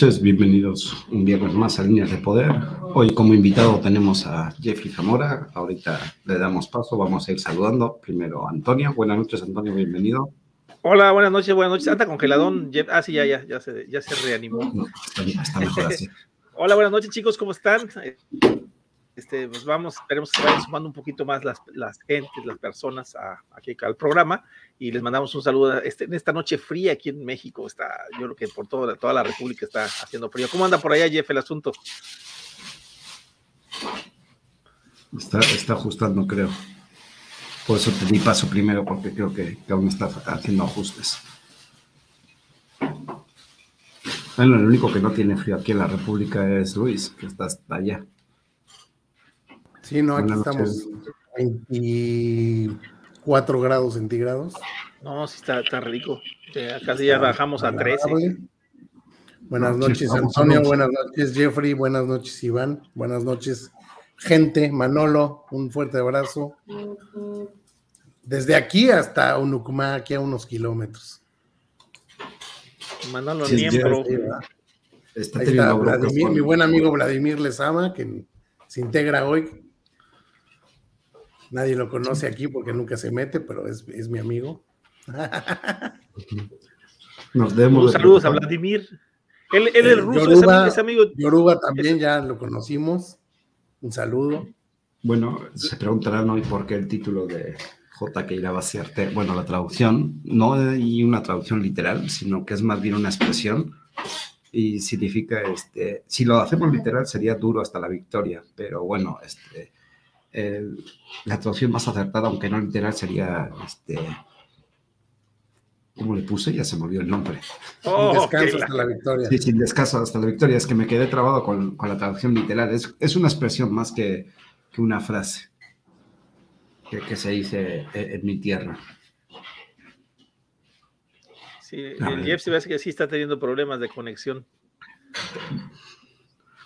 noches, bienvenidos un viernes más a Líneas de Poder. Hoy como invitado tenemos a Jeffrey Zamora. Ahorita le damos paso, vamos a ir saludando. Primero Antonio. Buenas noches, Antonio, bienvenido. Hola, buenas noches, buenas noches. Anda congeladón. Ah, sí, ya, ya, ya se, ya se reanimó. está, mejor así. Hola, buenas noches, chicos, ¿cómo están? Este, pues vamos, esperemos que vayan sumando un poquito más las, las gentes, las personas a, aquí al programa y les mandamos un saludo este, en esta noche fría aquí en México. Está, yo creo que por toda, toda la República está haciendo frío. ¿Cómo anda por allá, Jeff, el asunto? Está, está ajustando, creo. Por eso te di paso primero, porque creo que, que aún está haciendo ajustes. Bueno, el único que no tiene frío aquí en la República es Luis, que está hasta allá. Sí, no, aquí estamos 24 grados centígrados. No, sí está, está rico. casi ya bajamos a 13. Buenas noches, Antonio. Buenas noches, Jeffrey. Buenas noches, Iván. Buenas noches, gente. Manolo, un fuerte abrazo. Desde aquí hasta Unucumá, aquí a unos kilómetros. Manolo sí, miembro. Está, está Vladimir, mi buen amigo Vladimir Lezama, que se integra hoy. Nadie lo conoce aquí porque nunca se mete, pero es, es mi amigo. Nos demos saludos a Vladimir. Él, él es ruso, Yoruba, es amigo. Yoruba también ya lo conocimos. Un saludo. Bueno, se preguntarán hoy por qué el título de J. que irá a vaciarte. Bueno, la traducción, no hay una traducción literal, sino que es más bien una expresión y significa, este, si lo hacemos literal sería duro hasta la victoria, pero bueno, este, la traducción más acertada, aunque no literal, sería este. ¿Cómo le puse? Ya se me olvidó el nombre. Oh, sin descanso hasta la victoria. Sí, sin descanso hasta la victoria. Es que me quedé trabado con, con la traducción literal. Es, es, una expresión más que, que una frase que, que, se dice en, en mi tierra. Sí, el Jeff se ve que sí está teniendo problemas de conexión.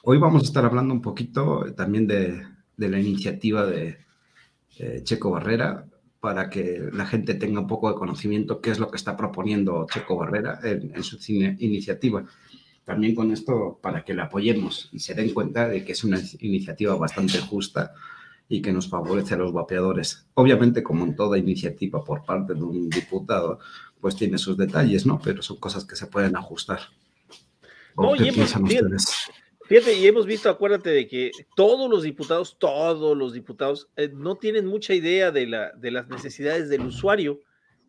Hoy vamos a estar hablando un poquito también de, de la iniciativa de Checo Barrera para que la gente tenga un poco de conocimiento qué es lo que está proponiendo Checo Barrera en, su iniciativa. También con esto para que la apoyemos y se den cuenta de que es una iniciativa bastante justa y que nos favorece a los vapeadores. Obviamente, como en toda iniciativa por parte de un diputado, pues tiene sus detalles, ¿no? Pero son cosas que se pueden ajustar. ¿O qué piensan ustedes? Y hemos visto, acuérdate de que todos los diputados, todos los diputados eh, no tienen mucha idea de, la, de las necesidades del usuario,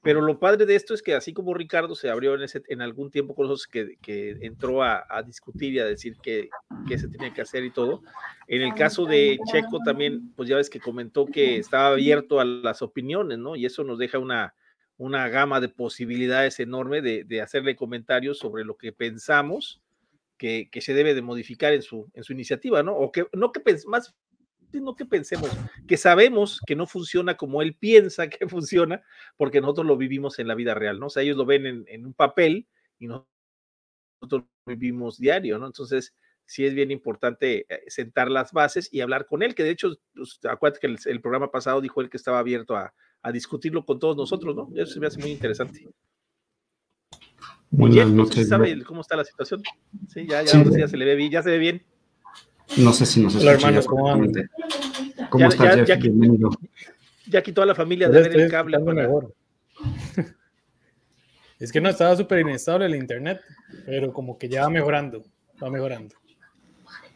pero lo padre de esto es que así como Ricardo se abrió en, ese, en algún tiempo con nosotros que, que entró a, a, discutir y a decir qué se tenía que hacer y todo, en el caso de Checo también, pues ya ves que comentó que estaba abierto a las opiniones, ¿no? Y eso nos deja una, una gama de posibilidades enorme de, de hacerle comentarios sobre lo que pensamos que, que, se debe de modificar en su, en su iniciativa, ¿no? O que no que más, no que pensemos, que sabemos que no funciona como él piensa que funciona, porque nosotros lo vivimos en la vida real, ¿no? O sea, ellos lo ven en, en un papel y nosotros lo vivimos diario, ¿no? Entonces, sí es bien importante eh, sentar las bases y hablar con él, que de hecho, pues, acuérdate que el, programa pasado dijo él que estaba abierto a, a, discutirlo con todos nosotros, ¿no? Eso se me hace muy interesante. Buenas noches. ¿Sabe cómo está la situación? Sí, ya, ya, ya se le ve bien, ya se ve bien. No sé si nos escucha. hermanos, ¿cómo ¿Cómo está Jeff? Ya, Bienvenido. Ya quitó a la familia de ver el cable. Mejor. es que no estaba súper inestable el internet, pero como que ya va mejorando, va mejorando.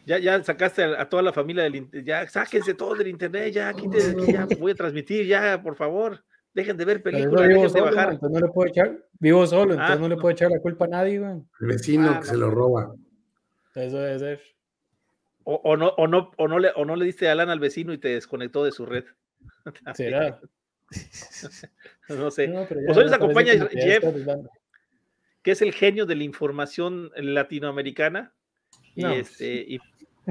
Ya, ya sacaste a, toda la familia del internet, ya sáquense todos del internet, ya quiten, ya voy a transmitir, ya, por favor. Dejen de ver películas, dejen de bajar. no le puedo echar, vivo solo, entonces ah. no le puedo echar la culpa a nadie, güey. El vecino ah, que se lo roba. Eso debe ser. O, no, o, no, o, no le, o no le diste Alan al vecino y te desconectó de su red. ¿Será? no sé. pues hoy nos acompaña Jeff, que es el genio de la información latinoamericana. Y, este, y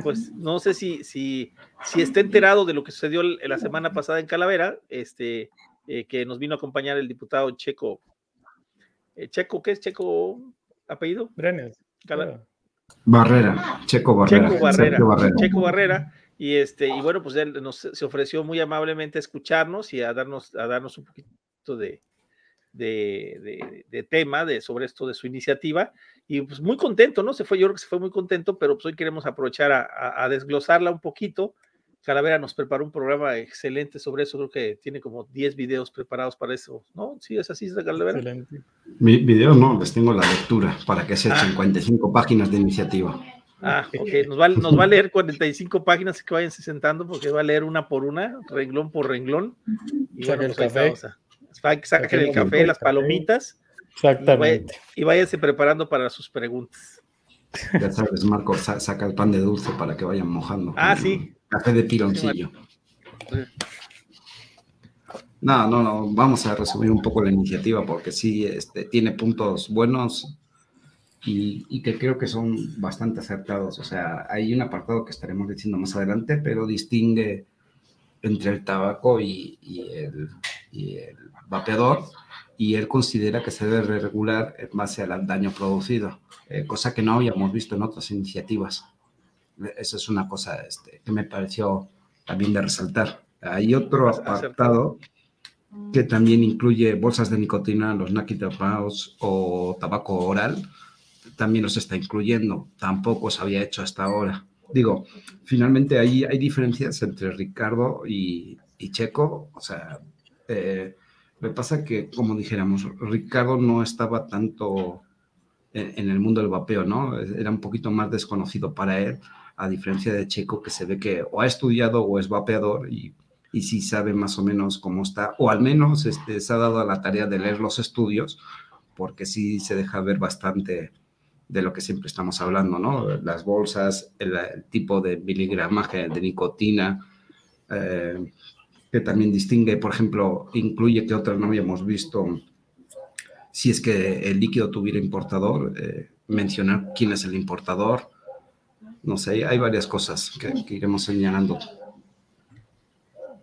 pues no sé si, si, si está enterado de lo que sucedió la semana pasada en Calavera, este, eh, que nos vino a acompañar el diputado Checo. Eh, Checo, ¿qué es Checo apellido? Brenes. Barrera, Checo Barrera. Checo Barrera. Checo Barrera. Y este, y bueno, pues él nos, se ofreció muy amablemente a escucharnos y a darnos, a darnos un poquito de, de, tema de, sobre esto de su iniciativa. Y pues muy contento, ¿no? Se fue, yo creo que se fue muy contento, pero pues hoy queremos aprovechar a, a desglosarla un poquito Calavera nos preparó un programa excelente sobre eso, creo que tiene como 10 videos preparados para eso, ¿no? Sí, es así, Calavera. Excelente. Mi video no, les tengo la lectura para que sea 55 ah. páginas de iniciativa. Ah, ok, nos va, nos va, a leer 45 páginas que vayan sentando porque va a leer una por una, renglón por renglón. Y Saca el pues café. Saquen el café, las palomitas. Exactamente. Y, váyanse preparando para sus preguntas. Ya sabes, Marco, saca el pan de dulce para que vayan mojando. Ah, sí, Café de piloncillo. No, no, no, vamos a resumir un poco la iniciativa porque sí este, tiene puntos buenos y, que creo que son bastante acertados. O sea, hay un apartado que estaremos diciendo más adelante, pero distingue entre el tabaco y, el, vapeador y él considera que se debe regular en base al daño producido, eh, cosa que no habíamos visto en otras iniciativas. Esa es una cosa este, que me pareció también de resaltar. Hay otro apartado que también incluye bolsas de nicotina, los tabacados o tabaco oral, también los está incluyendo. Tampoco se había hecho hasta ahora. Digo, finalmente ahí hay diferencias entre Ricardo y, Checo. O sea, eh, me pasa que, como dijéramos, Ricardo no estaba tanto en, en, el mundo del vapeo, ¿no? Era un poquito más desconocido para él a diferencia de Checo, que se ve que o ha estudiado o es vapeador y, y sí sabe más o menos cómo está, o al menos este, se ha dado a la tarea de leer los estudios, porque sí se deja ver bastante de lo que siempre estamos hablando, ¿no? Las bolsas, el, tipo de miligramaje de nicotina, eh, que también distingue, por ejemplo, incluye que otras no habíamos visto, si es que el líquido tuviera importador, eh, mencionar quién es el importador, no sé, hay varias cosas que, iremos señalando.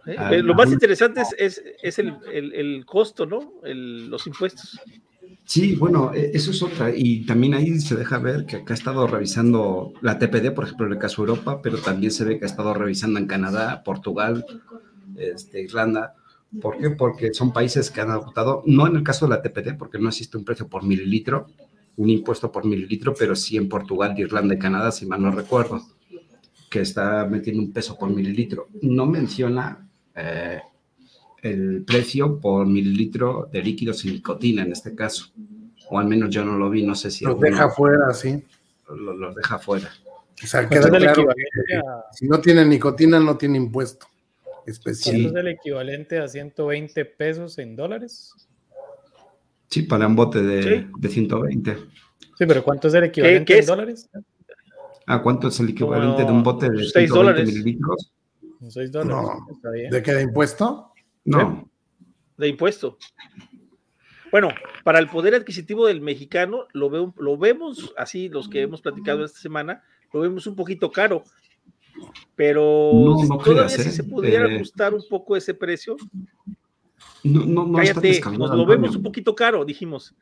Eh, ah, lo más interesante es, es, el, el, costo, ¿no? los impuestos. Sí, bueno, e, eso es otra. Y también ahí se deja ver que acá ha estado revisando la TPD, por ejemplo, en el caso de Europa, pero también se ve que ha estado revisando en Canadá, Portugal, este, Irlanda. ¿Por qué? Porque son países que han adoptado, no en el caso de la TPD, porque no existe un precio por mililitro, un impuesto por mililitro, pero sí en Portugal, Irlanda y Canadá, si mal no recuerdo, que está metiendo un peso por mililitro. No menciona eh, el precio por mililitro de líquido sin nicotina en este caso, o al menos yo no lo vi, no sé si... Los deja fuera, sí. Los, deja fuera. O sea, queda claro que si no tiene nicotina no tiene impuesto especial. es el equivalente a 120 pesos en dólares? Sí, para un bote de, 120. Sí, pero ¿cuánto es el equivalente en dólares? Ah, ¿cuánto es el equivalente de un bote de 6 dólares. mililitros? 6 dólares. ¿De qué? ¿De impuesto? No. De impuesto. Bueno, para el poder adquisitivo del mexicano, lo, lo vemos así, los que hemos platicado esta semana, lo vemos un poquito caro, pero todavía si se pudiera eh, ajustar un poco ese precio. No, no, no cállate, nos lo vemos un poquito caro, dijimos.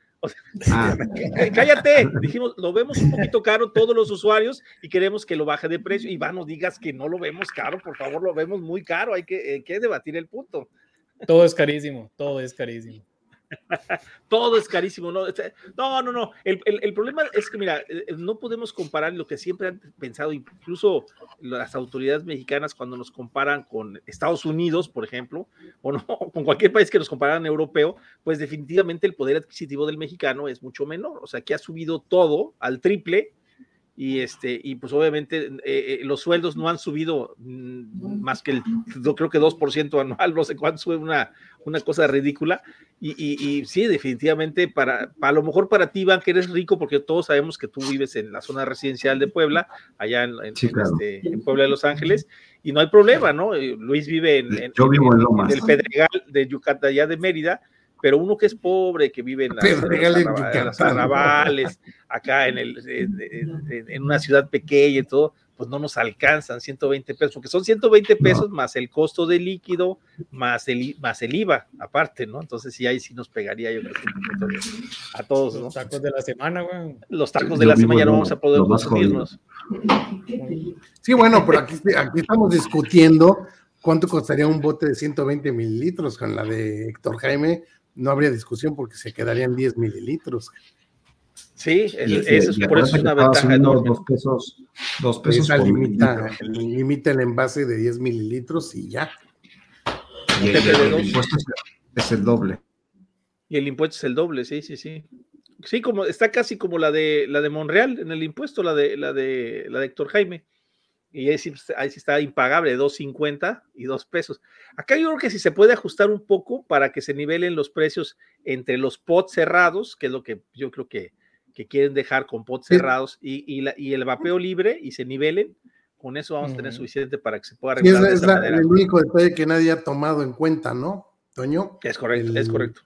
Ah. Cállate, dijimos, lo vemos un poquito caro todos los usuarios y queremos que lo baje de precio. Y va, no digas que no lo vemos caro, por favor, lo vemos muy caro, hay que, hay que debatir el punto. Todo es carísimo, todo es carísimo. Todo es carísimo. No, este, no, no. el, problema es que, mira, eh, eh, no podemos comparar lo que siempre han pensado, incluso las autoridades mexicanas, cuando nos comparan con Estados Unidos, por ejemplo, o no, con cualquier país que nos comparan europeo, pues definitivamente el poder adquisitivo del mexicano es mucho menor. O sea, que ha subido todo al triple y este y pues obviamente eh, los sueldos no han subido mm, más que el yo creo que 2% anual, no sé cuánto sube una, una cosa ridícula. Y, sí, definitivamente para, a lo mejor para ti, Iván, que eres rico, porque todos sabemos que tú vives en la zona residencial de Puebla, allá en, este, en, Puebla de Los Ángeles, y no hay problema, ¿no? Eh, Luis vive en, el Pedregal de Yucatán, allá de Mérida, pero uno que es pobre, que vive en, las, arrabales, acá en, el, en, una ciudad pequeña y todo, pues no nos alcanzan 120 pesos, porque son 120 pesos más el costo del líquido, más el, más el IVA, aparte, ¿no? Entonces sí, ahí sí nos pegaría yo creo a todos, Los tacos de la semana, güey. Los tacos de la semana ya no vamos a poder consumirnos. Sí, bueno, pero aquí, aquí estamos discutiendo cuánto costaría un bote de 120 mililitros con la de Héctor Jaime, no habría discusión porque se quedarían 10 mililitros. Sí, eso es, por eso es una ventaja enorme. Dos pesos, dos pesos por limita, limita el envase de 10 mililitros y ya. Y el, impuesto es, el doble. Y el impuesto es el doble, sí, sí, sí. Sí, como está casi como la de la de Monreal en el impuesto, la de la de la de Héctor Jaime. Y ahí sí, ahí sí está impagable, 2.50 y 2 pesos. Acá yo creo que sí se puede ajustar un poco para que se nivelen los precios entre los pots cerrados, que es lo que yo creo que, que quieren dejar con pots cerrados y, y, la, y, el vapeo libre y se nivelen, con eso vamos a tener suficiente para que se pueda regular. es, el único detalle que nadie ha tomado en cuenta, ¿no, Toño? Es correcto, es correcto.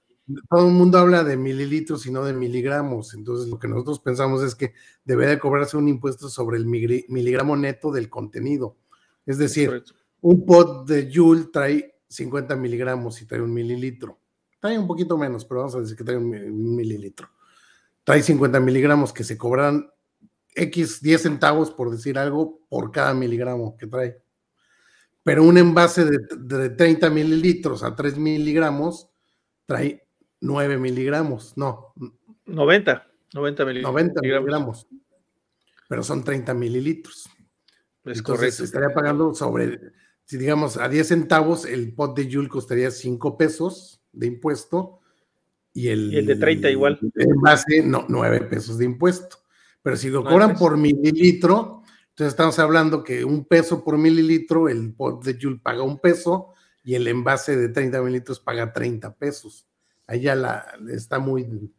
Todo el mundo habla de mililitros y no de miligramos, entonces lo que nosotros pensamos es que debería cobrarse un impuesto sobre el miligramo neto del contenido. Es decir, un pot de Joule trae 50 miligramos y trae un mililitro. Trae un poquito menos, pero vamos a decir que trae un mililitro trae 50 miligramos que se cobran X 10 centavos, por decir algo, por cada miligramo que trae. Pero un envase de, 30 mililitros a 3 miligramos trae 9 miligramos, no. 90, 90 miligramos. 90 miligramos. Pero son 30 mililitros. Es Entonces correcto. estaría pagando sobre, si digamos a 10 centavos, el pot de Joule costaría 5 pesos de impuesto y el, de 30 igual. En base, no, 9 pesos de impuesto. Pero si lo cobran por mililitro, entonces estamos hablando que un peso por mililitro, el pot de Joule paga un peso y el envase de 30 mililitros paga 30 pesos. Ahí ya la, está muy,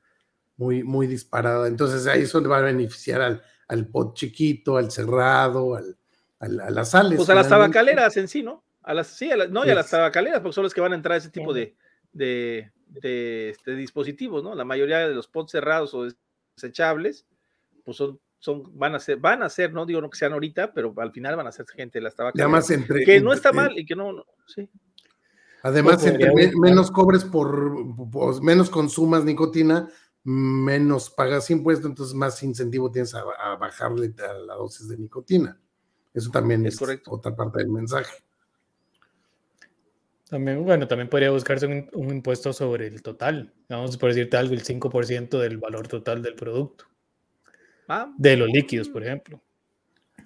muy, muy disparada. Entonces ahí eso le va a beneficiar al, al pot chiquito, al cerrado, al, a las sales. Pues a las tabacaleras en sí, ¿no? A las, sí, a no, y a las tabacaleras, porque son los que van a entrar a ese tipo de, de, de, este, dispositivos, ¿no? La mayoría de los pods cerrados o desechables, pues son, son, van a ser, van a ser, no digo no que sean ahorita, pero al final van a ser gente de las tabacas. Entre, que no está mal y que no, sí. Además, entre menos cobres por, menos consumas nicotina, menos pagas impuesto, entonces más incentivo tienes a, bajarle a la dosis de nicotina. Eso también es, es otra parte del mensaje. También, bueno, también podría buscarse un, impuesto sobre el total. Vamos por decirte algo, el 5% del valor total del producto. Ah. De los líquidos, por ejemplo.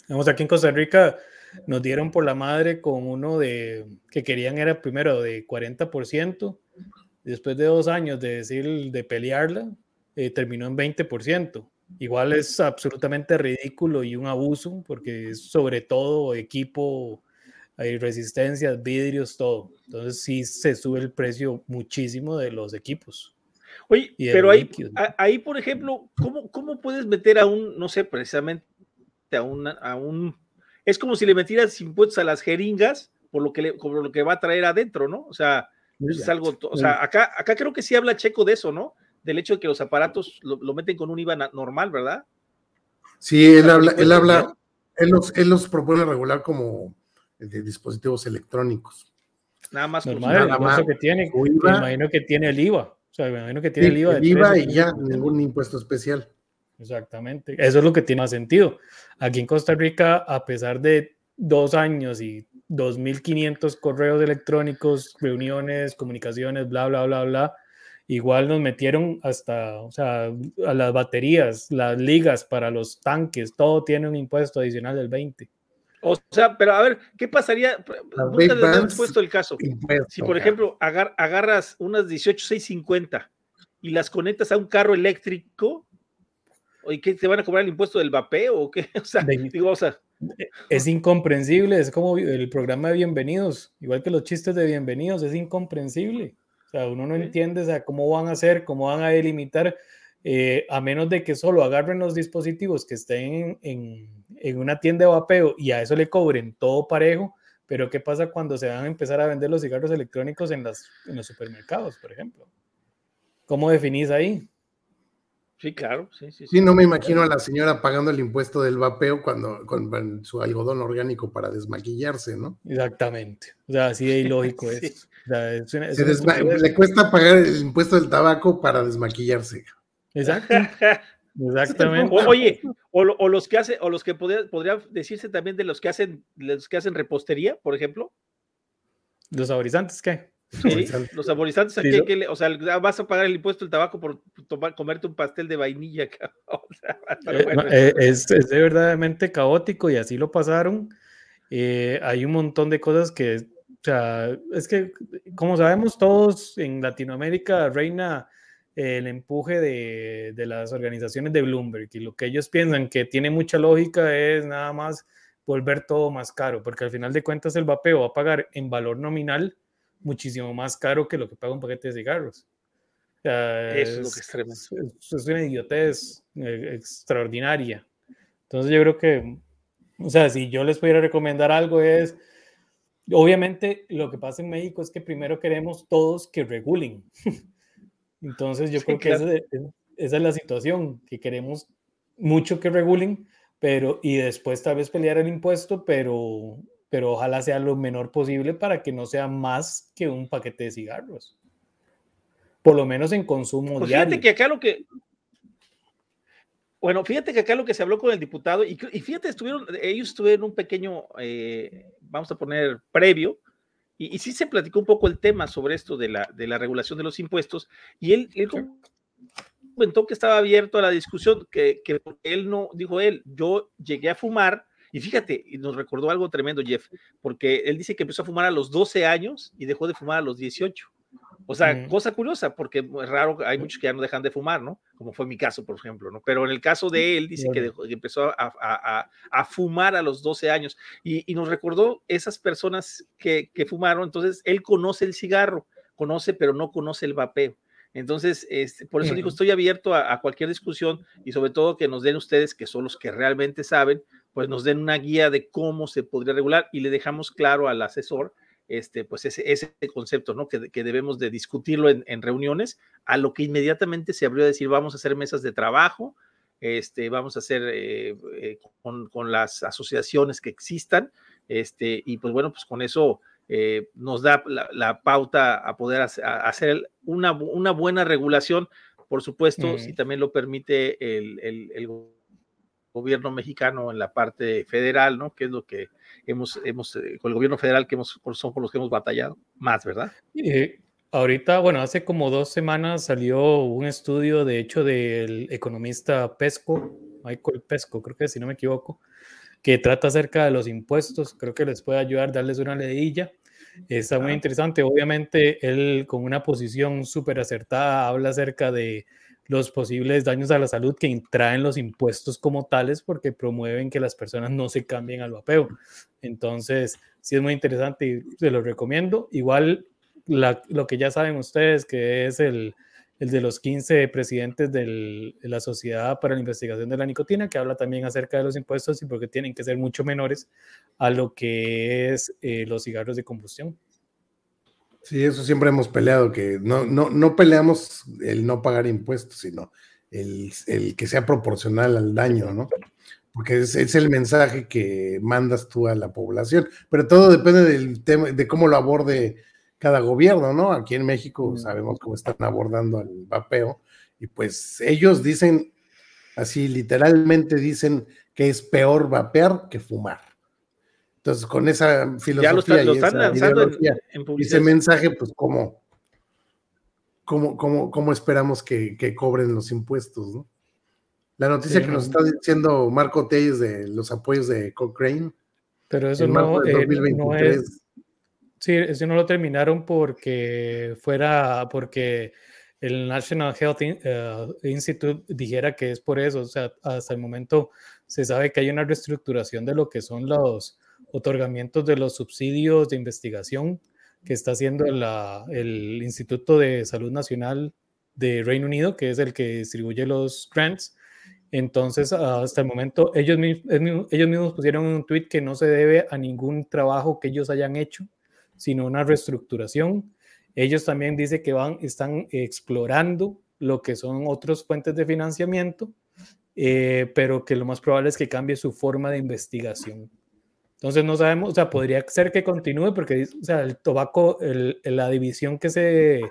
Vamos, aquí en Costa Rica nos dieron por la madre con uno de que querían era primero de 40%, después de dos años de decir de pelearla, eh, terminó en 20%. Igual es absolutamente ridículo y un abuso porque es sobre todo equipo hay resistencias, vidrios, todo. Entonces sí se sube el precio muchísimo de los equipos. Oye, pero ahí, ahí, por ejemplo, ¿cómo, ¿cómo puedes meter a un, no sé, precisamente a, una, a un... Es como si le metieras impuestos a las jeringas por lo que, le, por lo que va a traer adentro, ¿no? O sea, es algo, o sea, acá, acá creo que sí habla Checo de eso, ¿no? Del hecho de que los aparatos lo, meten con un IVA normal, ¿verdad? Sí, él habla, él habla, Él los, él los propone regular como de dispositivos electrónicos. Nada más normal, nada más que tiene, me imagino que tiene el IVA. O sea, me imagino que tiene el IVA. El IVA y ya, ningún impuesto especial. Exactamente. Eso es lo que tiene más sentido. Aquí en Costa Rica, a pesar de dos años y 2.500 correos electrónicos, reuniones, comunicaciones, bla, bla, bla, bla, igual nos metieron hasta, o sea, a las baterías, las ligas para los tanques, todo tiene un impuesto adicional del 20. O sea, pero a ver, ¿qué pasaría? Nunca les puesto el caso. Si, por ejemplo, agarras unas 18650 y las conectas a un carro eléctrico, ¿y qué te van a cobrar el impuesto del vapeo o qué? O sea, digo, o sea, es incomprensible, es como el programa de bienvenidos, igual que los chistes de bienvenidos, es incomprensible. O sea, uno no entiende o sea, cómo van a hacer, cómo van a delimitar, eh, a menos de que solo agarren los dispositivos que estén en, en, una tienda de vapeo y a eso le cobren todo parejo. Pero ¿qué pasa cuando se van a empezar a vender los cigarros electrónicos en, las, en los supermercados, por ejemplo? ¿Cómo definís ahí? Sí, claro, sí, sí. Sí, no me imagino a la señora pagando el impuesto del vapeo cuando con, su algodón orgánico para desmaquillarse, ¿no? Exactamente. O sea, así de ilógico es. le cuesta pagar el impuesto del tabaco para desmaquillarse. Exacto. Exactamente. oye, o, los que hacen, o los que podría, podría decirse también de los que hacen, los que hacen repostería, por ejemplo. ¿Los saborizantes qué? Los saborizantes, aquí, o sea, vas a pagar el impuesto del tabaco por tomar, comerte un pastel de vainilla. Eh, eh, es, es, de verdaderamente caótico y así lo pasaron. Eh, hay un montón de cosas que, o sea, es que, como sabemos todos, en Latinoamérica reina el empuje de, de las organizaciones de Bloomberg y lo que ellos piensan que tiene mucha lógica es nada más volver todo más caro, porque al final de cuentas el vapeo va a pagar en valor nominal muchísimo más caro que lo que paga un paquete de cigarros. Eso es, lo que. Es, es, una idiotez eh, extraordinaria. Entonces yo creo que, o sea, si yo les pudiera recomendar algo es, obviamente lo que pasa en México es que primero queremos todos que regulen. Entonces yo creo que esa, esa, es la situación, que queremos mucho que regulen, pero y después tal vez pelear el impuesto, pero pero ojalá sea lo menor posible para que no sea más que un paquete de cigarros. Por lo menos en consumo pues diario. Fíjate que acá lo que. Bueno, fíjate que acá lo que se habló con el diputado, y, fíjate, estuvieron, ellos tuvieron un pequeño, eh, vamos a poner, previo, y, sí se platicó un poco el tema sobre esto de la, de la regulación de los impuestos, y él, él comentó que estaba abierto a la discusión, que, que él no, dijo él, yo llegué a fumar y fíjate, nos recordó algo tremendo, Jeff, porque él dice que empezó a fumar a los 12 años y dejó de fumar a los 18. O sea, cosa curiosa, porque es raro, hay muchos que ya no dejan de fumar, ¿no? Como fue mi caso, por ejemplo, ¿no? Pero en el caso de él, dice que, empezó a, fumar a los 12 años y, nos recordó esas personas que, fumaron, entonces él conoce el cigarro, conoce, pero no conoce el vapeo. Entonces, este, por eso digo, estoy abierto a, cualquier discusión y sobre todo que nos den ustedes, que son los que realmente saben, pues nos den una guía de cómo se podría regular y le dejamos claro al asesor este, pues ese, ese concepto, ¿no? Que, debemos de discutirlo en, reuniones, a lo que inmediatamente se abrió a decir, vamos a hacer mesas de trabajo, este, vamos a hacer eh, eh, con, las asociaciones que existan, este, y pues bueno, pues con eso eh, nos da la, pauta a poder hacer una, una, buena regulación, por supuesto, si también lo permite el, el, el gobierno mexicano en la parte federal, ¿no? Que es lo que hemos, hemos eh, con el gobierno federal que hemos, son por los que hemos batallado más, ¿verdad? Eh, ahorita, bueno, hace como dos semanas salió un estudio, de hecho, del economista Pesco, Michael Pesco, creo que si no me equivoco, que trata acerca de los impuestos, creo que les puede ayudar, darles una leidilla. Está muy interesante, obviamente él con una posición súper acertada habla acerca de los posibles daños a la salud que traen los impuestos como tales porque promueven que las personas no se cambien al vapeo. Entonces, sí es muy interesante y se lo recomiendo. Igual lo que ya saben ustedes, que es el, el de los 15 presidentes de la Sociedad para la Investigación de la Nicotina, que habla también acerca de los impuestos y porque tienen que ser mucho menores a lo que es eh, los cigarros de combustión. Sí, eso siempre hemos peleado, que no, no, no peleamos el no pagar impuestos, sino el, que sea proporcional al daño, ¿no? porque es, el mensaje que mandas tú a la población. Pero todo depende del tema, de cómo lo aborde cada gobierno, ¿no? Aquí en México sabemos cómo están abordando el vapeo y pues ellos dicen, así literalmente dicen que es peor vapear que fumar. Entonces, con esa filosofía y, ese mensaje, pues, ¿cómo, cómo, cómo, cómo esperamos que, que, cobren los impuestos, no? La noticia que nos está diciendo Marco Telles de los apoyos de Cochrane. Pero eso no, eh, no, es, Sí, eso no lo terminaron porque fuera, porque el National Health eh, Institute dijera que es por eso. O sea, hasta el momento se sabe que hay una reestructuración de lo que son los otorgamientos de los subsidios de investigación que está haciendo el Instituto de Salud Nacional de Reino Unido, que es el que distribuye los grants. Entonces, hasta el momento, ellos, ellos mismos pusieron un tweet que no se debe a ningún trabajo que ellos hayan hecho sino una reestructuración. Ellos también dicen que van, están explorando lo que son otras fuentes de financiamiento, eh, pero que lo más probable es que cambie su forma de investigación. Entonces no sabemos, o sea, podría ser que continúe porque, o sea, el tabaco, la división que se,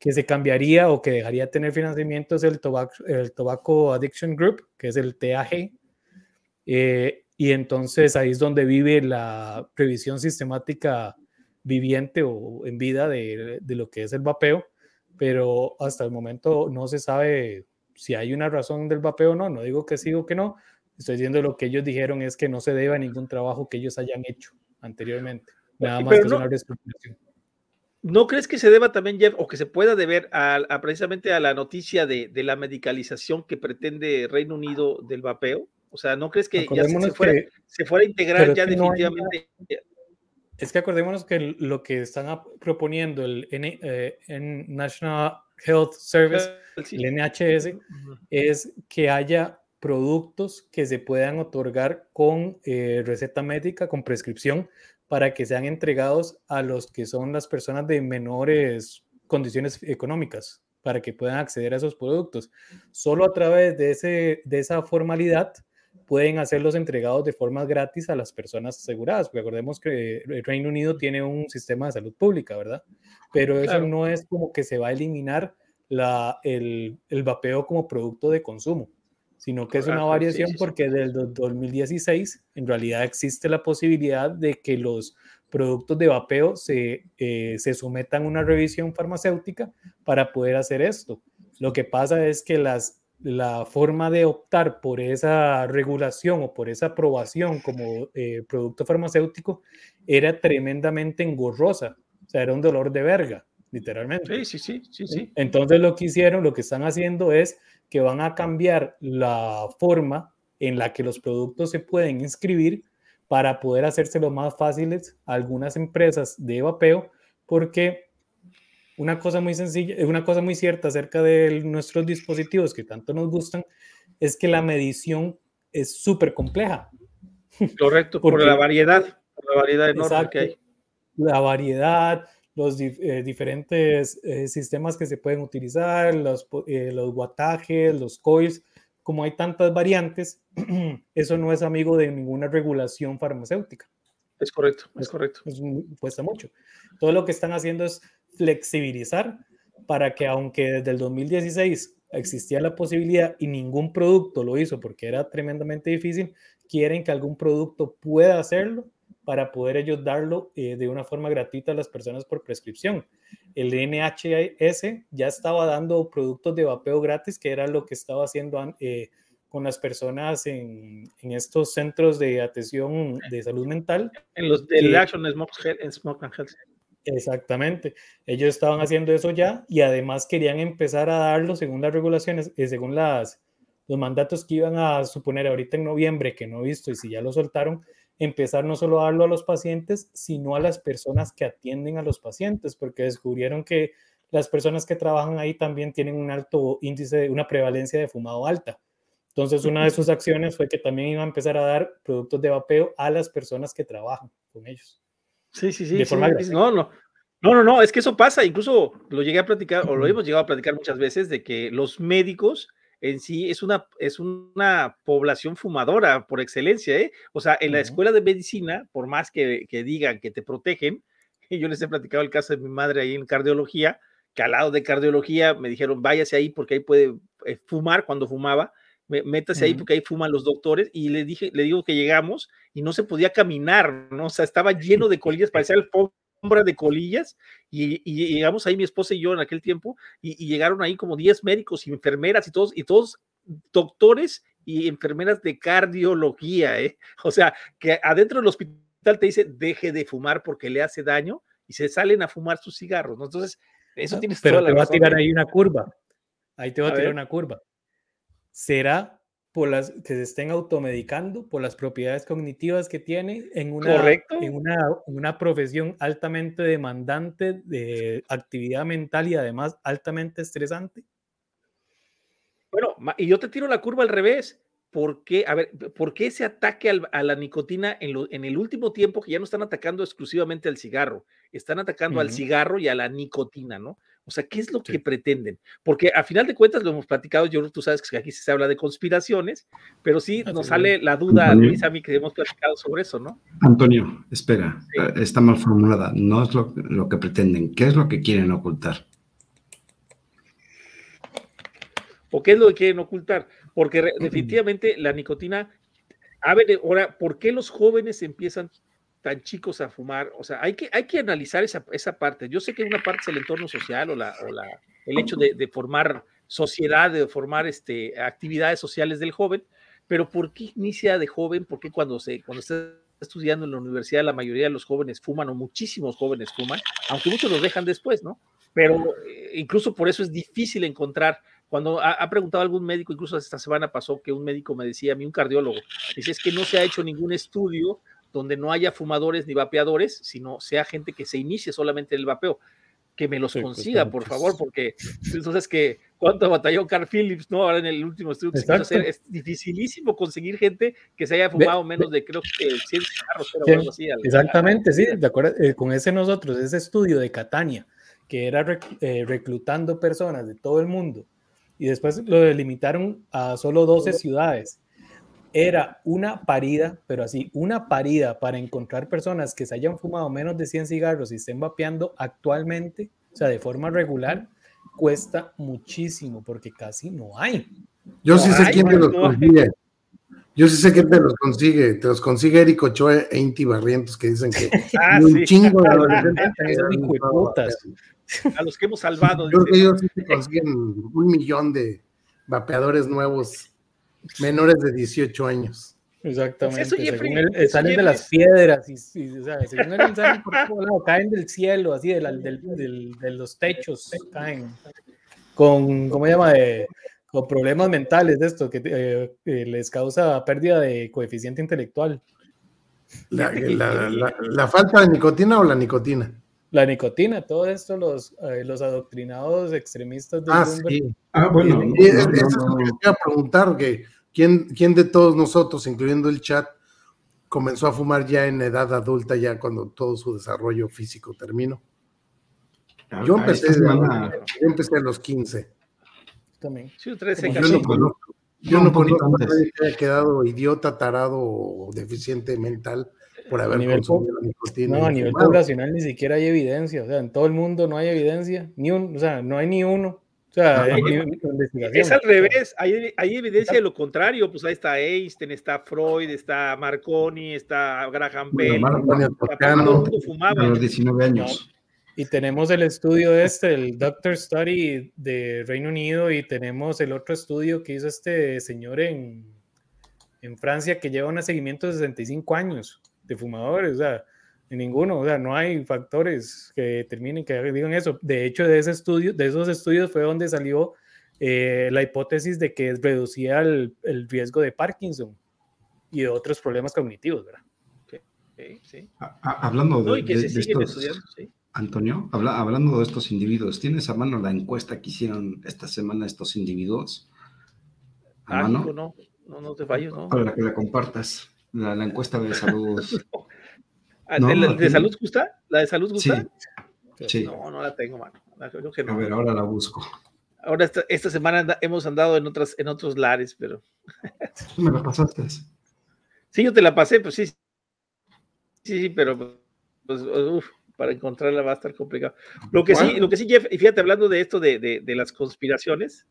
que se cambiaría o que dejaría de tener financiamiento es el Tobacco, el Tobacco Addiction Group, que es el TAG. Eh, y entonces ahí es donde vive la previsión sistemática viviente o en vida de, lo que es el vapeo, pero hasta el momento no se sabe si hay una razón del vapeo o no. No digo que sí o que no. Estoy diciendo lo que ellos dijeron es que no se debe a ningún trabajo que ellos hayan hecho anteriormente. Nada más que no, una. ¿No crees que se deba también, Jeff, o que se pueda deber a, precisamente a la noticia de, la medicalización que pretende Reino Unido del vapeo? O sea, ¿no crees que ya se, fuera, se, fuera, a integrar ya definitivamente? Es que acordémonos que lo que están proponiendo el eh, National Health Service, el NHS, es que haya productos que se puedan otorgar con eh, receta médica, con prescripción, para que sean entregados a los que son las personas de menores condiciones económicas, para que puedan acceder a esos productos. Solo a través de, ese, de esa formalidad pueden hacerlos entregados de forma gratis a las personas aseguradas, recordemos que el Reino Unido tiene un sistema de salud pública, ¿verdad? Pero eso no es como que se va a eliminar la, el, el, vapeo como producto de consumo, sino que es una variación porque desde el 2016 en realidad existe la posibilidad de que los productos de vapeo se, eh, se sometan a una revisión farmacéutica para poder hacer esto. Lo que pasa es que las la forma de optar por esa regulación o por esa aprobación como eh, producto farmacéutico era tremendamente engorrosa, o sea, era un dolor de verga, literalmente. Sí, sí, sí, sí, Entonces lo que hicieron, lo que están haciendo es que van a cambiar la forma en la que los productos se pueden inscribir para poder hacérselo más fáciles a algunas empresas de vapeo, porque una cosa muy sencilla, una cosa muy cierta acerca de nuestros dispositivos que tanto nos gustan es que la medición es súper compleja. Correcto, por la variedad, por la variedad enorme que hay. La variedad, los eh, diferentes eh, sistemas que se pueden utilizar, los, eh, los guatajes, los coils, como hay tantas variantes, eso no es amigo de ninguna regulación farmacéutica. Es correcto, es correcto. cuesta mucho. Todo lo que están haciendo es flexibilizar para que aunque desde el 2016 existía la posibilidad y ningún producto lo hizo porque era tremendamente difícil, quieren que algún producto pueda hacerlo para poder ellos darlo eh, de una forma gratuita a las personas por prescripción. El NHS ya estaba dando productos de vapeo gratis, que era lo que estaba haciendo eh, con las personas en, en, estos centros de atención de salud mental. En los de Action Smoke, Smoke and Health. Exactamente. Ellos estaban haciendo eso ya y además querían empezar a darlo según las regulaciones, y eh, según las, los mandatos que iban a suponer ahorita en noviembre, que no he visto y si ya lo soltaron, empezar no solo a darlo a los pacientes, sino a las personas que atienden a los pacientes, porque descubrieron que las personas que trabajan ahí también tienen un alto índice, una prevalencia de fumado alta. Entonces, una de sus acciones fue que también iba a empezar a dar productos de vapeo a las personas que trabajan con ellos. Sí, sí, sí. no, no. No, no, no, es que eso pasa, incluso lo llegué a platicar, o lo hemos llegado a platicar muchas veces, de que los médicos en sí es una, es una población fumadora por excelencia, ¿eh? O sea, en la escuela de medicina, por más que, que digan que te protegen, yo les he platicado el caso de mi madre ahí en cardiología, que al lado de cardiología me dijeron, váyase ahí porque ahí puede eh, fumar cuando fumaba, métase ahí porque ahí fuman los doctores, y le dije, le digo que llegamos y no se podía caminar, ¿no? O sea, estaba lleno de colillas, parecía el alfombra de colillas, y, llegamos ahí mi esposa y yo en aquel tiempo, y, llegaron ahí como 10 médicos y enfermeras y todos, y todos doctores y enfermeras de cardiología, ¿eh? O sea, que adentro del hospital te dice, deje de fumar porque le hace daño, y se salen a fumar sus cigarros, ¿no? Entonces, eso tienes Pero te va a tirar ahí una curva. Ahí te va a, tirar una curva. ¿Será por las que se estén automedicando por las propiedades cognitivas que tiene en una, en una, una profesión altamente demandante de actividad mental y además altamente estresante? Bueno, y yo te tiro la curva al revés. ¿por qué, a ver, por qué ese ataque a la nicotina en, el último tiempo que ya no están atacando exclusivamente al cigarro, están atacando al cigarro y a la nicotina, ¿no? O sea, ¿qué es lo que pretenden? Porque a final de cuentas lo hemos platicado, yo tú sabes que aquí se habla de conspiraciones, pero sí nos sale la duda, Luis, a mí que hemos platicado sobre eso, ¿no? Antonio, espera, eh, está mal formulada, no es lo, lo que pretenden, ¿qué es lo que quieren ocultar? ¿O qué es lo que quieren ocultar? Porque definitivamente la nicotina, a ver, ahora, ¿por qué los jóvenes empiezan tan chicos a fumar? O sea, hay que, hay que analizar esa, esa parte. Yo sé que una parte es el entorno social o, la, o la, el hecho de, formar sociedad, de formar este, actividades sociales del joven, pero ¿por qué inicia de joven? ¿Por qué cuando, se, cuando está estudiando en la universidad la mayoría de los jóvenes fuman o muchísimos jóvenes fuman, aunque muchos los dejan después, ¿no? Pero eh, incluso por eso es difícil encontrar cuando ha, preguntado algún médico, incluso esta semana pasó que un médico me decía, a mí un cardiólogo, dice, es que no se ha hecho ningún estudio donde no haya fumadores ni vapeadores, sino sea gente que se inicie solamente en el vapeo. Que me los consiga, por favor, porque entonces que cuánto batalló Carl Phillips, ¿no? Ahora en el último estudio que se hacer, es dificilísimo conseguir gente que se haya fumado menos de, creo que 100 cigarros, pero así. Exactamente, sí, de acuerdo, eh, con ese nosotros, ese estudio de Catania, que era eh, reclutando personas de todo el mundo y después lo delimitaron a solo 12 ciudades. Era una parida, pero así, una parida para encontrar personas que se hayan fumado menos de 100 cigarros y estén vapeando actualmente, o sea, de forma regular, cuesta muchísimo porque casi no hay. Yo sí sé quién te los consigue. Yo sí sé quién te los consigue. Te los consigue Eric Ochoa e Inti Barrientos que dicen que ah, un chingo de adolescentes a los que hemos salvado. Yo creo que ellos sí consiguen un millón de vapeadores nuevos menores de 18 años. Exactamente. según él, salen de las piedras y, o sea, según él salen por todo lado, caen del cielo, así de, de los techos, caen con, ¿cómo se llama? De, con problemas mentales de esto, que eh, les causa pérdida de coeficiente intelectual. La, la, falta de nicotina o la nicotina? La nicotina, todo esto los, eh, los adoctrinados extremistas de Ah, sí. Ah, bueno. eso es lo que quería preguntar, que ¿quién, ¿quién de todos nosotros, incluyendo el chat, comenzó a fumar ya en edad adulta, ya cuando todo su desarrollo físico terminó? Yo empecé, yo empecé a los 15. También. Sí, 13, yo no conozco, yo no, conozco a nadie que haya quedado idiota, tarado o deficiente mental por haber a consumido nicotina. No, a nivel poblacional ni siquiera hay evidencia, o sea, en todo el mundo no hay evidencia, ni un, o sea, no hay ni uno. O sea, es al revés, hay, hay, evidencia de lo contrario, pues ahí está Einstein, está Freud, está Marconi, está Graham Bell, bueno, fumaba. A los 19 años. Y tenemos el estudio este, el Doctor Study de Reino Unido, y tenemos el otro estudio que hizo este señor en, en Francia que lleva un seguimiento de 65 años de fumadores, o sea, ninguno, o sea, no hay factores que determinen que digan eso. De hecho, de ese estudio, de esos estudios fue donde salió eh, la hipótesis de que reducía el, riesgo de Parkinson y de otros problemas cognitivos, ¿verdad? Sí, hablando de, estos, Antonio, hablando de estos individuos, ¿tienes a mano la encuesta que hicieron esta semana estos individuos? ¿A ah, mano? No, no, no te fallo, ¿no? Para que la compartas. La, encuesta de salud. Ah, ¿De, salud justa? ¿La de salud justa? Sí. No, no la tengo, mano. A ver, ahora la busco. ahora esta, semana hemos andado en, otras, en otros lares, pero... Me la pasaste. Sí, yo te la pasé, pues sí. Sí, sí, pero pues, para encontrarla va a estar complicado. Lo que sí, lo que sí, Jeff, y fíjate, hablando de esto de, de, las conspiraciones,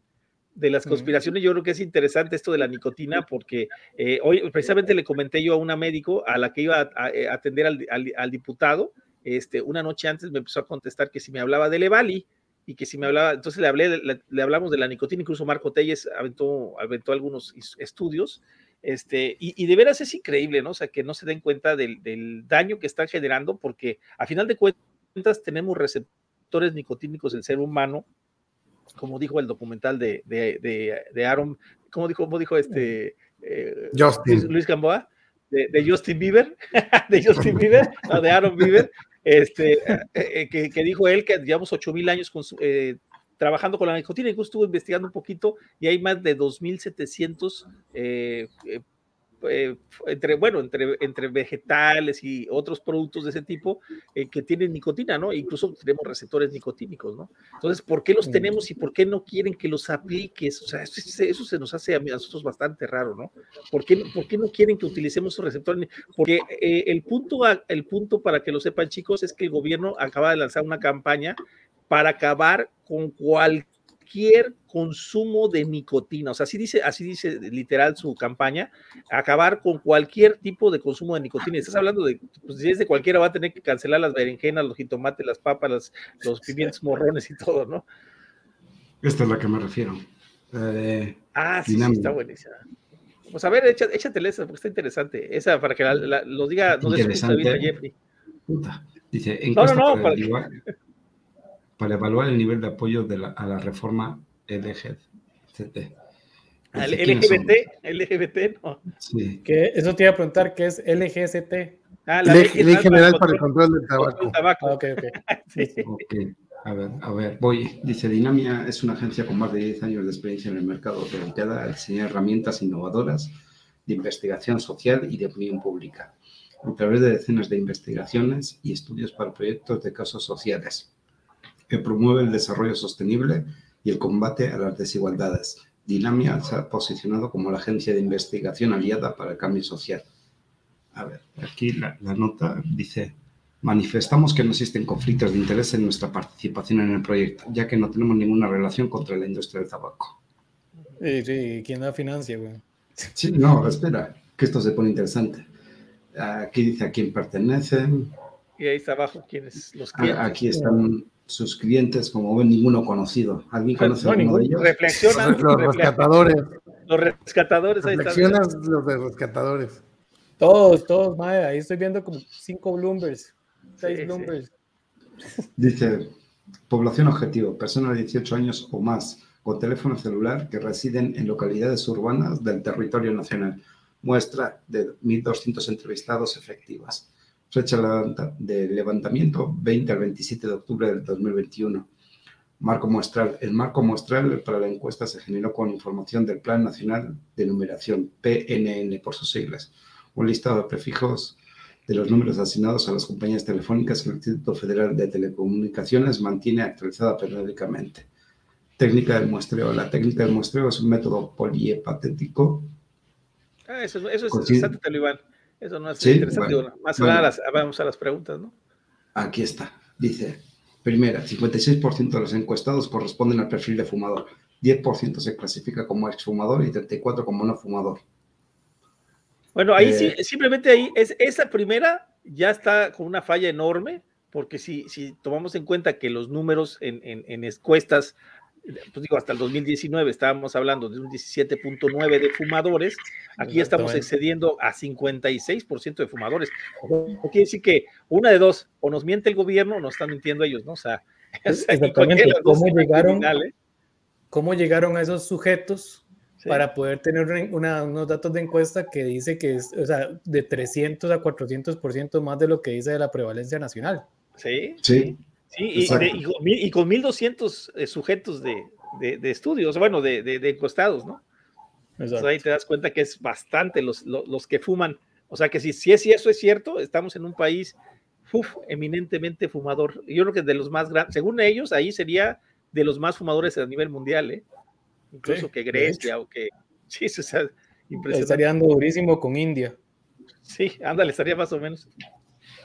de las conspiraciones, yo creo que es interesante esto de la nicotina, porque eh, hoy precisamente le comenté yo a una médico a la que iba a, eh, atender al, al, diputado, este, una noche antes me empezó a contestar que si me hablaba de Levali, y que si me hablaba, entonces le hablé, le, hablamos de la nicotina, incluso Marco Telles aventó, aventó algunos estudios, este, y, de veras es increíble, ¿no? O sea, que no se den cuenta del, del, daño que están generando, porque a final de cuentas tenemos receptores nicotínicos el ser humano, como dijo el documental de, de, de, Aaron, ¿cómo dijo, cómo dijo este eh, Justin. Luis, Gamboa? De, Justin Bieber, de Justin Bieber, no, de Aaron Bieber, este, eh, eh, que, que, dijo él que llevamos 8000 años con, trabajando con la nicotina, incluso estuvo investigando un poquito y hay más de 2.700 eh, eh, eh, entre, bueno, entre, entre vegetales y otros productos de ese tipo eh, que tienen nicotina, ¿no? Incluso tenemos receptores nicotínicos, ¿no? Entonces, ¿por qué los tenemos y por qué no quieren que los apliques? O sea, eso, eso se nos hace a nosotros bastante raro, ¿no? ¿Por qué, por qué no quieren que utilicemos esos receptores? Porque el, punto, el punto, para que lo sepan chicos, es que el gobierno acaba de lanzar una campaña para acabar con cualquier consumo de nicotina. O sea, así dice, así dice literal su campaña, acabar con cualquier tipo de consumo de nicotina. Estás hablando de, pues si es de cualquiera va a tener que cancelar las berenjenas, los jitomates, las papas, los pimientos morrones y todo, ¿no? Esta es la que me refiero. ah, sí, sí, está buenísima. Pues a ver, échatele esa, porque está interesante. Esa para que lo diga, no de Jeffrey. Dice, no, no, no, para, para evaluar el nivel de apoyo de la, a la reforma LGBT. LGBT, LGBT, no. Sí. Que eso te iba a preguntar, ¿qué es LGST? Ah, la ley, general para el control del tabaco. tabaco. Ah, okay, okay. Sí. ok, a ver, a ver, voy. Dice, Dinamia es una agencia con más de 10 años de experiencia en el mercado, dedicada a diseñar herramientas innovadoras de investigación social y de opinión pública, a través de decenas de investigaciones y estudios para proyectos de casos sociales que promueve el desarrollo sostenible y el combate a las desigualdades. Dinamia se ha posicionado como la agencia de investigación aliada para el cambio social. A ver, aquí la, nota dice, manifestamos que no existen conflictos de interés en nuestra participación en el proyecto, ya que no tenemos ninguna relación contra la industria del tabaco. Sí, sí, ¿quién da financia, güey? Sí, no, espera, que esto se pone interesante. Aquí dice a quién pertenecen. Y ahí está abajo quiénes los clientes. Aquí están sus clientes, como ven, ninguno conocido. ¿Alguien conoce a alguno de ellos? Reflexiona. Los rescatadores. Los rescatadores, ahí Reflexionas los de rescatadores. Todos, todos, madre. Ahí estoy viendo como cinco Bloombers. Seis sí, Dice, población objetivo, personas de 18 años o más con teléfono celular que residen en localidades urbanas del territorio nacional. Muestra de 1.200 entrevistados efectivas. Fecha de levantamiento 20 al 27 de octubre del 2021. Marco muestral. El marco muestral para la encuesta se generó con información del Plan Nacional de Numeración, PNN por sus siglas, un listado de prefijos de los números asignados a las compañías telefónicas que el Instituto Federal de Telecomunicaciones mantiene actualizada periódicamente. Técnica del muestreo. La técnica del muestreo es un método poliepatético. Ah, eso, eso es Talibán. Eso no es interesante. más vamos a las preguntas, ¿no? Aquí está. Dice, primera, 56% de los encuestados corresponden al perfil de fumador. 10% se clasifica como exfumador y 34% como no fumador. Bueno, ahí sí, eh, simplemente ahí, es, esa primera ya está con una falla enorme, porque si, si tomamos en cuenta que los números en, en, en encuestas pues digo, hasta el 2019 estábamos hablando de un 17.9 de fumadores, aquí estamos excediendo a 56% de fumadores. quiere decir que una de dos, o nos miente el gobierno o nos están mintiendo ellos, ¿no? O sea, exactamente, ¿cómo llegaron, ¿eh? ¿cómo llegaron a esos sujetos para poder tener unos datos de encuesta que dice que es, o sea, de 300 a 400% más de lo que dice de la prevalencia nacional? Sí, sí. Sí, y, y, con 1.200 eh, sujetos de, de, estudios, bueno, de, de, encostados, ¿no? ahí te das cuenta que es bastante los, los, que fuman. O sea que si, si, es, si eso es cierto, estamos en un país eminentemente fumador. Yo creo que de los más grandes, según ellos, ahí sería de los más fumadores a nivel mundial, ¿eh? Incluso que Grecia o que... Sí, o sea, impresionante. Estaría dando durísimo con India. Sí, ándale, estaría más o menos.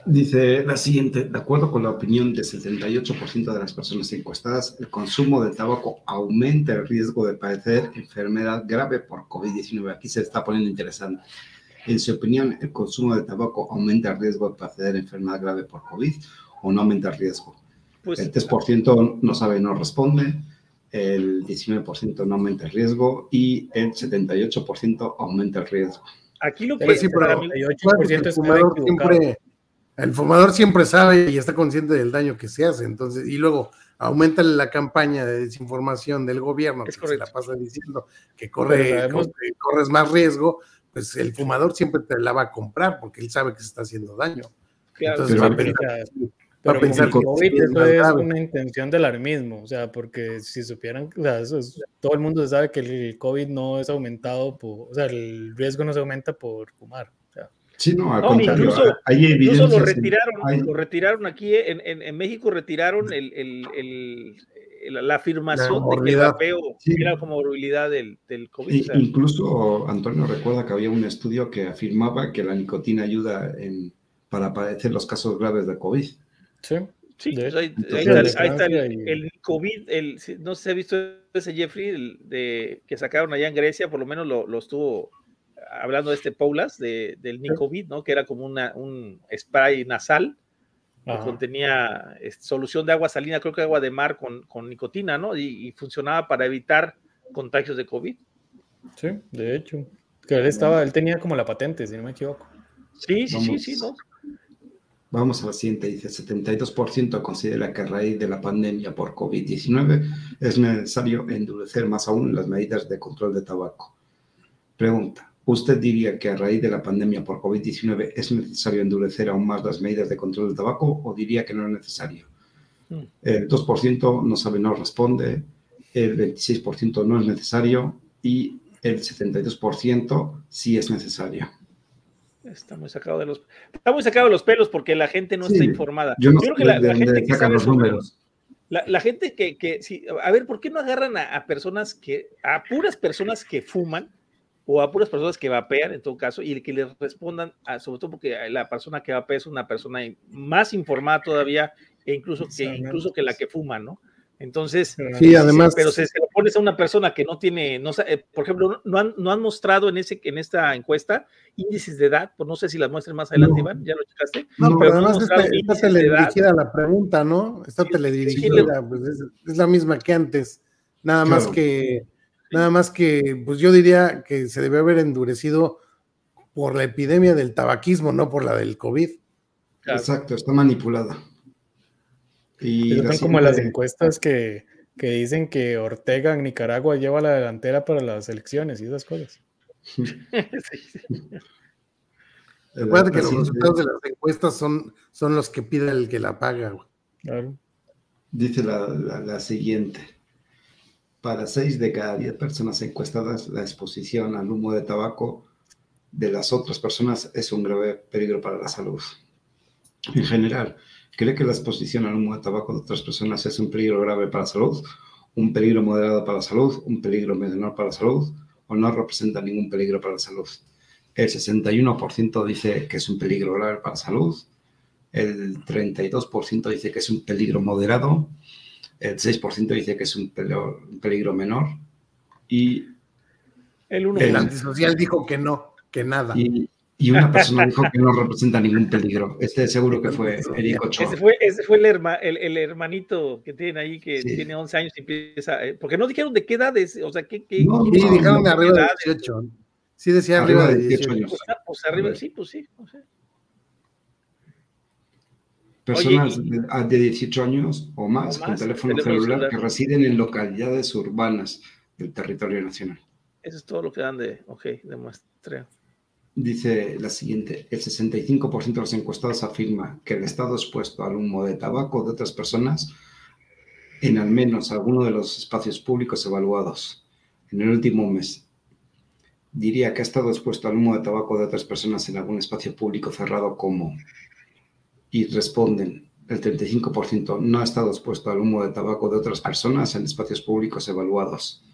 Dice la siguiente, de acuerdo con la opinión del 78% de las personas encuestadas, el consumo de tabaco aumenta el riesgo de padecer enfermedad grave por COVID-19. Aquí se está poniendo interesante. En su opinión, ¿el consumo de tabaco aumenta el riesgo de padecer enfermedad grave por COVID o no aumenta el riesgo? Pues, el 3% no sabe, no responde, el 19% no aumenta el riesgo y el 78% aumenta el riesgo. Aquí lo que sí, pero, el fumador siempre el fumador siempre sabe y está consciente del daño que se hace, entonces, y luego aumenta la campaña de desinformación del gobierno que se la pasa diciendo que corre, corres más riesgo, pues el fumador siempre te la va a comprar porque él sabe que se está haciendo daño. entonces va a pensar, que eso es una intención del alarmismo, o sea, porque si supieran, o sea, todo el mundo sabe que el COVID no es aumentado, por, o sea, el riesgo no se aumenta por fumar. Sí, no, incluso, lo retiraron, lo retiraron aquí en, en, México, retiraron el, el, la afirmación de que el vapeo era como probabilidad del, del COVID. incluso Antonio recuerda que había un estudio que afirmaba que la nicotina ayuda en, para padecer los casos graves de COVID. Sí. Sí, pues ahí, está, el, COVID, el, no sé si ha visto ese Jeffrey de, que sacaron allá en Grecia, por lo menos lo, lo estuvo hablando de este Paulas, de, del Nicovid, ¿no? Que era como una, un spray nasal que contenía este, solución de agua salina, creo que agua de mar con, con nicotina, ¿no? Y, funcionaba para evitar contagios de COVID. Sí, de hecho. Que él estaba, él tenía como la patente, si no me equivoco. Sí, sí, sí, sí, ¿no? Vamos a la siguiente, dice, 72% considera que a raíz de la pandemia por COVID-19 es necesario endurecer más aún las medidas de control de tabaco. Pregunta, ¿Usted diría que a raíz de la pandemia por COVID-19 es necesario endurecer aún más las medidas de control del tabaco o diría que no es necesario? Hmm. El 2% no sabe, no responde, el 26% no es necesario y el 72% sí es necesario. Está muy sacado de los, está muy sacado de los pelos porque la gente no está informada. Yo, no creo que la, gente que sabe los números. La, gente que, que sí, a ver, ¿por qué no agarran a, a personas que, a puras personas que fuman? O a puras personas que vapean en todo caso y que les respondan, sobre todo porque la persona que vapea es una persona más informada todavía e incluso que, incluso que la que fuma, ¿no? Entonces, sí, además, pero si se lo pones a una persona que no tiene, no eh, por ejemplo, no han, no han mostrado en ese en esta encuesta índices de edad, pues no sé si las muestren más adelante, Iván, ya lo checaste. No, pero, además está, está teledirigida la pregunta, ¿no? Está teledirigida, pues es, la misma que antes, nada más que Nada más que, pues yo diría que se debe haber endurecido por la epidemia del tabaquismo, no por la del COVID. Exacto, está manipulada. Y son como las encuestas que, dicen que Ortega en Nicaragua lleva la delantera para las elecciones y esas cosas. Recuerda que los resultados de las encuestas son, son los que pide el que la paga. Dice la siguiente. Para seis de cada diez personas encuestadas, la exposición al humo de tabaco de las otras personas es un grave peligro para la salud. En general, ¿cree que la exposición al humo de tabaco de otras personas es un peligro grave para la salud, un peligro moderado para la salud, un peligro menor para la salud o no representa ningún peligro para la salud? El 61% dice que es un peligro grave para la salud, el 32% dice que es un peligro moderado, el 6% dice que es un peligro, menor y el, el antisocial dijo que no, que nada. Y, una persona dijo que no representa ningún peligro. Este seguro que fue Eric Ochoa. Ese fue, ese fue el, el, hermanito que tiene ahí, que tiene 11 años y empieza. Eh, porque no dijeron de qué edad es, o sea, qué. qué no, sí, dijeron de arriba de 18. Sí, decía arriba, de 18, años. Pues, ah, pues, arriba, sí, pues sí. No sé personas de 18 años o más, con teléfono, celular, que residen en localidades urbanas del territorio nacional. Eso es todo lo que dan de, ok, de muestreo. Dice la siguiente, el 65% de los encuestados afirma que el estado expuesto al humo de tabaco de otras personas en al menos alguno de los espacios públicos evaluados en el último mes. Diría que ha estado expuesto al humo de tabaco de otras personas en algún espacio público cerrado como y responden el 35% no ha estado expuesto al humo de tabaco de otras personas en espacios públicos evaluados.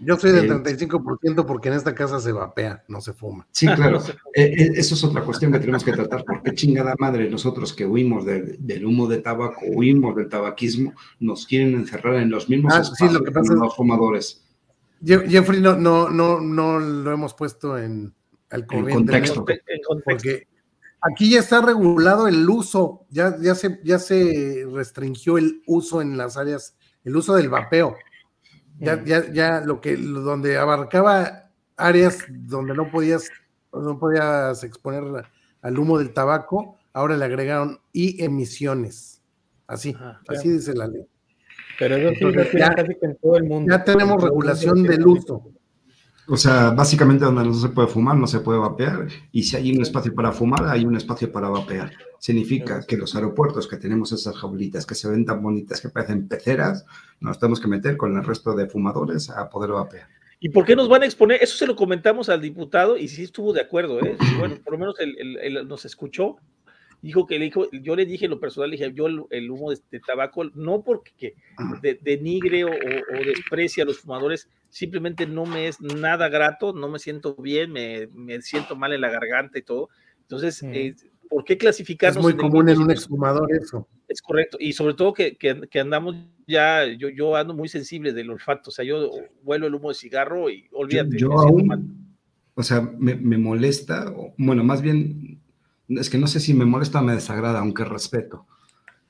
Yo soy del 35% porque en esta casa se vapea, no se fuma. Sí, claro. Eh, eh, eso es otra cuestión que tenemos que tratar. porque chingada madre nosotros que huimos del humo de tabaco, huimos del tabaquismo, nos quieren encerrar en los mismos ah, espacios sí, lo que pasa los fumadores? Jeffrey, no, no, no, no lo hemos puesto en el contexto. Porque aquí ya está regulado el uso, ya, ya, se, ya se restringió el uso en las áreas, el uso del vapeo. Ya, mm. ya, ya lo que, donde abarcaba áreas donde no podías, no podías exponer al humo del tabaco, ahora le agregaron y emisiones. Así, así dice la ley. Pero eso ya, casi que en todo el mundo. Ya tenemos regulación del uso. O sea, básicamente donde no se puede fumar, no se puede vapear. Y si hay un espacio para fumar, hay un espacio para vapear. Significa que los aeropuertos que tenemos esas jaulitas que se ven tan bonitas que parecen peceras, nos tenemos que meter con el resto de fumadores a poder vapear. ¿Y por qué nos van a exponer? Eso se lo comentamos al diputado y sí estuvo de acuerdo, ¿eh? Bueno, por lo menos él, nos escuchó dijo que le dijo, yo le dije lo personal, le dije, yo el, humo de, tabaco, no porque denigre o, o, desprecia a los fumadores, simplemente no me es nada grato, no me siento bien, me, me siento mal en la garganta y todo. Entonces, eh, ¿por qué clasificarnos? Es muy común en un exfumador eso. Es correcto, y sobre todo que, que, andamos ya, yo, yo ando muy sensible del olfato, o sea, yo vuelo el humo de cigarro y olvídate. Yo, aún, o sea, me, me molesta, bueno, más bien es que no sé si me molesta o me desagrada, aunque respeto.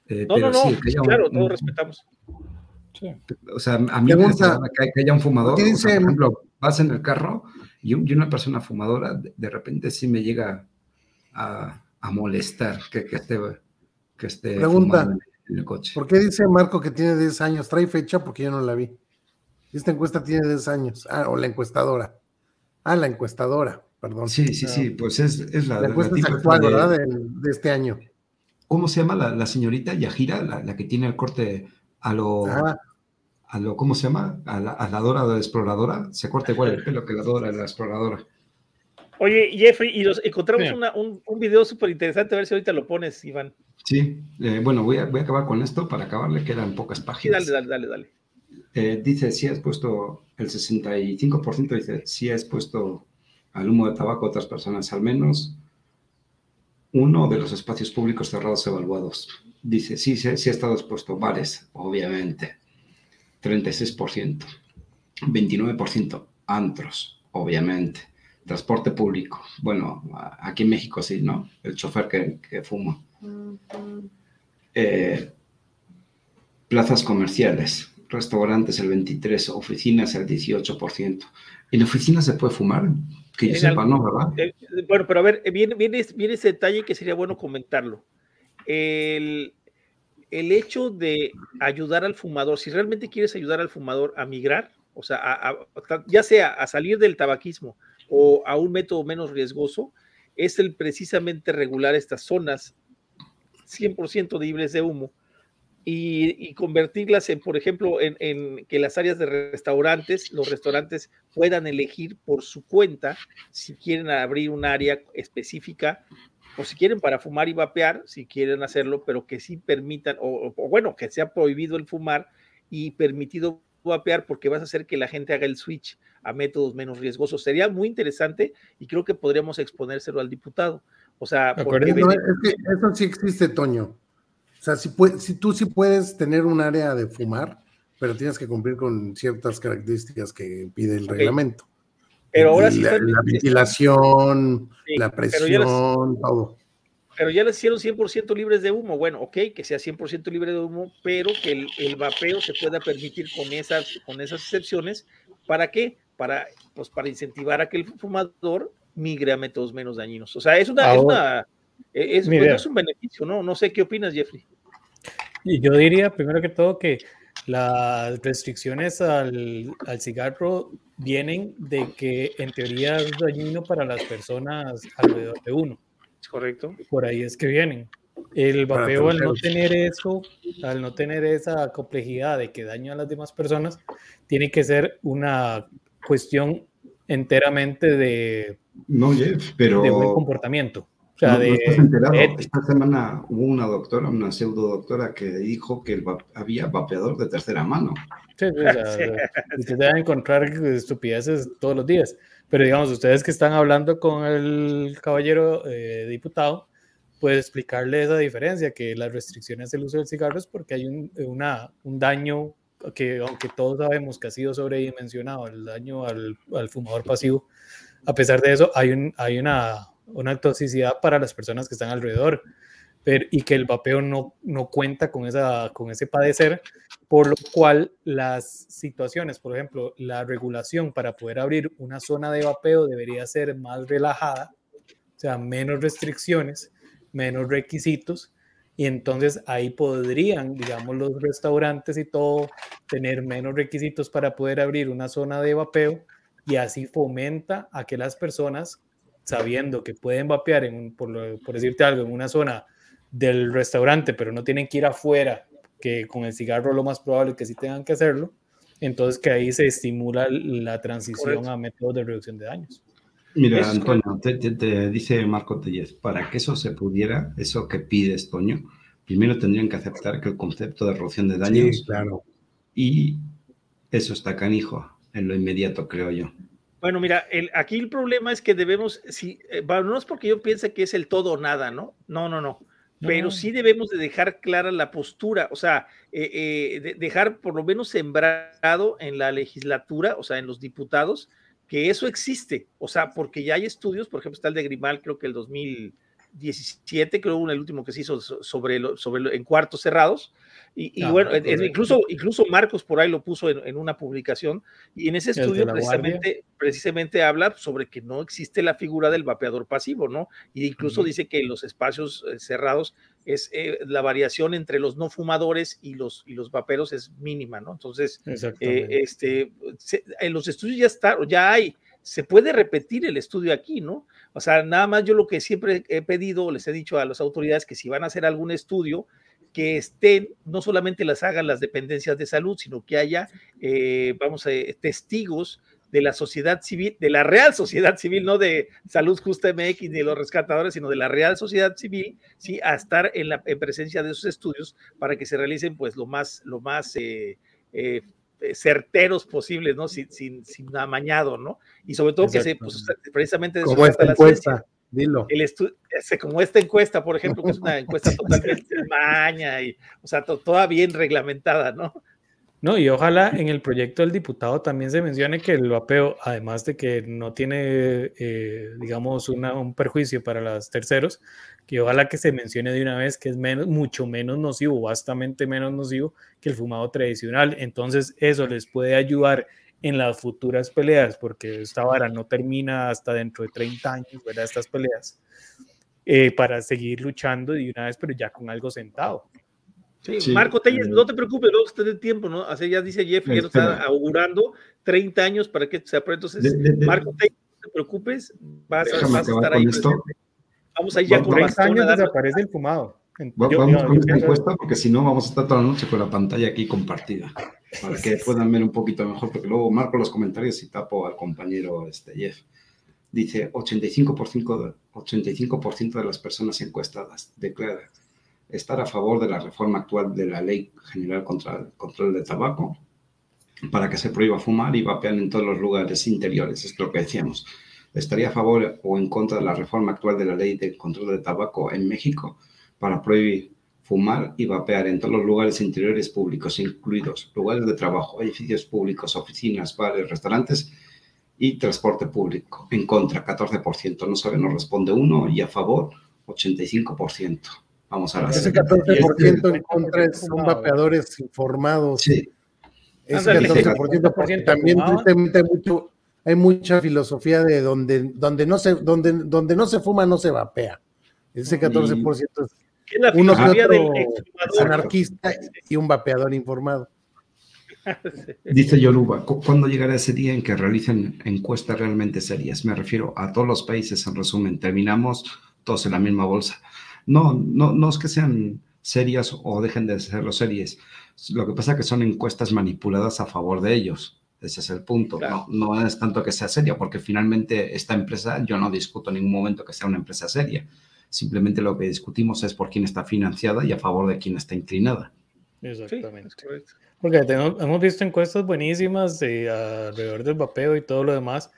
Eh, no, no, no, claro, todos respetamos. O sea, a mí me desagrada que, haya un fumador. por ejemplo, vas en el carro y, una persona fumadora de, repente sí me llega a, molestar que, esté, que esté Pregunta, en el coche. ¿Por qué dice Marco que tiene 10 años? Trae fecha porque yo no la vi. Esta encuesta tiene 10 años. Ah, o la encuestadora. Ah, la encuestadora perdón. Sí, sí, sí, pues es, es la, la encuesta actual, ¿verdad? De, este año. ¿Cómo se llama la, señorita Yajira, la, que tiene el corte a lo, ah. a lo ¿cómo se llama? A la, a la Dora de exploradora. Se corta igual el pelo que la Dora de la exploradora. Oye, Jeffrey, y nos encontramos un, un, video súper interesante, a ver si ahorita lo pones, Iván. Sí, eh, bueno, voy a, voy a acabar con esto para acabar, le quedan pocas páginas. Sí, dale, dale, dale, dale. Eh, dice, si has puesto, el 65% dice, si has puesto al humo de tabaco a otras personas, al menos uno de los espacios públicos cerrados evaluados. Dice, sí, sí, sí ha estado expuesto. Bares, obviamente. 36%. 29%. Antros, obviamente. Transporte público. Bueno, aquí en México sí, ¿no? El chofer que, fuma. Eh, plazas comerciales, restaurantes el 23%, oficinas el 18%. ¿En oficinas se puede fumar? Que yo sepa, no, ¿verdad? Eh, bueno, pero a ver, viene, viene, ese detalle que sería bueno comentarlo. El, el, hecho de ayudar al fumador, si realmente quieres ayudar al fumador a migrar, o sea, ya sea a salir del tabaquismo o a un método menos riesgoso, es el precisamente regular estas zonas 100% libres de humo y, convertirlas en, por ejemplo, en, que las áreas de restaurantes, los restaurantes puedan elegir por su cuenta si quieren abrir un área específica o si quieren para fumar y vapear, si quieren hacerlo, pero que sí permitan, o, bueno, que sea prohibido el fumar y permitido vapear porque vas a hacer que la gente haga el switch a métodos menos riesgosos. Sería muy interesante y creo que podríamos exponérselo al diputado. O sea, porque eso sí existe, Toño. O sea, si, si tú sí puedes tener un área de fumar, pero tienes que cumplir con ciertas características que pide el reglamento. Pero ahora sí. La, ventilación, la presión, todo. Pero ya les hicieron 100% libres de humo. Bueno, ok, que sea 100% libre de humo, pero que el, vapeo se pueda permitir con esas, con esas excepciones. ¿Para qué? Para, pues, para incentivar a que el fumador migre a métodos menos dañinos. O sea, es una, es, una, es, pues, es un beneficio, ¿no? No sé qué opinas, Jeffrey. Y yo diría, primero que todo, que las restricciones al, al, cigarro vienen de que en teoría es dañino para las personas alrededor de uno. Es correcto. Por ahí es que vienen. El vapeo al no tener eso, al no tener esa complejidad de que daño a las demás personas, tiene que ser una cuestión enteramente de, no, pero, de buen comportamiento. O sea, de, enterado? Esta semana hubo una doctora, una pseudo doctora, que dijo que había vapeador de tercera mano. Sí, o sea, usted debe encontrar estupideces todos los días. Pero digamos, ustedes que están hablando con el caballero eh, diputado, puede explicarle esa diferencia, que las restricciones del uso del cigarro es porque hay un, una, un daño que, aunque todos sabemos que ha sido sobredimensionado, el daño al, al fumador pasivo, a pesar de eso, hay, un, hay una una toxicidad para las personas que están alrededor. Y que el vapeo no, no cuenta con, esa, con ese padecer, por lo cual las situaciones, por ejemplo, la regulación para poder abrir una zona de vapeo debería ser más relajada, o sea, menos restricciones, menos requisitos, y entonces ahí podrían, digamos, los restaurantes y todo tener menos requisitos para poder abrir una zona de vapeo y así fomenta a que las personas sabiendo que pueden vapear, en por, decirte algo, en una zona del restaurante, pero no tienen que ir afuera, que con el cigarro lo más probable es que sí tengan que hacerlo, entonces que ahí se estimula la transición a métodos de reducción de daños. Mira, Antonio, te, dice Marco Tellez, para que eso se pudiera, eso que pides, Toño, primero tendrían que aceptar que el concepto de reducción de daños, claro. y eso está canijo en lo inmediato, creo yo. Bueno, mira, el, aquí el problema es que debemos, si, eh, no es porque yo piense que es el todo o nada, ¿no? No, no, no. Pero sí debemos de dejar clara la postura, o sea, eh, eh, dejar por lo menos sembrado en la legislatura, o sea, en los diputados, que eso existe, o sea, porque ya hay estudios, por ejemplo, está el de Grimal, creo que el 2017, creo el último que se hizo sobre, sobre en cuartos cerrados, y, bueno, incluso, incluso Marcos por ahí lo puso en, una publicación y en ese estudio precisamente, precisamente habla sobre que no existe la figura del vapeador pasivo, ¿no? Y incluso dice que en los espacios eh, cerrados es eh, la variación entre los no fumadores y los, y los vaperos es mínima, ¿no? Entonces, eh, este, en los estudios ya está, ya hay, se puede repetir el estudio aquí, ¿no? O sea, nada más yo lo que siempre he pedido, les he dicho a las autoridades que si van a hacer algún estudio, que estén, no solamente las hagan las dependencias de salud, sino que haya, eh, vamos a testigos de la sociedad civil, de la real sociedad civil, no de Salud Justa MX ni de los rescatadores, sino de la real sociedad civil, sí, a estar en la en presencia de esos estudios para que se realicen pues lo más, lo más eh, eh, certeros posibles, ¿no? Sin, sin, sin amañado, ¿no? Y sobre todo que se, pues, precisamente de Como esta encuesta. Dilo. El como esta encuesta, por ejemplo, que es una encuesta totalmente maña y, o sea, toda bien reglamentada, ¿no? No, y ojalá en el proyecto del diputado también se mencione que el vapeo, además de que no tiene, eh, digamos, un perjuicio para los terceros, que ojalá que se mencione de una vez que es menos, mucho menos nocivo, bastante menos nocivo que el fumado tradicional. Entonces, eso les puede ayudar en las futuras peleas, porque esta vara no termina hasta dentro de 30 años, ¿verdad? Estas peleas, eh, para seguir luchando de una vez, pero ya con algo sentado. Sí, Marco Telles, no te preocupes, no usted de tiempo, ¿no? Así ya dice Jeff, que está augurando 30 años para que se apruebe. Entonces, Marco Telles, no te preocupes, vas, a estar ahí. Vamos a ir ya con 30 años desaparece el fumado. Vamos con esta encuesta porque si no vamos a estar toda la noche con la pantalla aquí compartida para que puedan ver un poquito mejor, porque luego marco los comentarios y tapo al compañero este, Jeff. Dice 85%, de, 85 de las personas encuestadas declara estar a favor de la reforma actual de la Ley General contra el Control de Tabaco para que se prohíba fumar y vapear en todos los lugares interiores, es lo que decíamos. ¿Estaría a favor o en contra de la reforma actual de la Ley de Control de Tabaco en México para prohibir fumar y vapear en todos los lugares interiores públicos, incluidos lugares de trabajo, edificios públicos, oficinas, bares, restaurantes y transporte público. En contra, 14%. No sabe, no responde uno y a favor, 85%. Vamos a ver. Ese 14% en contra son vapeadores informados. Sí. Ese 14% también hay, mucho, hay mucha filosofía de donde, donde, no se, donde, donde no se fuma, no se vapea. Ese 14% es uno del anarquista y un vapeador informado. Dice Yoruba, ¿cuándo llegará ese día en que realicen encuestas realmente serias? Me refiero a todos los países, en resumen, terminamos todos en la misma bolsa. No, no, no es que sean serias o dejen de serlo series. Lo que pasa es que son encuestas manipuladas a favor de ellos. Ese es el punto. No, no es tanto que sea seria, porque finalmente esta empresa, yo no discuto en ningún momento que sea una empresa seria Simplemente lo que discutimos es por quién está financiada y a favor de quién está inclinada. Exactamente. Porque hemos visto encuestas buenísimas de, alrededor del vapeo y todo lo demás.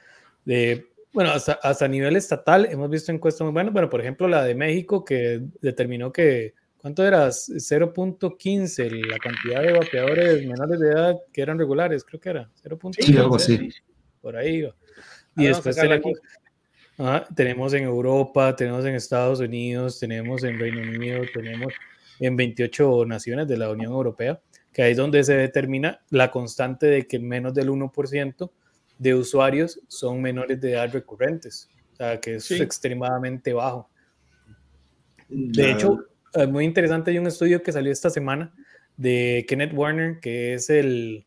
De, bueno, hasta, hasta nivel estatal hemos visto encuestas muy buenas. Bueno, por ejemplo, la de México que determinó que, ¿cuánto era? 0.15 la cantidad de vapeadores menores de edad que eran regulares, creo que era. 0.15. Sí, algo así. Por ahí iba. Y después tenemos, tenemos en Europa, tenemos en Estados Unidos, tenemos en Reino Unido, tenemos en 28 naciones de la Unión Europea, que ahí es donde se determina la constante de que menos del 1% de usuarios son menores de edad recurrentes, o sea, que es extremadamente bajo. De hecho, es muy interesante, hay un estudio que salió esta semana de Kenneth Warner, que es el,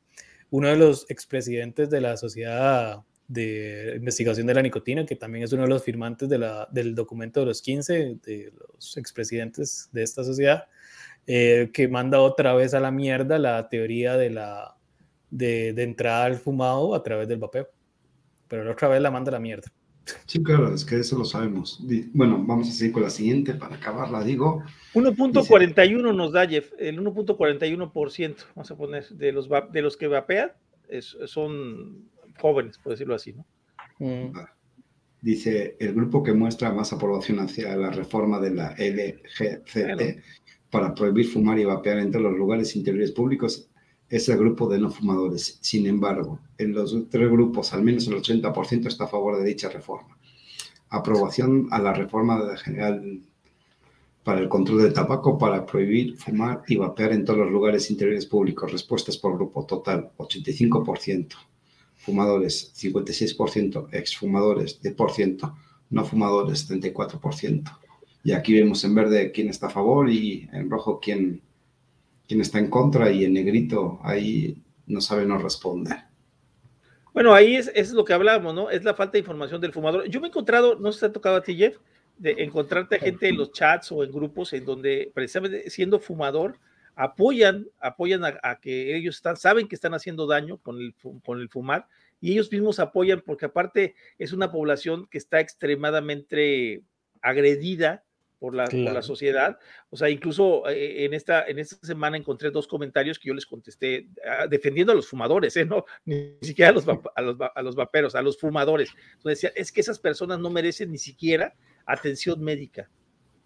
uno de los expresidentes de la Sociedad de Investigación de la Nicotina, que también es uno de los firmantes de la, del documento de los 15, de los expresidentes de esta sociedad, eh, que manda otra vez a la mierda la teoría de, la, de, de entrada al fumado a través del vapeo. Pero la otra vez la manda a la mierda. Sí, claro, es que eso lo sabemos. Bueno, vamos a seguir con la siguiente para acabarla, digo. 1.41 nos da, Jeff, el 1.41%, vamos a poner, de los, de los que vapean es, son jóvenes, por decirlo así, ¿no? Mm. Dice, el grupo que muestra más aprobación hacia la reforma de la LGCT para prohibir fumar y vapear entre los lugares interiores públicos es el grupo de no fumadores. Sin embargo, en los tres grupos, al menos el 80% está a favor de dicha reforma. Aprobación a la reforma general para el control del tabaco para prohibir fumar y vapear en todos los lugares interiores públicos. Respuestas por grupo total, 85% fumadores 56%, exfumadores 10%, no fumadores 34%. Y aquí vemos en verde quién está a favor y en rojo quién, quién está en contra y en negrito ahí no sabe, no responde. Bueno, ahí es, es lo que hablábamos, ¿no? Es la falta de información del fumador. Yo me he encontrado, no se te ha tocado a ti, Jeff, de encontrarte gente en los chats o en grupos en donde precisamente siendo fumador, apoyan, apoyan a, que ellos están, saben que están haciendo daño con el, con el fumar y ellos mismos apoyan porque aparte es una población que está extremadamente agredida por la, la, sociedad. O sea, incluso eh, en, esta, en esta semana encontré dos comentarios que yo les contesté ah, defendiendo a los fumadores, ¿eh? No, ni siquiera a los, a los, a los vaperos, a los fumadores. Entonces decía, es que esas personas no merecen ni siquiera atención médica.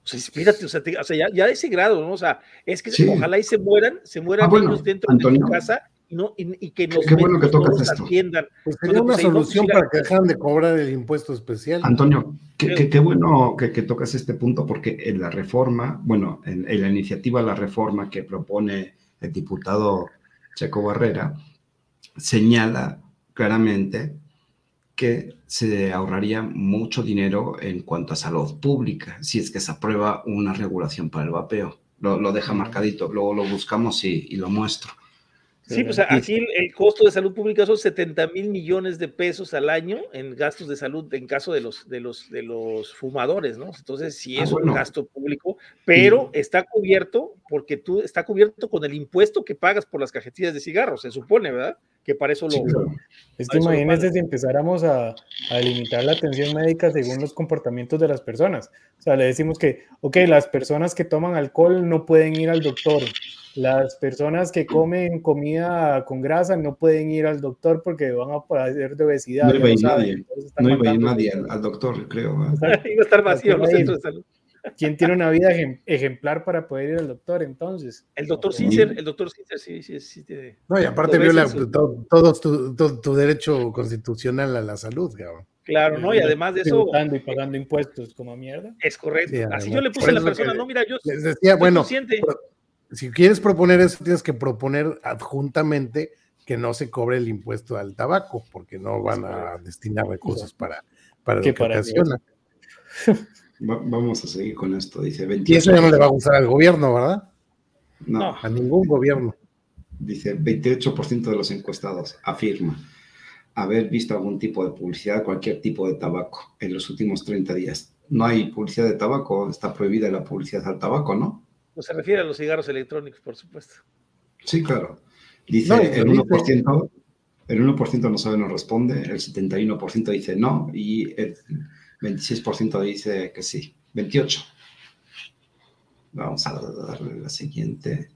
O sea, espérate, o sea, o sea ya, ya, de ese grado, ¿no? O sea, es que ojalá y se mueran, se mueran ah, dentro de su casa y, no, y, que nos qué bueno que tocas esto. atiendan. Pues sería una solución para que dejan de cobrar el impuesto especial. Antonio, qué, qué, bueno que, que, tocas este punto, porque en la reforma, bueno, en, en la iniciativa La Reforma que propone el diputado Checo Barrera, señala claramente que se ahorraría mucho dinero en cuanto a salud pública si es que se aprueba una regulación para el vapeo. Lo, lo deja marcadito, luego lo buscamos y, y lo muestro. Sí, pues aquí el, costo de salud pública son 70 mil millones de pesos al año en gastos de salud en caso de los, de los, de los fumadores, ¿no? Entonces sí ah, es un gasto público, pero está cubierto porque tú está cubierto con el impuesto que pagas por las cajetillas de cigarros, se supone, ¿verdad? Que para eso lo... Es que imagínense si empezáramos a, a limitar la atención médica según los comportamientos de las personas. O sea, le decimos que, ok, las personas que toman alcohol no pueden ir al doctor, las personas que comen comida con grasa no pueden ir al doctor porque van a padecer de obesidad. No iba a ir nadie, no iba a ir nadie al, doctor, creo. Iba a estar vacío los centros de salud. ¿Quién tiene una vida ejemplar para poder ir al doctor entonces? El doctor Sincer, el doctor Sincer sí, sí, sí. no, y aparte viola todo, tu, tu, derecho constitucional a la salud, cabrón. Claro, ¿no? Y además de eso. y pagando impuestos como mierda. Es correcto. Así yo le puse a la persona, no, mira, yo. Les decía, bueno, si quieres proponer eso, tienes que proponer adjuntamente que no se cobre el impuesto al tabaco, porque no van a destinar recursos para, para lo que ocasiona. vamos a seguir con esto, dice 28. Y eso ya no le va a gustar al gobierno, ¿verdad? No. A ningún gobierno. Dice 28% de los encuestados afirma haber visto algún tipo de publicidad, cualquier tipo de tabaco en los últimos 30 días. No hay publicidad de tabaco, está prohibida la publicidad al tabaco, ¿no? No se refiere a los cigarros electrónicos, por supuesto. Sí, claro. Dice el 1%, el 1% no sabe, no responde, el 71% dice no y el 26% dice que sí. 28. Vamos a darle la siguiente.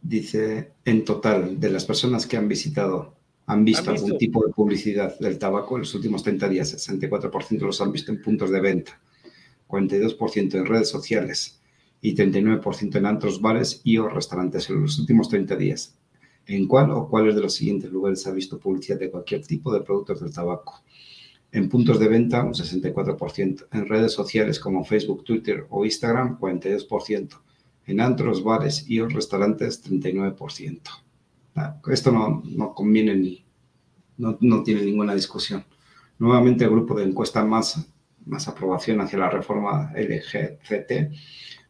Dice, en total, de las personas que han visitado, han visto, algún tipo de publicidad del tabaco en los últimos 30 días, 64% los han visto en puntos de venta, 42% en redes sociales y 39% en antros, bares y o restaurantes en los últimos 30 días. ¿En cuál o cuáles de los siguientes lugares ha visto publicidad de cualquier tipo de productos del tabaco? En puntos de venta, un 64%. En redes sociales como Facebook, Twitter o Instagram, 42%. En antros, bares y restaurantes, 39%. Ah, esto no, no conviene ni, no, no, tiene ninguna discusión. Nuevamente, el grupo de encuesta más, más aprobación hacia la reforma LGCT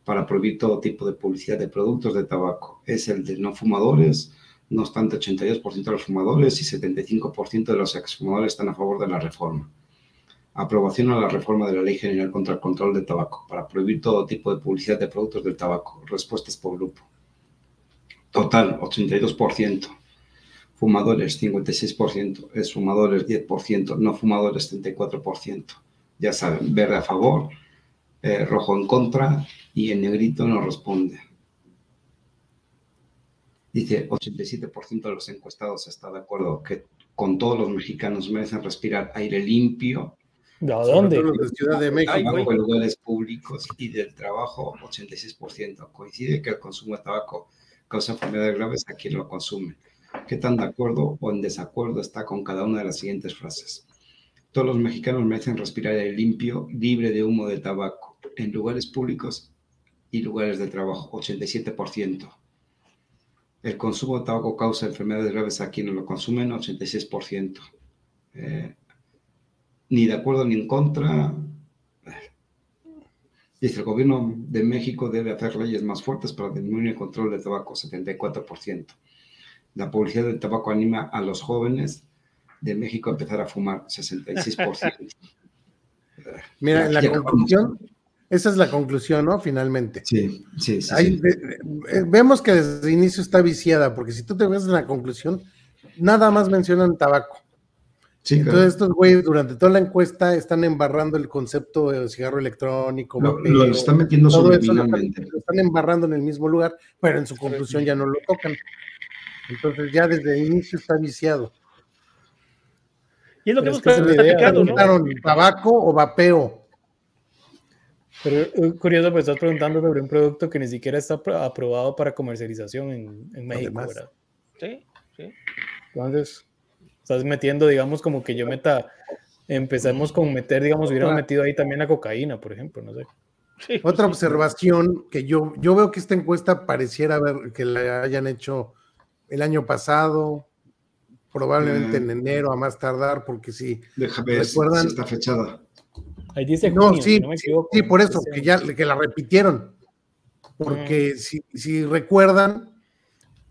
para prohibir todo tipo de publicidad de productos de tabaco es el de no fumadores, no obstante, 82% de los fumadores y 75% de los exfumadores están a favor de la reforma. Aprobación a la reforma de la Ley General contra el Control del Tabaco para prohibir todo tipo de publicidad de productos del tabaco. Respuestas por grupo. Total, 82%. Fumadores, 56%. Exfumadores, 10%. No fumadores, 34%. Ya saben, verde a favor, eh, rojo en contra y en negrito no responde. Dice, 87% de los encuestados está de acuerdo que con todos los mexicanos merecen respirar aire limpio. ¿De dónde? De Ciudad de México. Lugares públicos y del trabajo, 86%. Coincide que el consumo de tabaco causa enfermedades graves a quien lo consume. ¿Qué tan de acuerdo o en desacuerdo está con cada una de las siguientes frases? Todos los mexicanos merecen respirar aire limpio, libre de humo de tabaco, en lugares públicos y lugares de trabajo, 87%. El consumo de tabaco causa enfermedades graves a quienes lo consumen, 86%. Eh, ni de acuerdo ni en contra. Dice, el gobierno de México debe hacer leyes más fuertes para disminuir el control del tabaco, 74%. La publicidad del tabaco anima a los jóvenes de México a empezar a fumar, 66%. Mira, en la conclusión, esa es la conclusión, ¿no? Finalmente. Sí, sí, sí. Eh, vemos que desde el inicio está viciada, porque si tú te ves en la conclusión, nada más mencionan tabaco. Sí, Entonces estos güeyes durante toda la encuesta están embarrando el concepto de cigarro electrónico. Lo, están metiendo subliminalmente. Lo, lo están embarrando en el mismo lugar, pero en su conclusión ya no lo tocan. Entonces ya desde el inicio está viciado. Y es lo que hemos platicado, ¿no? ¿Tabaco o vapeo? Pero es curioso, pues estás preguntando sobre un producto que ni siquiera está aprobado para comercialización en, en México, ¿verdad? Sí, sí. Entonces, estás metiendo, digamos, como que yo meta, empecemos con meter, digamos, hubiéramos metido ahí también la cocaína, por ejemplo, no sé. Otra observación que yo, yo veo que esta encuesta pareciera ver que la hayan hecho el año pasado, probablemente en mm. enero a más tardar, porque si Déjame recuerdan, si está fechada. Ahí dice no, sí, sí, por eso, que ya que la repitieron. Porque mm. si, si, recuerdan,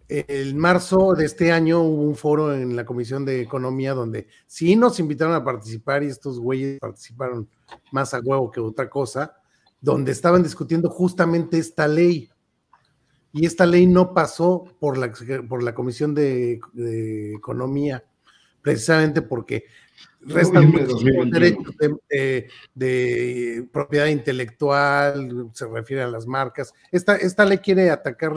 el marzo de este año hubo un foro en la Comisión de Economía donde sí nos invitaron a participar y estos güeyes participaron más a huevo que otra cosa, donde estaban discutiendo justamente esta ley. Y esta ley no pasó por la, por la Comisión de, de Economía, precisamente porque restan derechos de, propiedad intelectual, se refiere a las marcas. Esta, esta ley quiere atacar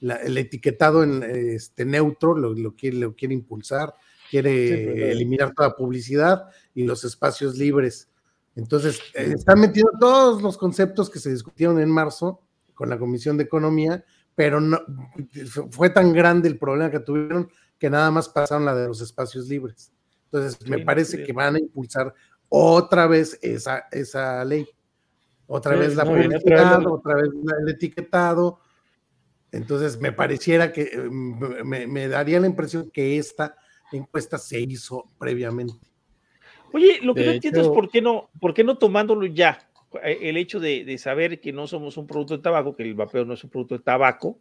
el etiquetado en este neutro, lo, quiere, lo quiere impulsar, quiere eliminar toda publicidad y los espacios libres. Entonces, eh, están metiendo todos los conceptos que se discutieron en marzo con la Comisión de Economía, pero no, fue tan grande el problema que tuvieron que nada más pasaron la de los espacios libres. Entonces, me parece que van a impulsar otra vez esa, esa ley. Otra vez la publicidad, otra vez el etiquetado. Entonces, me pareciera que, eh, me, daría la impresión que esta encuesta se hizo previamente. Oye, lo que no entiendo es por qué no, por qué no tomándolo ya, eh, el hecho de, de, saber que no somos un producto de tabaco, que el vapeo no es un producto de tabaco,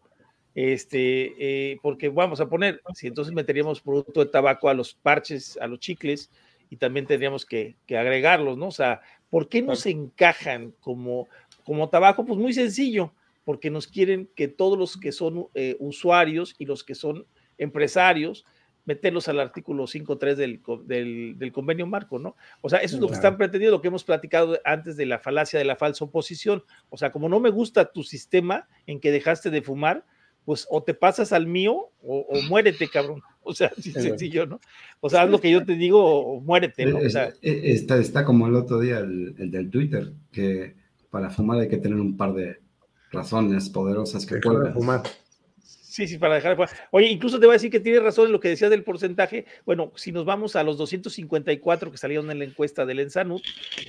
este, eh, porque vamos a poner, si entonces meteríamos producto de tabaco a los parches, a los chicles, y también tendríamos que, agregarlos, ¿no? O sea, ¿por qué no se encajan como, como tabaco? Pues muy sencillo, porque nos quieren que todos los que son eh, usuarios y los que son empresarios meterlos al artículo 5.3 del, del, del, convenio marco, ¿no? O sea, eso es lo que están pretendiendo, lo que hemos platicado antes de la falacia de la falsa oposición. O sea, como no me gusta tu sistema en que dejaste de fumar, pues o te pasas al mío o, muérete, cabrón. O sea, así sencillo, ¿no? O sea, haz lo que yo te digo o muérete, ¿no? O sea, está, está como el otro día el, el del Twitter, que para fumar hay que tener un par de razones poderosas que puedan fumar. Sí, sí, para dejar de Oye, incluso te voy a decir que tienes razón en lo que decías del porcentaje. Bueno, si nos vamos a los 254 que salieron en la encuesta del Ensanut,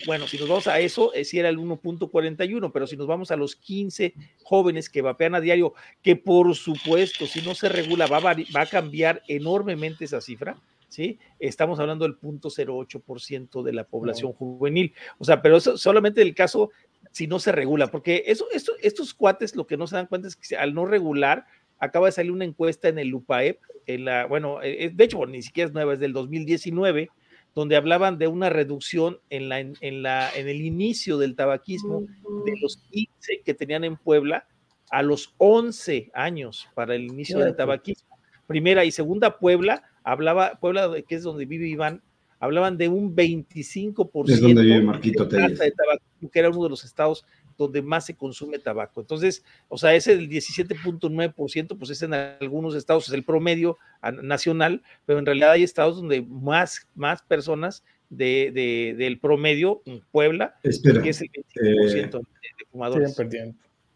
bueno, si nos vamos a eso, eh, sí era el 1.41, pero si nos vamos a los 15 jóvenes que vapean a diario, que por supuesto, si no se regula, va a, va a cambiar enormemente esa cifra. ¿sí? Estamos hablando del 0.08% de la población juvenil. O sea, pero eso solamente el caso si no se regula, porque eso, esto, estos cuates lo que no se dan cuenta es que al no regular, acaba de salir una encuesta en el UPAEP, en la, bueno, eh, eh, de hecho, ni siquiera es nueva, es del 2019, donde hablaban de una reducción en, la, en, la, en el inicio del tabaquismo de los 15 que tenían en Puebla a los 11 años para el inicio del tabaquismo. Primera y segunda Puebla, hablaba, Puebla, que es donde vive Iván, hablaban de un 25% es donde vive Marquito de, de tabaco, que era uno de los estados donde más se consume tabaco. Entonces, o sea, ese del 17.9%, pues es en algunos estados, es el promedio nacional, pero en realidad hay estados donde más, más personas de, del promedio, en Puebla, que es el 25% eh, de fumadores.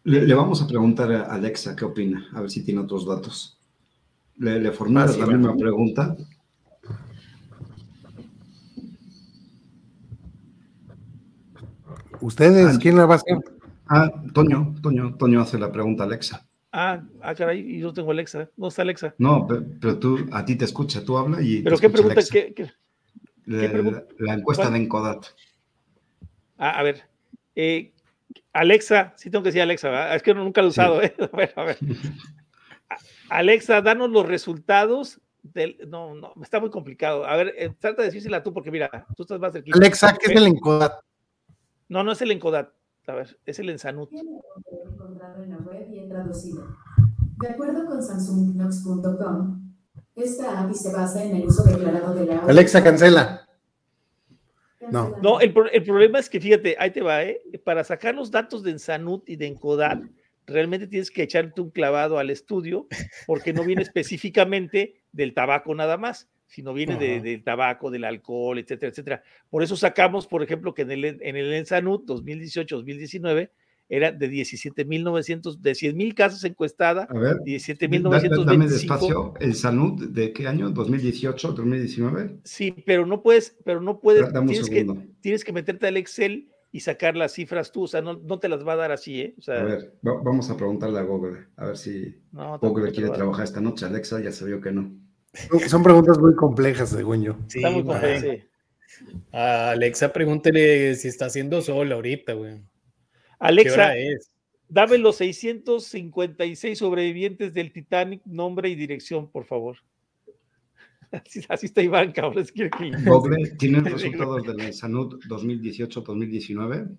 Le, vamos a preguntar a Alexa qué opina, a ver si tiene otros datos. Le, le formulas la misma pregunta. ¿Ustedes? ¿Quién la va a hacer? Ah, Toño, Toño, Toño hace la pregunta a Alexa. Ah, ah, caray, y yo tengo Alexa. ¿No está Alexa? No, pero, tú, a ti te escucha, tú habla y. ¿Pero qué pregunta? ¿qué, qué, la, encuesta de Encodat. Ah, a ver. Eh, Alexa, sí tengo que decir Alexa, ¿verdad? es que nunca lo he usado. ¿eh? A ver, a ver. Alexa, danos los resultados del. No, no, está muy complicado. A ver, eh, trata de decírsela tú, porque mira, tú estás más cerquita. Alexa, ¿qué es el Encodat? No, no es el Encodat. A ver, es el Ensanut. De acuerdo con samsungnox.com, esta API se basa en el uso declarado de la... Alexa, cancela. No. No, el, el, problema es que, fíjate, ahí te va, ¿eh? Para sacar los datos de Ensanut y de Encodat, realmente tienes que echarte un clavado al estudio porque no viene específicamente del tabaco nada más sino viene del tabaco, del alcohol, etcétera, etcétera. Por eso sacamos, por ejemplo, que en el, en el Ensanut 2018-2019 era de 17.900, de 100.000 casos encuestadas, 17.925. Dame despacio, ¿el Sanut de qué año? ¿2018, 2019? Sí, pero no puedes, pero no puedes, tienes que, tienes que meterte al Excel y sacar las cifras tú, o sea, no, no te las va a dar así, ¿eh? a ver, vamos a preguntarle a Google, a ver si Google quiere trabajar esta noche. Alexa ya se vio que no. Son preguntas muy complejas, según yo. Sí, está muy compleja. Alexa, pregúntele si está haciendo sol ahorita, güey. Alexa, dame los 656 sobrevivientes del Titanic, nombre y dirección, por favor. Así, está Iván, cabrón. ¿Tienen resultados del Sanud 2018-2019?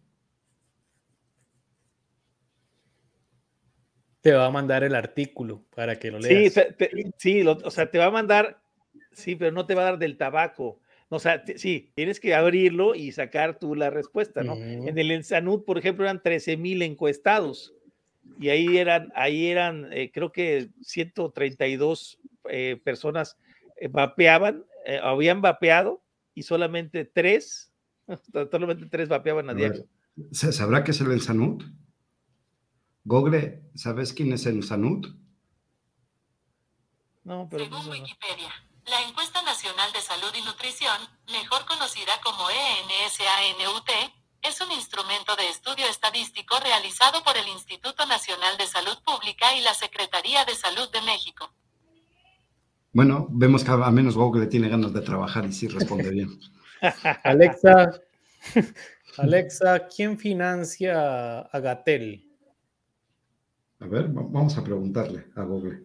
Te va a mandar el artículo para que lo leas. Sí, sí o sea, te va a mandar, sí, pero no te va a dar del tabaco. O sea, sí, tienes que abrirlo y sacar tú la respuesta, ¿no? En el Ensanud, por ejemplo, eran 13 mil encuestados y ahí eran, ahí eran, eh, creo que 132 eh, personas eh, vapeaban, habían vapeado y solamente tres, solamente tres vapeaban a, diario. ¿Sabrá qué es el Ensanud? Google, ¿sabes quién es el Sanut? No, pero Según Wikipedia, la Encuesta Nacional de Salud y Nutrición, mejor conocida como ENSANUT, es un instrumento de estudio estadístico realizado por el Instituto Nacional de Salud Pública y la Secretaría de Salud de México. Bueno, vemos que a menos Google tiene ganas de trabajar y sí responde bien. Alexa, Alexa, ¿quién financia a Gatel? A ver, vamos a preguntarle a Google.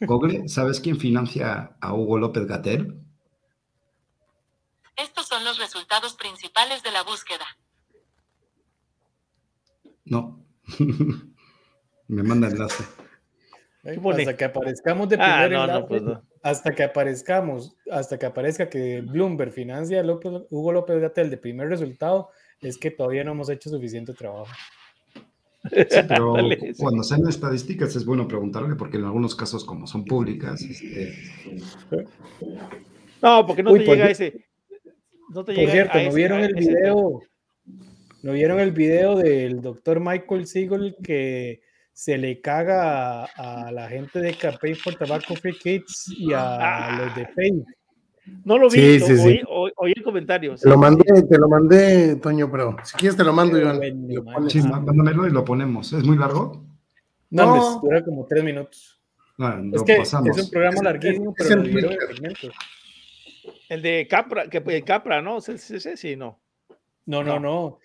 Google, ¿sabes quién financia a Hugo López Gatel? Estos son los resultados principales de la búsqueda. No. Me manda enlace. Hasta que aparezcamos de ah, primer pues hasta que aparezcamos, hasta que aparezca que Bloomberg financia a Hugo López Gatel de primer resultado, es que todavía no hemos hecho suficiente trabajo. pero cuando sean estadísticas es bueno preguntarle, porque en algunos casos, como son públicas, este... no, porque no te llega ese. No te por cierto, ¿no vieron el video? ¿No vieron el video del doctor Michael Siegel que se le caga a, la gente de Capay for Tobacco Free Kids y a los de Pay. No lo vi, sí, oí, el comentario. Te lo mandé, te lo mandé, Toño, pero si quieres te lo mando, yo. sí, mándamelo y lo ponemos. ¿Es muy largo? No, no. dura como tres minutos. Es que es un programa larguísimo, pero lo dieron en El de Capra, que Capra, ¿no? Sí, sí, sí, no. No, no, no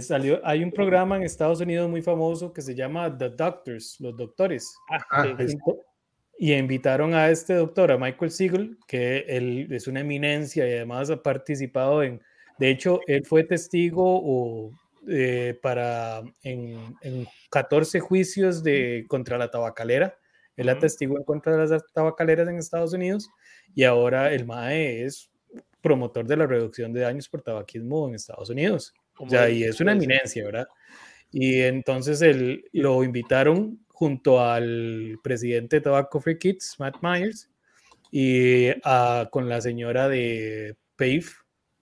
salió, hay un programa en Estados Unidos muy famoso que se llama The Doctors, los doctores. Ah, ah, y invitaron a este doctor, a Michael Siegel, que él es una eminencia y además ha participado en, de hecho, él fue testigo o, eh, para en, en, 14 juicios de, contra la tabacalera. Él uh atestiguó en contra de las tabacaleras en Estados Unidos y ahora el MAE es promotor de la reducción de daños por tabaquismo en Estados Unidos. O sea, y es una eminencia, ¿verdad? Y entonces él, lo invitaron junto al presidente de Tobacco Free Kids, Matt Myers, y con la señora de PAVE,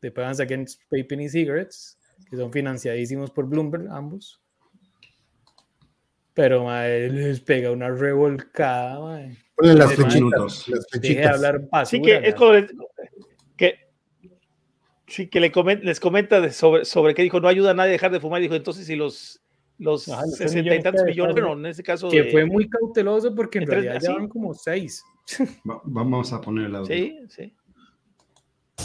de Parents Against Vaping y Cigarettes, que son financiadísimos por Bloomberg, ambos. Pero él les pega una revolcada. Madre. las flechitas. Deje de hablar basura. Así que es como, que Sí, que le les comenta de sobre, sobre que dijo, no ayuda a nadie a dejar de fumar. Dijo, entonces, si los, los sesenta y tantos millones, pero en este caso. Que fue muy cauteloso porque en realidad ya van como seis. Vamos a poner la. Sí, sí.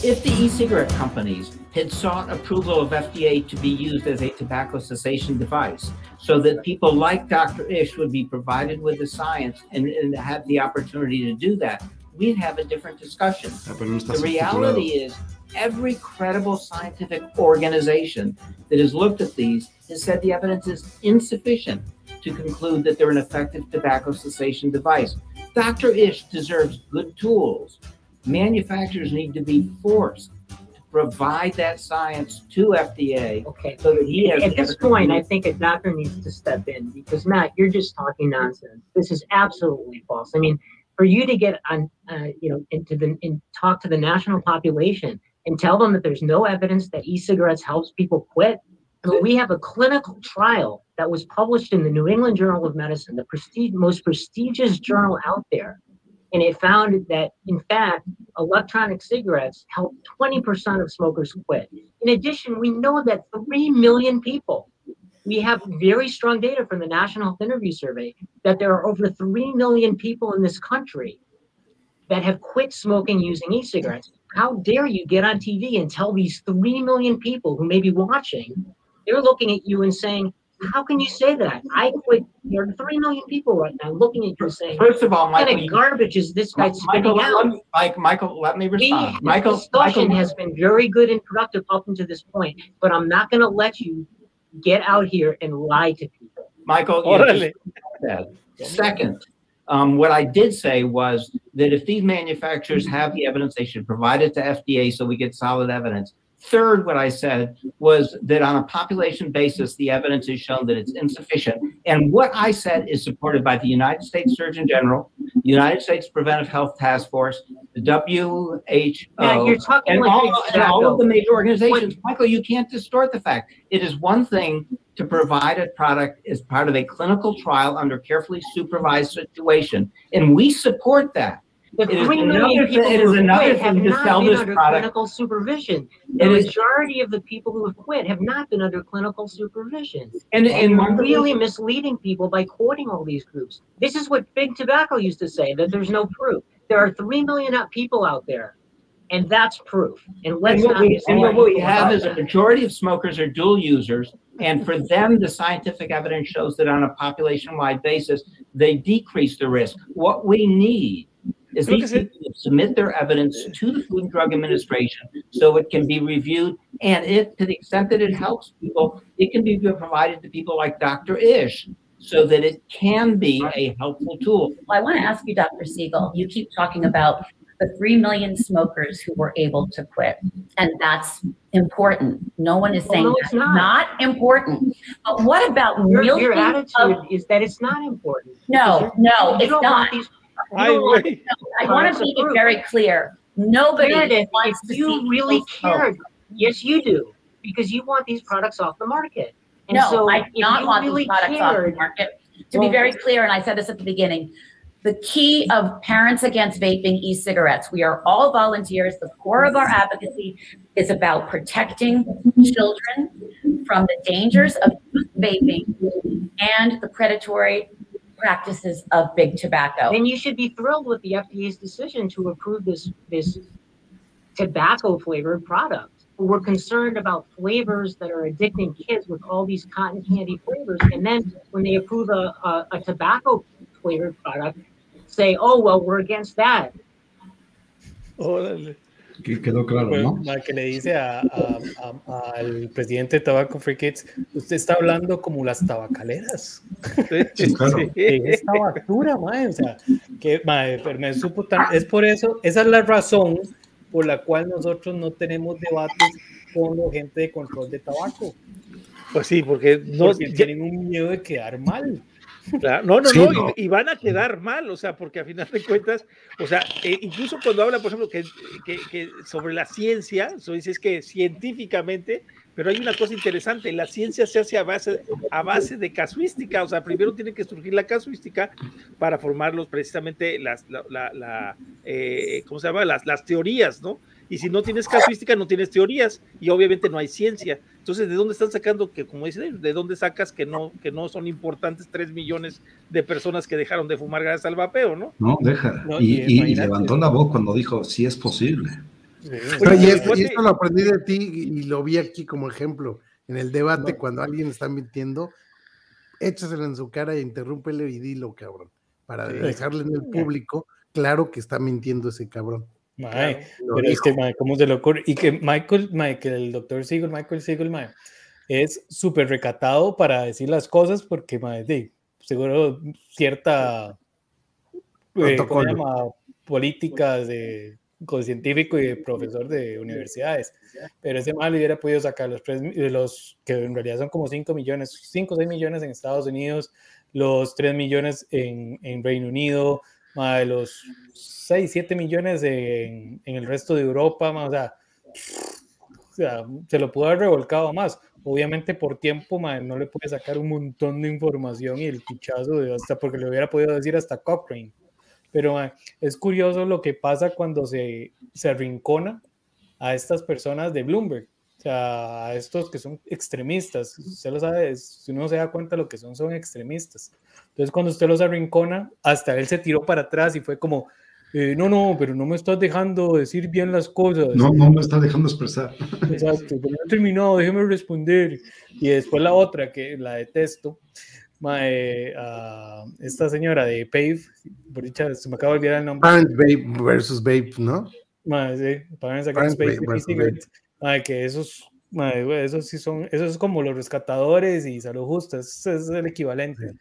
If the e-cigarette companies had sought approval of FDA to be used as a tobacco cessation device, so that people like Dr. Ish would be provided with the science and, and have the opportunity to do that, we'd have a different discussion. Ah, the reality is every credible scientific organization that has looked at these has said the evidence is insufficient to conclude that they're an effective tobacco cessation device. Dr. Ish deserves good tools. Manufacturers need to be forced to provide that science to FDA. Okay. So that he has At this point, I think a doctor needs to step in because Matt, you're just talking nonsense. This is absolutely false. I mean, for you to get on, uh, you know, into the and talk to the national population and tell them that there's no evidence that e-cigarettes helps people quit. We have a clinical trial that was published in the New England Journal of Medicine, the prestige, most prestigious journal out there. And it found that, in fact, electronic cigarettes help 20% of smokers quit. In addition, we know that 3 million people, we have very strong data from the National Health Interview Survey, that there are over 3 million people in this country that have quit smoking using e cigarettes how dare you get on TV and tell these 3 million people who may be watching, they're looking at you and saying, how can you say that? I quit. There are 3 million people right now looking at you saying, First of all, Michael, what kind of garbage is this guy spitting out? Let Mike, Michael, let me respond. We, Michael, discussion Michael, has been very good and productive up until this point, but I'm not going to let you get out here and lie to people. Michael, you Second, um, what I did say was that if these manufacturers have the evidence, they should provide it to FDA so we get solid evidence. Third, what I said was that on a population basis, the evidence has shown that it's insufficient. And what I said is supported by the United States Surgeon General, the United States Preventive Health Task Force, the WHO, yeah, you're talking and, like all, and all of the major organizations. What? Michael, you can't distort the fact. It is one thing to provide a product as part of a clinical trial under carefully supervised situation, and we support that. The it three million people it who have not been under product. clinical supervision. The it majority is, of the people who have quit have not been under clinical supervision. And, and, and really misleading people by quoting all these groups. This is what Big Tobacco used to say, that there's no proof. There are three million people out there and that's proof. And let's what we, and what we have is a majority of smokers are dual users, and for them, the scientific evidence shows that on a population-wide basis, they decrease the risk. What we need is these people submit their evidence to the Food and Drug Administration so it can be reviewed. And if, to the extent that it helps people, it can be provided to people like Dr. Ish so that it can be a helpful tool. Well, I want to ask you, Dr. Siegel, you keep talking about the 3 million smokers who were able to quit. And that's important. No one is oh, saying no, that's not. not. important. But what about Your, millions your attitude of, is that it's not important. no, no, You it's don't want not. these. You I don't want. I want to make it very clear. Nobody Meredith, wants if to you see really people smoke. cared, yes, you do, because you want these products off the market. And No, so I do not want really these products off the market. To be very clear, and I said this at the beginning, the key of Parents Against Vaping e-cigarettes, we are all volunteers. The core of our advocacy is about protecting children from the dangers of vaping and the predatory practices of big tobacco. Then you should be thrilled with the FDA's decision to approve this, this tobacco flavored product. We're concerned about flavors that are addicting kids with all these cotton candy flavors. And then when they approve a, a, a tobacco flavored product, say, oh, well, we're against that. Órale. Que quedó claro, Pues, ¿no? que le dice a- a- a- al presidente de Tobacco Free Kids, usted está hablando como las tabacaleras. Sí, claro. ¿Qué es esta basura, mae? O sea, que, mae, pero me supo tan- es por eso, esa es la razón por la cual nosotros no tenemos debates con la gente de control de tabaco. Pues sí, porque no, Porque ya- tienen un miedo de quedar mal. Claro, No, no, Sí, no, no. Y, y van a quedar mal, o sea, porque a final de cuentas, o sea, eh, incluso cuando habla, por ejemplo, que, que- que sobre la ciencia, eso dices que científicamente, pero hay una cosa interesante, la ciencia se hace a base, a base de casuística, o sea, primero tiene que surgir la casuística para formarlos precisamente las, la, la- la, eh, ¿cómo se llama? Las, las teorías, ¿no? Y si no tienes casuística, no tienes teorías y obviamente no hay ciencia. Entonces, ¿de dónde están sacando que, como dice, de dónde sacas que no, que no son importantes tres millones de personas que dejaron de fumar gracias al vapeo, ¿no? No, deja. No, y, y levantó la voz cuando dijo, sí es posible. Y, esto, y oye. esto lo aprendí de ti y, y lo vi aquí como ejemplo. En el debate, No. cuando alguien está mintiendo, échaselo en su cara e interrúmpele y dilo, cabrón. Para Sí. dejarle en el público claro que está mintiendo ese cabrón. Mae, Lo pero es que, mae, ¿cómo se le ocurre? Y que Michael, mae, que el doctor Siegel, Michael Siegel, mae, es súper recatado para decir las cosas porque, mae, de, seguro cierta eh, ¿cómo se llama? políticas de con científico y de profesor de universidades. Pero ese mal hubiera podido sacar los, tres de los que en realidad son como 5 millones, 5 o 6 millones en Estados Unidos, los 3 millones en, en Reino Unido, más de los 6, 7 millones en, en el resto de Europa, ma, o sea, o sea, se lo pudo haber revolcado más. Obviamente por tiempo ma, no le puede sacar un montón de información y el pichazo de hasta porque le hubiera podido decir hasta Cochrane. Pero ma, es curioso lo que pasa cuando se, se arrincona a estas personas de Bloomberg. O sea, a estos que son extremistas. Usted lo sabe, si uno se da cuenta lo que son, son extremistas. Entonces, cuando usted los arrincona, hasta él se tiró para atrás y fue como, eh, no, no, pero no me estás dejando decir bien las cosas. No, no me está dejando expresar. Exacto, pero no he terminado, déjeme responder. Y después la otra, que la detesto, mae, a esta señora de Pave, por dicha, se me acaba de olvidar el nombre. Parent Vape versus Vape, ¿no? Mae, sí, Parents Against Vape versus e-cigarettes. Mae, que esos, mae, güey, esos sí son, esos es como los rescatadores y salud justa, ese es el equivalente.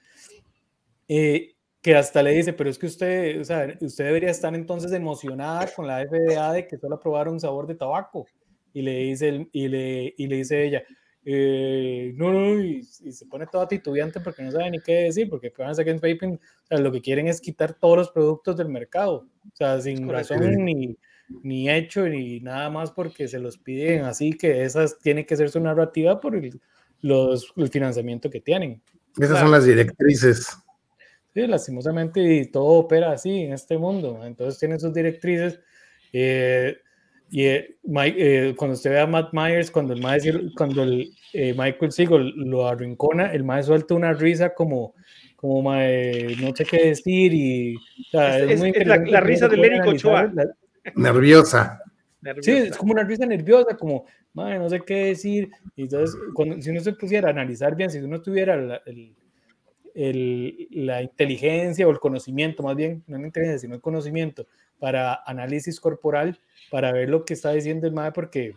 Eh, que hasta le dice, pero es que usted, o sea, usted debería estar entonces emocionada con la FDA de que solo aprobaron sabor de tabaco. Y le dice, el- y le, y le dice ella, eh, no, no, y, y se pone toda titubeante porque no sabe ni qué decir, porque Parents Against Vaping, o sea, lo que quieren es quitar todos los productos del mercado, o sea, sin razón ni, ni hecho ni nada más porque se los piden, así que esas tiene que ser su narrativa por el, los, el financiamiento que tienen. Esas son las directrices. Sí, lastimosamente y todo opera así en este mundo. Entonces tienen sus directrices. eh, y eh, Mike, eh, cuando usted ve a Matt Myers, cuando el, maestro, cuando el eh, Michael Siegel lo arrincona, el maestro suelta una risa como, como no sé qué decir. Y, o sea, Es- es, es- muy es la- la risa de analizar Ochoa. la- Nerviosa. Sí, Nerviosa. es como una risa nerviosa, como, madre, no sé qué decir. Y entonces, cuando, si uno se pusiera a analizar bien, si uno tuviera la, el- el- la inteligencia o el conocimiento, más bien, no la inteligencia, sino el conocimiento para análisis corporal, para ver lo que está diciendo el madre, porque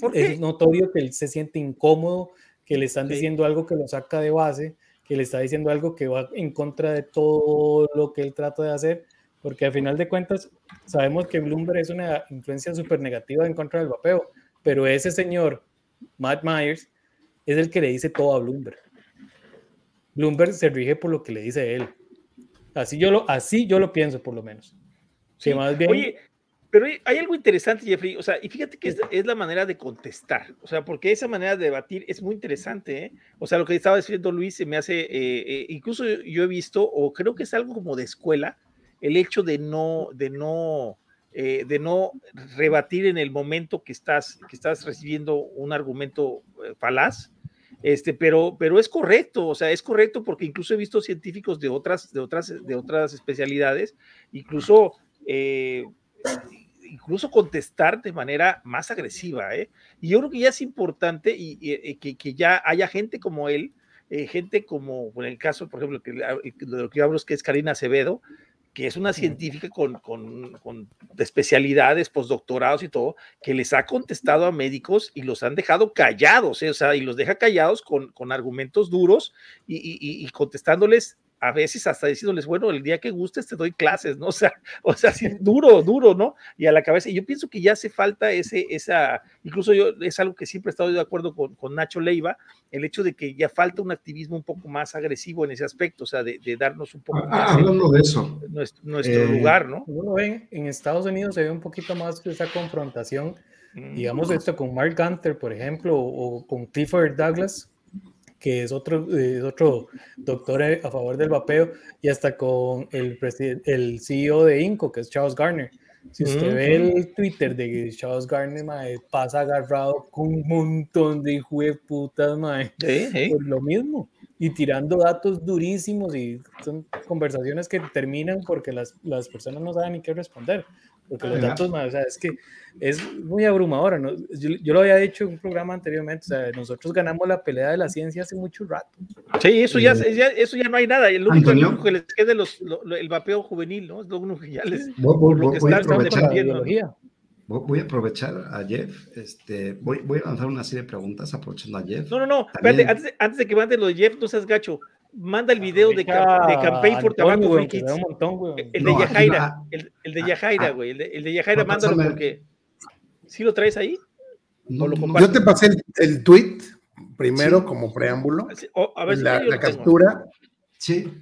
¿Por es notorio que él se siente incómodo, que le están Sí. diciendo algo que lo saca de base, que le está diciendo algo que va en contra de todo lo que él trata de hacer, porque al final de cuentas sabemos que Bloomberg es una influencia súper negativa en contra del vapeo, pero ese señor, Matt Myers, es el que le dice todo a Bloomberg. Bloomberg se rige por lo que le dice él. Así yo lo, así yo lo pienso, por lo menos. Sí. más bien, Oye, pero hay algo interesante, Jeffrey, o sea, y fíjate que es, la manera de contestar, o sea, porque esa manera de debatir es muy interesante, ¿eh? O sea, lo que estaba diciendo Luis se me hace, eh, eh, incluso yo he visto, o creo que es algo como de escuela, el hecho de no, de no, de no rebatir en el momento que estás, que estás recibiendo un argumento falaz, este, pero, pero es correcto, o sea, es correcto porque incluso he visto científicos de otras, de otras, de otras especialidades, incluso incluso contestar de manera más agresiva. ¿eh? Y yo creo que ya es importante y, eh, que, ya haya gente como él, eh, gente como, en el caso, por ejemplo, que, de lo que yo hablo es que es Karina Acevedo, que es una científica con, con, especialidades, postdoctorados y todo, que les ha contestado a médicos y los han dejado callados, o sea, y los deja callados con, argumentos duros y, y contestándoles a veces hasta diciéndoles, bueno, el día que gustes te doy clases, ¿no? O sea, o sea, sí, duro, duro, ¿no? Y a la cabeza. Y yo pienso que ya hace falta ese, esa, incluso yo, es algo que siempre he estado de acuerdo con, con Nacho Leiva, el hecho de que ya falta un activismo un poco más agresivo en ese aspecto, o sea, de, darnos un poco ah, más. Hablando de eso. Nuestro, eh, lugar, ¿no? Uno ve, en Estados Unidos se ve un poquito más esa confrontación, digamos esto con Mark Gunther, por ejemplo, o con Clifford Douglas, que es otro, otro doctor a favor del vapeo, y hasta con el, el CEO de Inco, que es Charles Garner. Si usted ve el Twitter de Charles Garner, pasa agarrado con un montón de hijo de putas, por lo mismo. Y tirando datos durísimos y son conversaciones que terminan porque las, las personas no saben ni qué responder. Porque los datos, o sea, es que es muy abrumador. ¿no? Yo, lo había dicho en un programa anteriormente, o sea, nosotros ganamos la pelea de la ciencia hace mucho rato. Sí, eso ya, eso ya no hay nada. El único, que les queda es el vapeo juvenil, ¿no? Es lo único que ya les. Voy, voy, voy, a aprovechar, voy, a aprovechar a Jeff. Este, voy, voy a lanzar una serie de preguntas aprovechando a Jeff. No, no, no. Espérate, antes, de, antes de que mande lo de Jeff, no seas gacho manda el video de, de Campaign for Tobacco Free Kids. el, de Yajaira, el, de ah, Yajaira, ah. güey. El de, el de Yajaira, mándalo porque. ¿Sí lo traes ahí? yo te pasé el, tweet primero como preámbulo. a ver, la, la captura. Sí.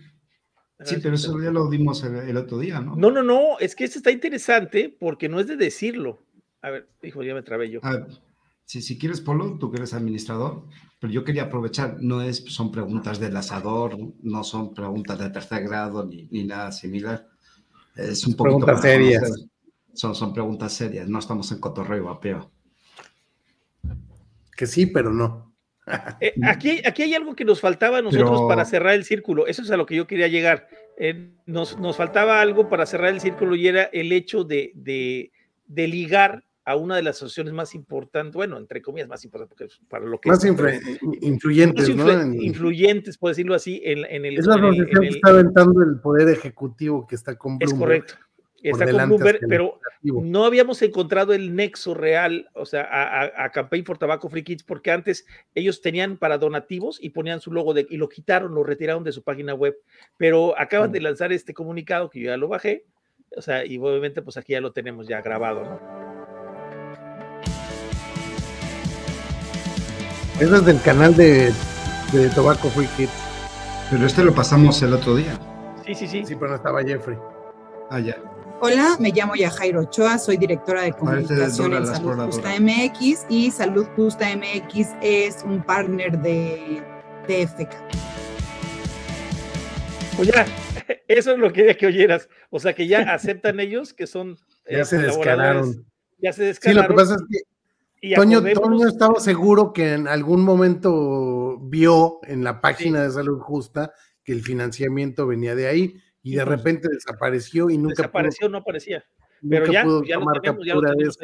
Sí, pero eso ya lo dimos el, otro día, ¿no? No, no, no, es que este está interesante porque no es de decirlo. A ver, hijo, ya me trabé yo. A ver, si, si quieres, Polo, tú que eres administrador, pero yo quería aprovechar, no es, son preguntas del asador, no son preguntas de tercer grado ni, ni nada similar. Es un poquito preguntas serias. Son, son preguntas serias, no estamos en cotorreo vapeo. Que sí, pero no. Eh, aquí, aquí hay algo que nos faltaba a nosotros para cerrar el círculo. Eso es a lo que yo quería llegar. Eh, nos, nos, faltaba algo para cerrar el círculo y era el hecho de, de, de ligar a una de las asociaciones más importantes, bueno, entre comillas, más importantes para lo que más influyentes, ¿no? influyentes, por decirlo así, en, en el. Es la asociación que está aventando el poder ejecutivo que está con Bloomberg. Es correcto. Está con Bloomberg, pero no habíamos encontrado el nexo real, o sea, a, a, Campaign for Tobacco Free Kids, porque antes ellos tenían para donativos y ponían su logo de, y lo quitaron, lo retiraron de su página web, pero acaban de lanzar este comunicado que yo ya lo bajé, o sea, y obviamente pues aquí ya lo tenemos ya grabado, ¿no? Eso es del canal de, de Tobacco Free Kids. Pero este lo pasamos el otro día. Sí, sí, sí. Sí, pero no estaba Jeffrey. Ah, ya. Hola, me llamo Yajairo Ochoa, soy directora de comunicación en Salud Justa MX y Salud Justa MX es un partner de, de Oye, eso es lo que quería que oyeras. O sea, que ya aceptan ellos que son. ya eh, se descararon. Ya se descararon. Sí, lo que pasa es que Toño, Toño, estaba seguro que en algún momento vio en la página de Salud Justa que el financiamiento venía de ahí y de repente desapareció y nunca desapareció, no aparecía. Pero ya, ya lo tenemos, ya lo tenemos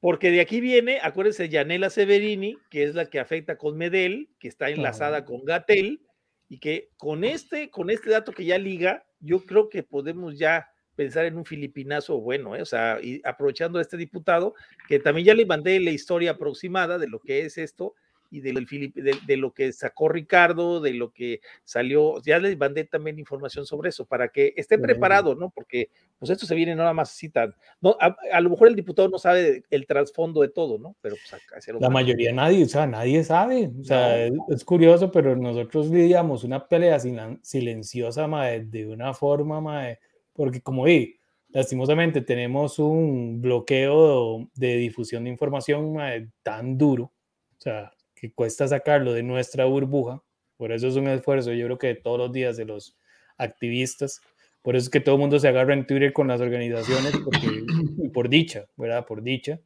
Porque de aquí viene, acuérdense, Yanela Severini, que es la que afecta con Medel, que está enlazada con Gatel, y que con este, con este dato que ya liga, yo creo que podemos ya pensar en un filipinazo bueno, ¿eh? o sea, y aprovechando a este diputado, que también ya le mandé la historia aproximada de lo que es esto, y de, de, de, lo que sacó Ricardo, de lo que salió, ya les mandé también información sobre eso, para que estén preparados, ¿no? Porque pues esto se viene nada más así tan, no, a, lo mejor el diputado no sabe el trasfondo de todo, ¿no? Pero pues acá La mayoría nadie, o sea, nadie sabe, o sea, es, curioso, pero nosotros lidiamos una pelea silenciosa, mae, de una forma, mae, porque como vi, lastimosamente tenemos un bloqueo de difusión de información tan duro, o sea, que cuesta sacarlo de nuestra burbuja. Por eso es un esfuerzo, yo creo que de todos los días de los activistas. Por eso es que todo el mundo se agarra en Twitter con las organizaciones, porque, por dicha, ¿verdad? Por dicha,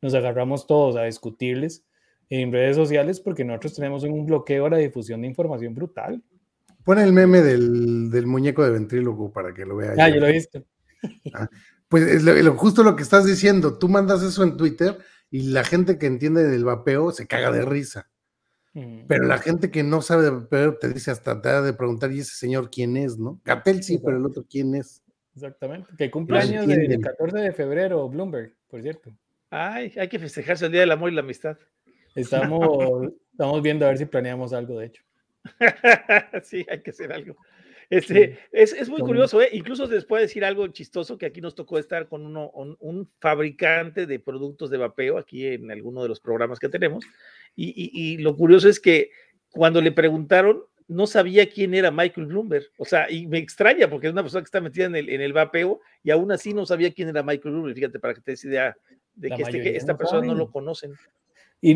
nos agarramos todos a discutirles en redes sociales porque nosotros tenemos un bloqueo a la difusión de información brutal. Pon el meme del, del muñeco de ventrílogo para que lo vea. Ah, yo lo he visto. Ah, pues es lo, justo lo que estás diciendo, tú mandas eso en Twitter y la gente que entiende del vapeo se caga de risa. Mm. Pero la gente que no sabe de vapeo te dice hasta te de preguntar, ¿y ese señor quién es? ¿No? Gatel sí, pero el otro quién es. Exactamente. Que cumpleaños del 14 de febrero, Bloomberg, por cierto. Ay, hay que festejarse el Día del Amor y la Amistad. Estamos, estamos viendo a ver si planeamos algo, de hecho. sí, hay que hacer algo. Este, es, es, muy curioso, ¿eh? incluso les puedo decir algo chistoso que aquí nos tocó estar con uno, un, fabricante de productos de vapeo aquí en alguno de los programas que tenemos. Y, y, lo curioso es que cuando le preguntaron, no sabía quién era Michael Bloomberg. O sea, y me extraña porque es una persona que está metida en el, en el vapeo y aún así no sabía quién era Michael Bloomberg. Fíjate, para que te des idea de que, este, esta persona no lo conocen. y,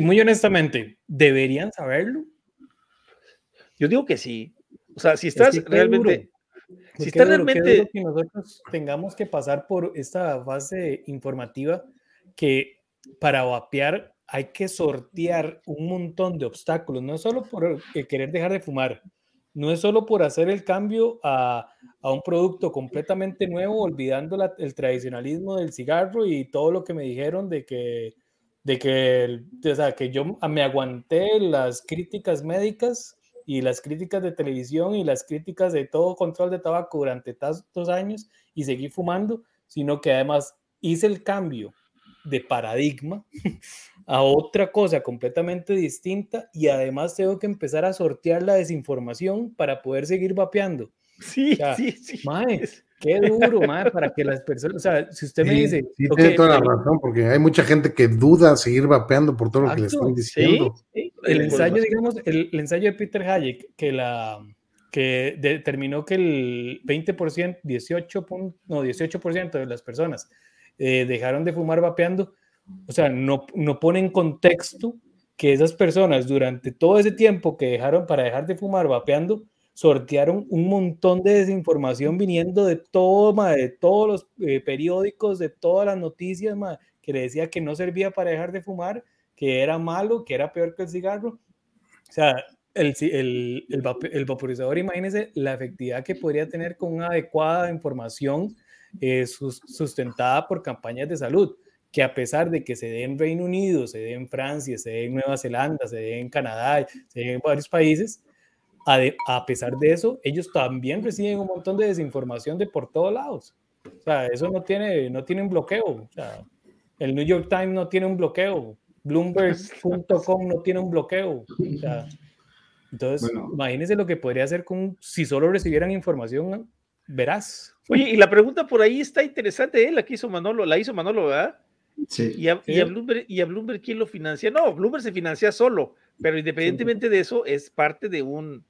muy honestamente, ¿deberían saberlo? Yo digo que sí. O sea, si estás realmente... Si estás realmente... Que nosotros tengamos que pasar por esta fase informativa que para vapear hay que sortear un montón de obstáculos, no es solo por querer dejar de fumar, no es solo por hacer el cambio a, a un producto completamente nuevo, olvidando el tradicionalismo del cigarro y todo lo que me dijeron de que, de que, o sea, que yo me aguanté las críticas médicas y las críticas de televisión y las críticas de todo control de tabaco durante tantos años y seguí fumando, sino que además hice el cambio de paradigma a otra cosa completamente distinta y además tengo que empezar a sortear la desinformación para poder seguir vapeando. Sí, sí, sí. Qué duro, madre, para que las personas, o sea, si usted me dice... Sí, tiene toda la razón, porque hay mucha gente que duda seguir vapeando por todo lo que le están diciendo. El ensayo, digamos, el, ensayo de Peter Hayek, que la que determinó que el 20%, 18, no, 18% de las personas eh, dejaron de fumar vapeando, o sea, no, no pone en contexto que esas personas durante todo ese tiempo que dejaron para dejar de fumar vapeando, sortearon un montón de desinformación viniendo de todo, de todos los eh, periódicos, de todas las noticias, que le decía que no servía para dejar de fumar, que era malo, que era peor que el cigarro. O sea, el, el, el, vaporizador, imagínense la efectividad que podría tener con una adecuada información eh, sustentada por campañas de salud, que a pesar de que se dé en Reino Unido, se dé en Francia, se dé en Nueva Zelanda, se dé en Canadá, se dé en varios países, a, pesar de eso, ellos también reciben un montón de desinformación de por todos lados. O sea, eso no tiene, no tiene un bloqueo. O sea, el New York Times no tiene un bloqueo. Bloomberg.com no tiene un bloqueo. O sea, entonces, imagínense lo que podría hacer con si solo recibieran información verás. Oye, y la pregunta por ahí está interesante, ¿eh? La que hizo Manolo, la hizo Manolo, ¿verdad? Sí. ¿Y a, Y, a Bloomberg, ¿Y a Bloomberg quién lo financia? No, Bloomberg se financia solo, pero independientemente de eso, es parte de un,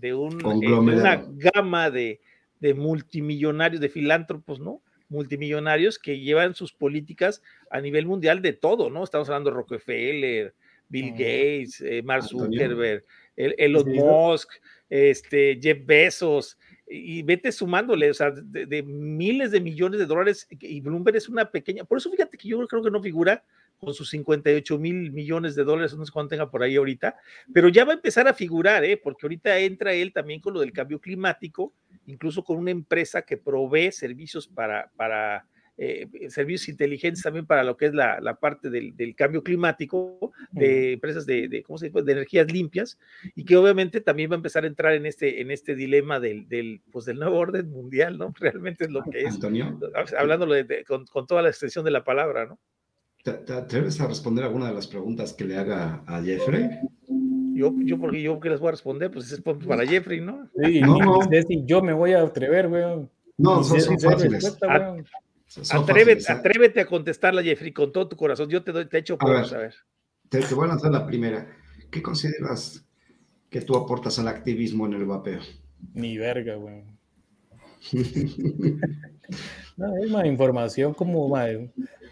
de, un, eh, una gama de, de, multimillonarios, de filántropos, ¿no? Multimillonarios que llevan sus políticas a nivel mundial de todo, ¿no? Estamos hablando de Rockefeller, Bill Gates, eh, Mark Zuckerberg, Elon Musk, este, Jeff Bezos, y vete sumándole, o sea, de, miles de millones de dólares, y Bloomberg es una pequeña, por eso fíjate que yo creo que no figura con sus 58 mil millones de dólares, no sé cuánto tenga por ahí ahorita, pero ya va a empezar a figurar, ¿eh? porque ahorita entra él también con lo del cambio climático, incluso con una empresa que provee servicios para, para eh, servicios inteligentes también para lo que es la, la parte del, del, cambio climático, de empresas de, de, ¿cómo se dice? de energías limpias, y que obviamente también va a empezar a entrar en este, en este dilema del, del, pues del nuevo orden mundial, ¿no? Realmente es lo que es, hablándolo con, con toda la extensión de la palabra, ¿no? ¿Te, atreves a responder alguna de las preguntas que le haga a Jeffrey? Yo, yo, porque yo que les voy a responder, pues es para Jeffrey, ¿no? Sí, no, no. yo me voy a atrever, weón. No, son, son fáciles. atrévete, atrévete, a contestarla, Jeffrey, con todo tu corazón. Yo te doy, te echo por saber. Te, te voy a lanzar la primera. ¿Qué consideras que tú aportas al activismo en el vapeo? Ni verga, weón. no, es más información como, más,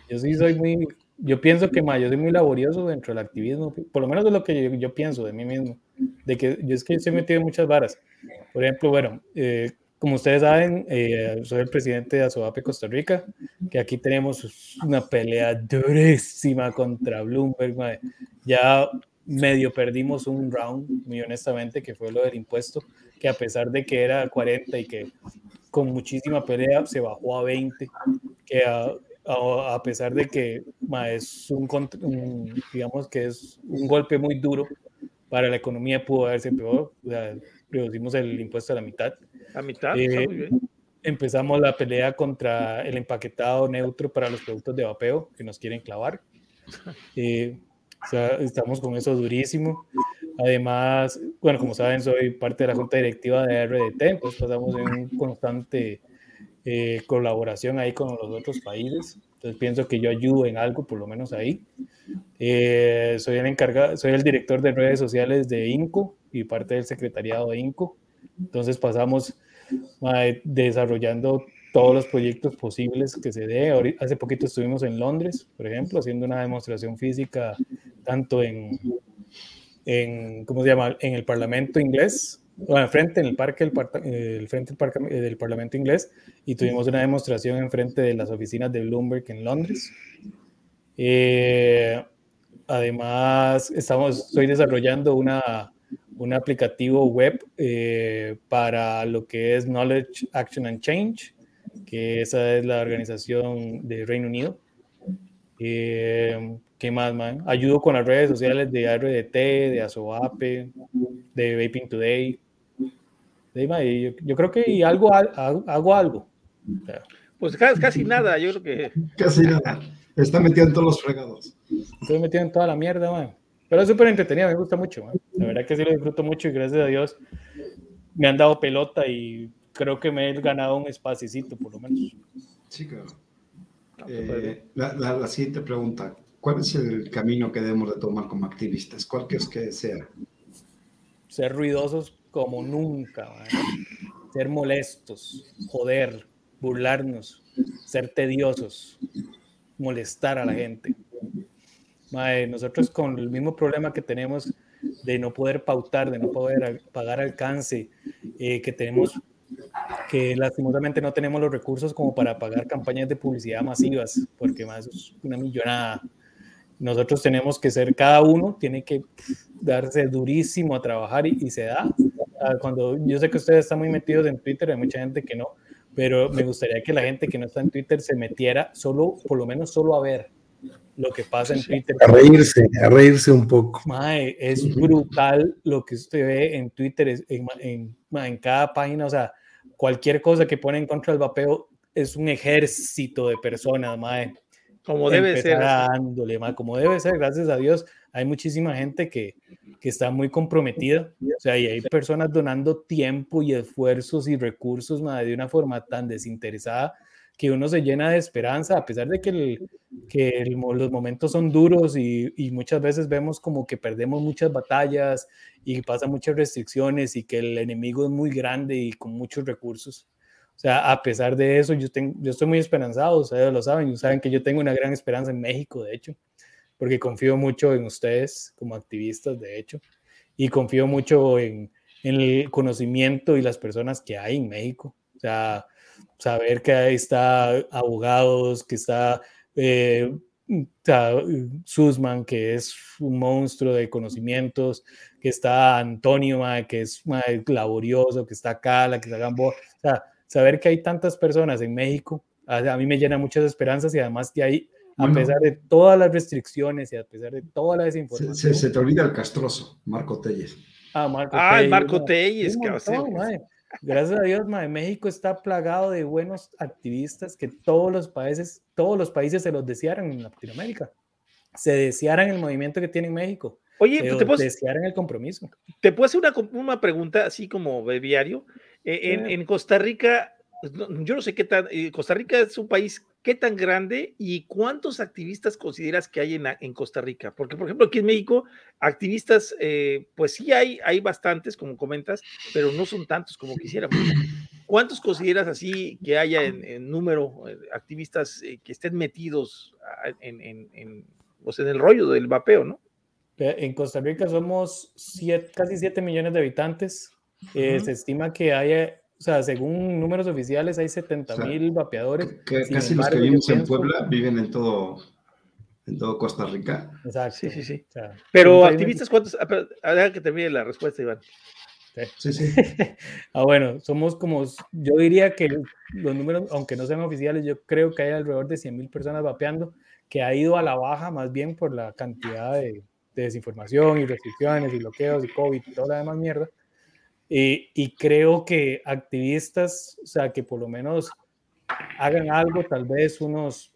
yo sí soy muy, yo pienso que más, yo soy muy laborioso dentro del activismo, por lo menos de lo que yo, pienso de mí mismo, de que yo es que estoy metido en muchas varas. Por ejemplo, bueno, eh, como ustedes saben, eh, soy el presidente de Asoape Costa Rica, que aquí tenemos una pelea durísima contra Bloomberg. Ya medio perdimos un round, muy honestamente, que fue lo del impuesto, que a pesar de que era 40 y que con muchísima pelea se bajó a 20, que a, a, pesar de que es un, digamos que es un golpe muy duro para la economía, pudo haberse peor, o sea, reducimos el impuesto a la mitad. A mitad, eh, muy bien. Empezamos la pelea contra el empaquetado neutro para los productos de vapeo que nos quieren clavar. Eh, o sea, estamos con eso durísimo. Además, bueno, como saben, soy parte de la junta directiva de RDT, entonces pasamos en un constante eh, colaboración ahí con los otros países. Entonces pienso que yo ayudo en algo, por lo menos ahí. Eh, soy el encargado, soy el director de redes sociales de INCO y parte del secretariado de INCO. Entonces pasamos desarrollando todos los proyectos posibles que se dé. Hace poquito estuvimos en Londres, por ejemplo, haciendo una demostración física tanto en, en ¿cómo se llama?, en el Parlamento inglés bueno, frente en el parque, el, frente del, parque, eh, del Parlamento inglés y tuvimos una demostración en frente de las oficinas de Bloomberg en Londres. Eh, además, estamos, estoy desarrollando una, un aplicativo web eh, para lo que es Knowledge, Action and Change, que esa es la organización de Reino Unido. ¿Qué más, man? Ayudo con las redes sociales de RDT, de ASOAPE, de Vaping Today yo, creo que algo, hago algo. Pues casi, nada, yo creo que. Casi nada. Está metido en todos los fregados. Estoy metido en toda la mierda, man. Pero es súper entretenido, me gusta mucho, La verdad que sí lo disfruto mucho y gracias a Dios me han dado pelota y creo que me he ganado un espacito, por lo menos. Sí, claro. Ah, pues, eh, la, la, siguiente pregunta. ¿Cuál es el camino que debemos de tomar como activistas? ¿Cuál que es que sea? Ser ruidosos como nunca, ser molestos, joder, burlarnos, ser tediosos, molestar a la gente. nosotros con el mismo problema que tenemos de no poder pautar, de no poder pagar alcance, eh, que tenemos que lastimosamente no tenemos los recursos como para pagar campañas de publicidad masivas, porque más es una millonada. Nosotros tenemos que ser, cada uno tiene que darse durísimo a trabajar y se da, cuando yo sé que ustedes están muy metidos en Twitter, hay mucha gente que no, pero me gustaría que la gente que no está en Twitter se metiera solo, por lo menos solo a ver lo que pasa en Twitter. A reírse, a reírse un poco. es brutal lo que usted ve en Twitter, en, en, cada página, o sea, cualquier cosa que pone en contra del vapeo es un ejército de personas, mae. Como debe ser. Dándole, como debe ser, gracias a Dios, hay muchísima gente que, que está muy comprometida. O sea, y hay personas donando tiempo y esfuerzos y recursos de una forma tan desinteresada que uno se llena de esperanza, a pesar de que, el, que los momentos son duros y, y, muchas veces vemos como que perdemos muchas batallas y pasan muchas restricciones y que el enemigo es muy grande y con muchos recursos. O sea, a pesar de eso, yo, tengo, yo estoy muy esperanzado, ustedes lo saben, saben que yo tengo una gran esperanza en México, de hecho porque confío mucho en ustedes como activistas, de hecho, y confío mucho en, el conocimiento y las personas que hay en México. O sea, saber que ahí está abogados, que está eh, Susman, que es un monstruo de conocimientos, que está Antonio, que es laborioso, que está Cala, que está Gamboa. O sea, saber que hay tantas personas en México, a mí me llena muchas esperanzas y además que hay a pesar de todas las restricciones y a pesar de toda la desinformación. Se, te olvida el castroso, Marco Telles. Ah, Marco ah, Telles. Marco Telles, Gracias a Dios, México está plagado de buenos activistas que todos los países, todos los países se los desearan en Latinoamérica. Se desearan el movimiento que tiene en México. Oye, te puedo, desearan el compromiso. Te puedo hacer una, una pregunta así como bebiario. Eh, en, en Costa Rica, pues, yo no sé qué tan, eh, Costa Rica es un país, ¿qué tan grande y cuántos activistas consideras que hay en, en Costa Rica? Porque, por ejemplo, aquí en México, activistas, eh, pues sí hay, hay bastantes, como comentas, pero no son tantos como quisiéramos. ¿Cuántos consideras así que haya en, número eh, activistas que estén metidos en, en, en, pues en el rollo del vapeo, no? En Costa Rica somos casi 7 millones de habitantes. Se estima que haya o sea, según números oficiales hay 70 mil vapeadores. casi los que vivimos en Puebla viven en todo, en todo Costa Rica. Exacto. Sí, sí, sí. Pero activistas, ¿cuántos? Haga que termine la respuesta, Iván. Sí, sí. ah, bueno, somos como, yo diría que los números, aunque no sean oficiales, yo creo que hay alrededor de 100 mil personas vapeando, que ha ido a la baja más bien por la cantidad de, de desinformación y restricciones y bloqueos y COVID y toda la demás mierda. Eh, y creo que activistas, o sea, que por lo menos hagan algo, tal vez unos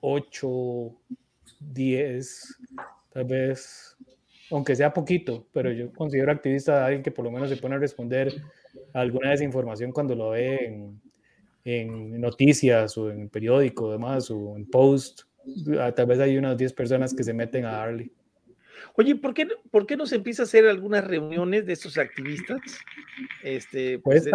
8, 10, tal vez, aunque sea poquito, pero yo considero activista a alguien que por lo menos se pone a responder alguna desinformación cuando lo ve en, noticias o en periódico, demás, o en post. Tal vez hay unas 10 personas que se meten a darle. Oye, ¿por qué, ¿por qué no se empieza a hacer algunas reuniones de estos activistas? Este, pues,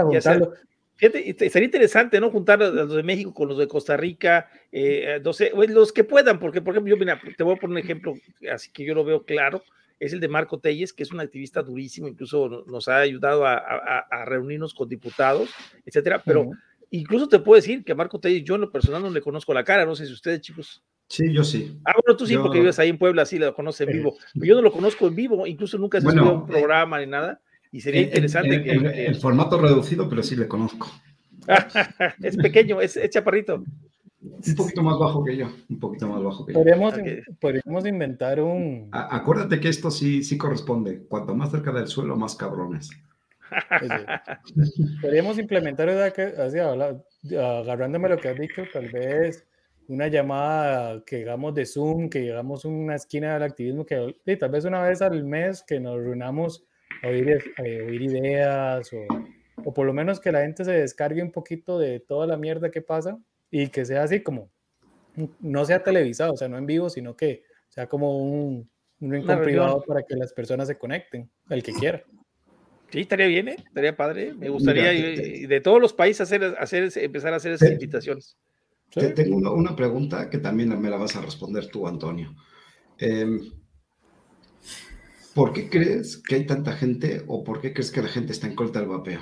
fíjate, sería interesante, ¿no? Juntar a los de México con los de Costa Rica, eh, no sé, los que puedan, porque, por ejemplo, yo, mira, te voy a poner un ejemplo, así que yo lo veo claro, es el de Marco Telles, que es un activista durísimo, incluso nos ha ayudado a, reunirnos con diputados, etcétera, pero incluso te puedo decir que a Marco Telles yo en lo personal no le conozco la cara, no sé si ustedes, chicos. Sí, yo sí. Ah, bueno, tú sí, porque vives ahí en Puebla, sí lo conoces en vivo. yo no lo conozco en vivo, incluso nunca se bueno, un programa ni nada. Y sería interesante que, El formato reducido, pero sí le conozco. es pequeño, es, chaparrito. Un poquito más bajo que yo, un poquito más bajo que podríamos, yo. Podríamos inventar un... acuérdate que esto sí, sí corresponde. Cuanto más cerca del suelo, más cabrones. podríamos implementar, así, agarrándome lo que has dicho, tal vez una llamada que hagamos de Zoom, que llegamos a una esquina del activismo, que tal vez una vez al mes que nos reunamos a oír, oír ideas o, o, por lo menos que la gente se descargue un poquito de toda la mierda que pasa y que sea así como, no sea televisado, o sea, no en vivo, sino que sea como un, un privado para que las personas se conecten, el que quiera. Sí, estaría bien, ¿eh? estaría padre. Me gustaría de todos los países hacer, hacer, empezar a hacer esas invitaciones. Tengo una, pregunta que también me la vas a responder tú, Antonio. Em, ¿Por qué crees que hay tanta gente o por qué crees que la gente está en contra del vapeo?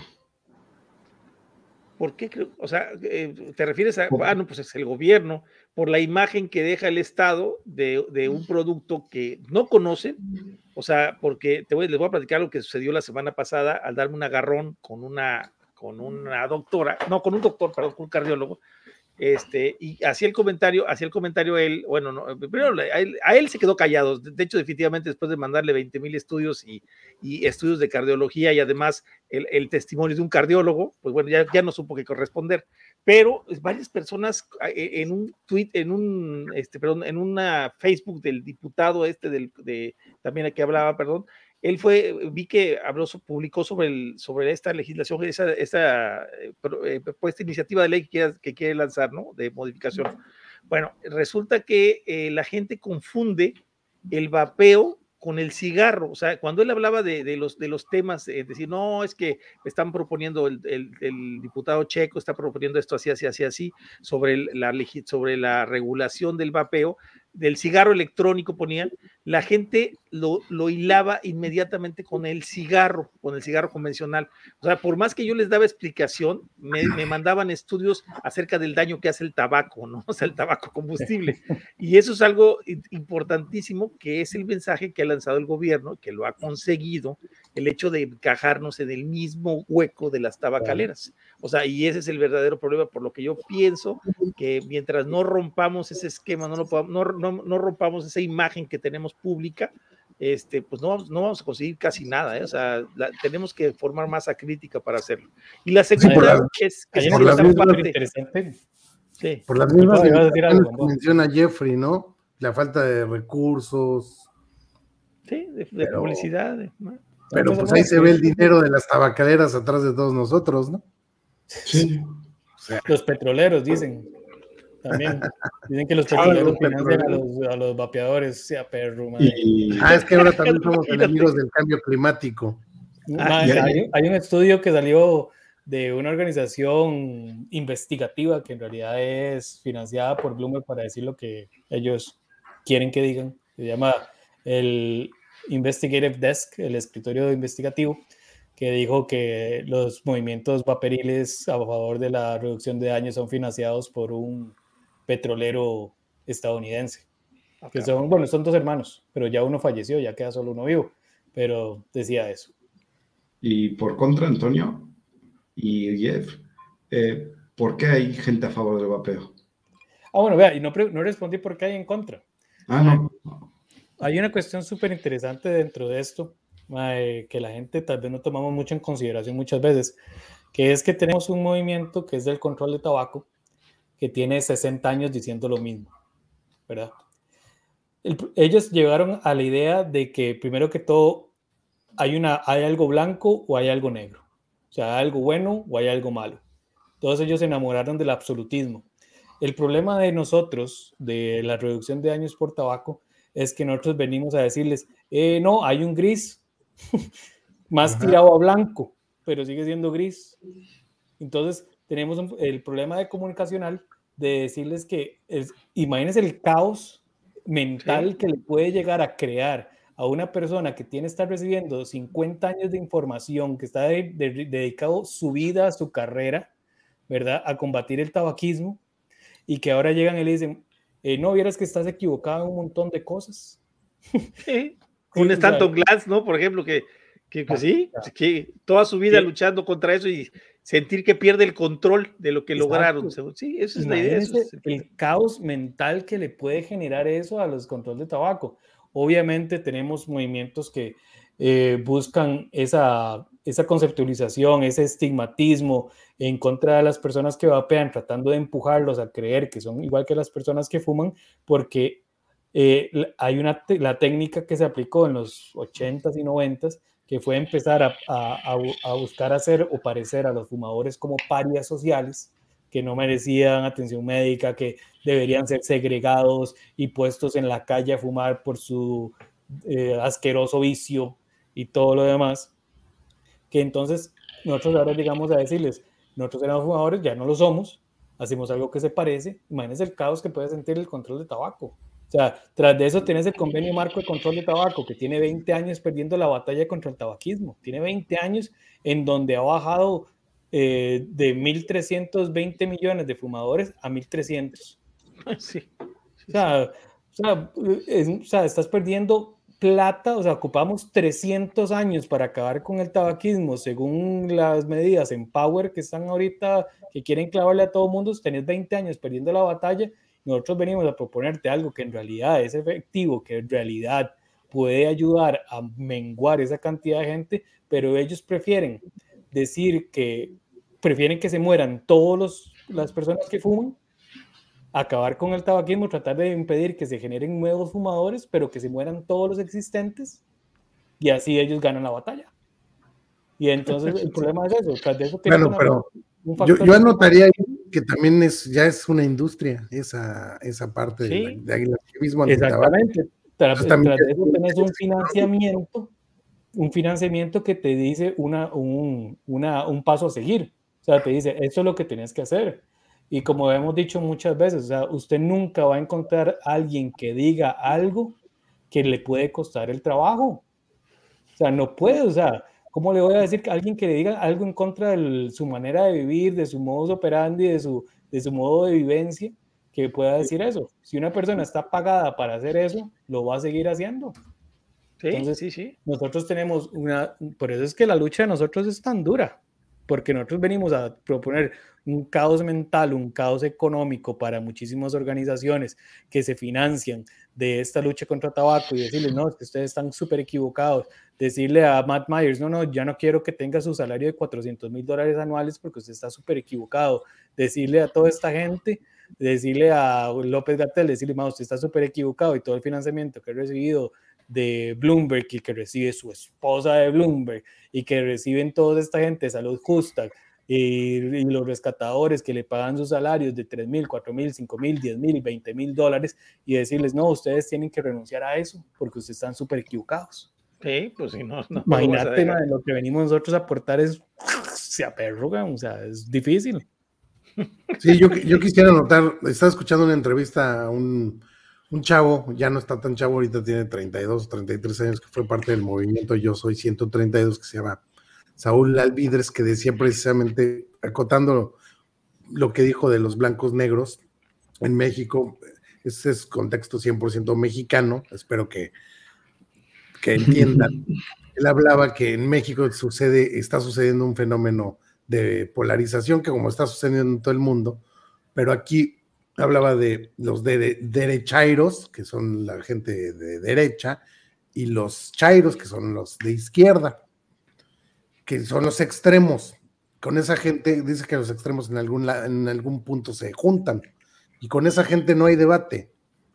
¿Por qué creo? O sea, eh, te refieres a, ah, no, pues es el gobierno, por la imagen que deja el Estado de, un producto que no conocen, o sea, porque te voy, les voy a platicar lo que sucedió la semana pasada al darme un agarrón con una, con una doctora, no, con un doctor, perdón, con un cardiólogo, este, y hacía el comentario, hacía el comentario él, bueno, no, primero a él, se quedó callado, de hecho, definitivamente después de mandarle 20 mil estudios y, y, estudios de cardiología y además el, el, testimonio de un cardiólogo, pues bueno, ya, ya no supo qué corresponder, pero varias personas e, en un tweet, en un, este, perdón, en una Facebook del diputado este, del, de, también aquí hablaba, perdón, él fue, vi que habló, publicó sobre, el, sobre esta legislación, esa, esa eh, eh, propuesta iniciativa de ley que quiere, que quiere lanzar, ¿no? De modificación. Bueno, resulta que eh, la gente confunde el vapeo con el cigarro, o sea, cuando él hablaba de, de los, de los temas, es decir, no, es que están proponiendo, el, el, el, diputado checo está proponiendo esto así, así, así, así, sobre la, sobre la regulación del vapeo, del cigarro electrónico ponían, la gente lo, lo, hilaba inmediatamente con el cigarro, con el cigarro convencional. O sea, por más que yo les daba explicación, me, me, mandaban estudios acerca del daño que hace el tabaco, ¿no? O sea, el tabaco combustible. Y eso es algo importantísimo, que es el mensaje que ha lanzado el gobierno, que lo ha conseguido, el hecho de encajarnos en el mismo hueco de las tabacaleras. O sea, y ese es el verdadero problema, por lo que yo pienso que mientras no rompamos ese esquema, no, lo podamos, no, no, no rompamos esa imagen que tenemos pública, este, pues no, no vamos a conseguir casi nada, ¿eh? o sea, tenemos que formar masa crítica para hacerlo. Y la segunda es que por la parte, interesante. Sí. Por las mismas que menciona Jeffrey, ¿no? La falta de recursos. Sí, de, publicidad. Pero pues ahí se ve el dinero de las tabacaleras atrás de todos nosotros, ¿no? Sí. los petroleros dicen. También dicen que los petroleros financian a los, a los vapeadores, sea perro. Ah, es que ahora también somos enemigos del cambio climático. Ah, hay, hay, un estudio que salió de una organización investigativa que en realidad es financiada por Bloomberg para decir lo que ellos quieren que digan. Se llama el Investigative Desk, el escritorio investigativo, que dijo que los movimientos vaporiles a favor de la reducción de daños son financiados por un petrolero estadounidense. Que son, bueno, son dos hermanos, pero ya uno falleció, ya queda solo uno vivo, pero decía eso. Y por contra, Antonio y Jeff, eh, ¿por qué hay gente a favor del vapeo? Ah, bueno, vea, y no, no respondí por qué hay en contra. Ah, no. Hay una cuestión súper interesante dentro de esto, que la gente tal vez no tomamos mucho en consideración muchas veces, que es que tenemos un movimiento que es del control de tabaco, que tiene 60 años diciendo lo mismo, ¿verdad? ellos llegaron a la idea de que primero que todo hay, una, hay algo blanco o hay algo negro, o sea, hay algo bueno o hay algo malo. Todos ellos se enamoraron del absolutismo. El problema de nosotros, de la reducción de daños por tabaco, es que nosotros venimos a decirles, eh, no, hay un gris más tirado a blanco, pero sigue siendo gris. Entonces, tenemos el problema de comunicacional de decirles que, es, imagínense el caos mental que le puede llegar a crear a una persona que tiene estar recibiendo 50 años de información, que está dedicado su vida, su carrera, ¿verdad?, a combatir el tabaquismo, y que ahora llegan y le dicen, eh, no vieras que estás equivocado en un montón de cosas. Sí, un Stanton Glass, ¿no? Por ejemplo, que, que pues sí, que toda su vida luchando contra eso y sentir que pierde el control de lo que lograron. Sí, esa es la idea. El caos mental que le puede generar eso a los controles de tabaco. Obviamente tenemos movimientos que eh, buscan esa, esa conceptualización, ese estigmatismo en contra de las personas que vapean, tratando de empujarlos a creer que son igual que las personas que fuman, porque eh, hay una la técnica que se aplicó en los 80s y 90s, que fue empezar a, a, buscar hacer o parecer a los fumadores como parias sociales, que no merecían atención médica, que deberían ser segregados y puestos en la calle a fumar por su eh, asqueroso vicio y todo lo demás que entonces nosotros ahora llegamos a decirles, nosotros éramos fumadores, ya no lo somos, hacemos algo que se parece, imagínense el caos que puede sentir el control de tabaco. O sea, tras de eso tienes el convenio marco de control de tabaco, que tiene 20 años perdiendo la batalla contra el tabaquismo. Tiene 20 años en donde ha bajado eh, de 1.320 millones de fumadores a 1.300. Sí. O, sea, o, sea, o sea, estás perdiendo plata, o sea, ocupamos 300 años para acabar con el tabaquismo, según las medidas en Power que están ahorita, que quieren clavarle a todo mundo, tenés 20 años perdiendo la batalla, nosotros venimos a proponerte algo que en realidad es efectivo, que en realidad puede ayudar a menguar esa cantidad de gente, pero ellos prefieren decir que prefieren que se mueran todas las personas que fuman acabar con el tabaquismo, tratar de impedir que se generen nuevos fumadores, pero que se mueran todos los existentes y así ellos ganan la batalla. Y entonces el problema es eso, tras de eso bueno, pero yo, anotaría que también es ya es una industria esa, esa parte de, de activismo Exactamente. Tras, tras, eso tenés un financiamiento, un financiamiento que te dice una, un, una, un paso a seguir. O sea, te dice, esto es lo que tienes que hacer y como hemos dicho muchas veces, o sea, usted nunca va a encontrar a alguien que diga algo que le puede costar el trabajo. O sea, no puede, o sea, ¿cómo le voy a decir a alguien que le diga algo en contra de su manera de vivir, de su modus operandi, de su, de su modo de vivencia, que pueda decir eso? Si una persona está pagada para hacer eso, lo va a seguir haciendo. Sí, sí, sí. Nosotros tenemos una, por eso es que la lucha de nosotros es tan dura, porque nosotros venimos a proponer un caos mental, un caos económico para muchísimas organizaciones que se financian de esta lucha contra tabaco y decirles, no, es que ustedes están súper equivocados. Decirle a Matt Myers, no, no, ya no quiero que tenga su salario de 400 mil dólares anuales porque usted está súper equivocado. Decirle a toda esta gente, decirle a López Gatel, decirle, más usted está súper equivocado y todo el financiamiento que he recibido de Bloomberg y que recibe su esposa de Bloomberg y que reciben toda esta gente de salud justa y, los rescatadores que le pagan sus salarios de 3 mil, 4 mil, 5 mil, 10 mil, 20 mil dólares y decirles, no, ustedes tienen que renunciar a eso porque ustedes están súper equivocados. Sí, pues si no, no Imagínate, lo que venimos nosotros a aportar es, se aperrugan, o sea, es difícil. Sí, yo, yo quisiera notar, estaba escuchando una entrevista a un, un chavo, ya no está tan chavo, ahorita tiene 32, 33 años, que fue parte del movimiento Yo Soy 132, que se llama Saúl Alvidres, que decía precisamente, acotando lo que dijo de los blancos negros en México, ese es contexto 100% mexicano, espero que, que entiendan. Él hablaba que en México sucede, está sucediendo un fenómeno de polarización que como está sucediendo en todo el mundo, pero aquí hablaba de los de, derechairos, que son la gente de derecha, y los chairos, que son los de izquierda, que son los extremos. Con esa gente, dice que los extremos en algún, en algún punto se juntan, y con esa gente no hay debate.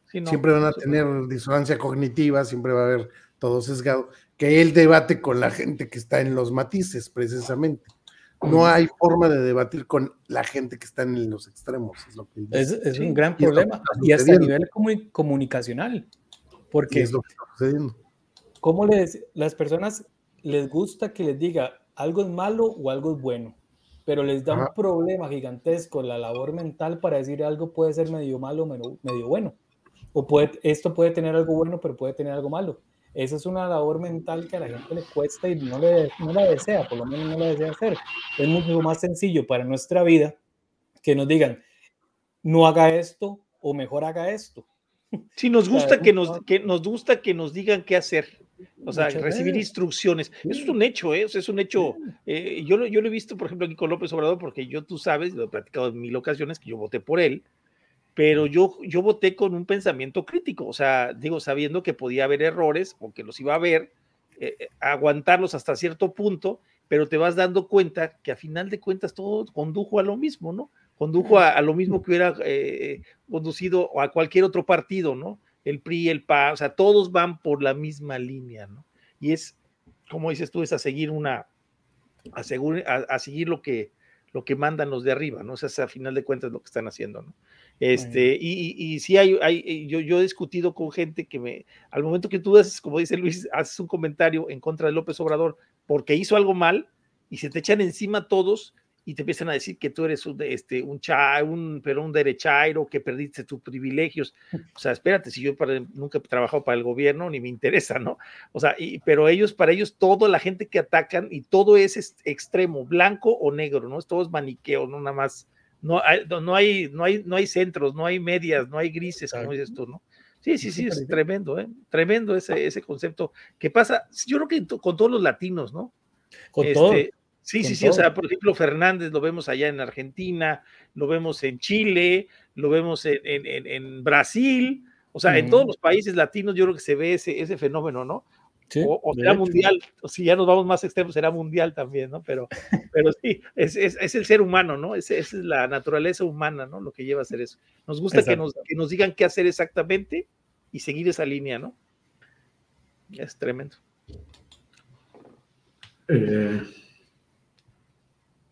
siempre van a tener disonancia cognitiva, siempre va a haber todo sesgado, que él debate con la gente que está en los matices, precisamente no hay forma de debatir con la gente que está en los extremos. Es, es, un gran problema y hasta a nivel comunicacional. Porque es lo que está sucediendo. ¿Cómo les, las personas les gusta que les diga algo es malo o algo es bueno? Pero les da un problema gigantesco la labor mental para decir algo puede ser medio malo o medio, bueno. O puede, esto puede tener algo bueno, pero puede tener algo malo. Esa es una labor mental que a la gente le cuesta y no, le, no la desea, por lo menos no la desea hacer. Es mucho más sencillo para nuestra vida que nos digan, no haga esto o mejor haga esto. Sí, nos gusta que nos, que nos gusta que nos digan qué hacer. O sea, recibir instrucciones. Eso es un hecho, ¿eh? es un hecho. Eh, yo, yo lo he visto, por ejemplo, aquí con López Obrador, porque yo, tú sabes, lo he platicado en mil ocasiones, que yo voté por él pero yo, yo voté con un pensamiento crítico, o sea, digo, sabiendo que podía haber errores o que los iba a haber, eh, eh, aguantarlos hasta cierto punto, pero te vas dando cuenta que a final de cuentas todo condujo a lo mismo, ¿no? Condujo a, lo mismo que hubiera eh, conducido a cualquier otro partido, ¿no? El PRI, el PA, o sea, todos van por la misma línea, ¿no? Y es, como dices tú, es a seguir una, a, a seguir lo que, lo que mandan los de arriba, ¿no? O sea, a final de cuentas lo que están haciendo, ¿no? Este, y, y, sí hay, hay yo, yo, he discutido con gente que me, al momento que tú haces, como dice Luis, haces un comentario en contra de López Obrador porque hizo algo mal y se te echan encima todos y te empiezan a decir que tú eres un, este, un, cha, un, pero un derechairo, que perdiste tus privilegios. O sea, espérate, si yo nunca he trabajado para el gobierno, ni me interesa, ¿no? O sea, y, pero ellos, para ellos, toda la gente que atacan y todo es extremo, blanco o negro, ¿no? Todo es maniqueo, no nada más no hay, no hay, no hay, no hay centros, no hay medias, no hay grises, como dices tú, ¿no? Sí, sí, sí, es tremendo, ¿eh? Tremendo ese, ese concepto. que pasa? Yo creo que con todos los latinos, ¿no? Con este, Sí, sí, sí, o sea, por ejemplo, Fernández lo vemos allá en Argentina, lo vemos en Chile, lo vemos en, en, en Brasil, o sea, en todos los países latinos yo creo que se ve ese, ese fenómeno, ¿no? o, será mundial, o si ya nos vamos más extremos, será mundial también, ¿no? Pero, pero sí, es, es, es el ser humano, ¿no? Es, es, la naturaleza humana, ¿no? Lo que lleva a hacer eso. Nos gusta que nos, que nos, digan qué hacer exactamente y seguir esa línea, ¿no? Es tremendo. Eh,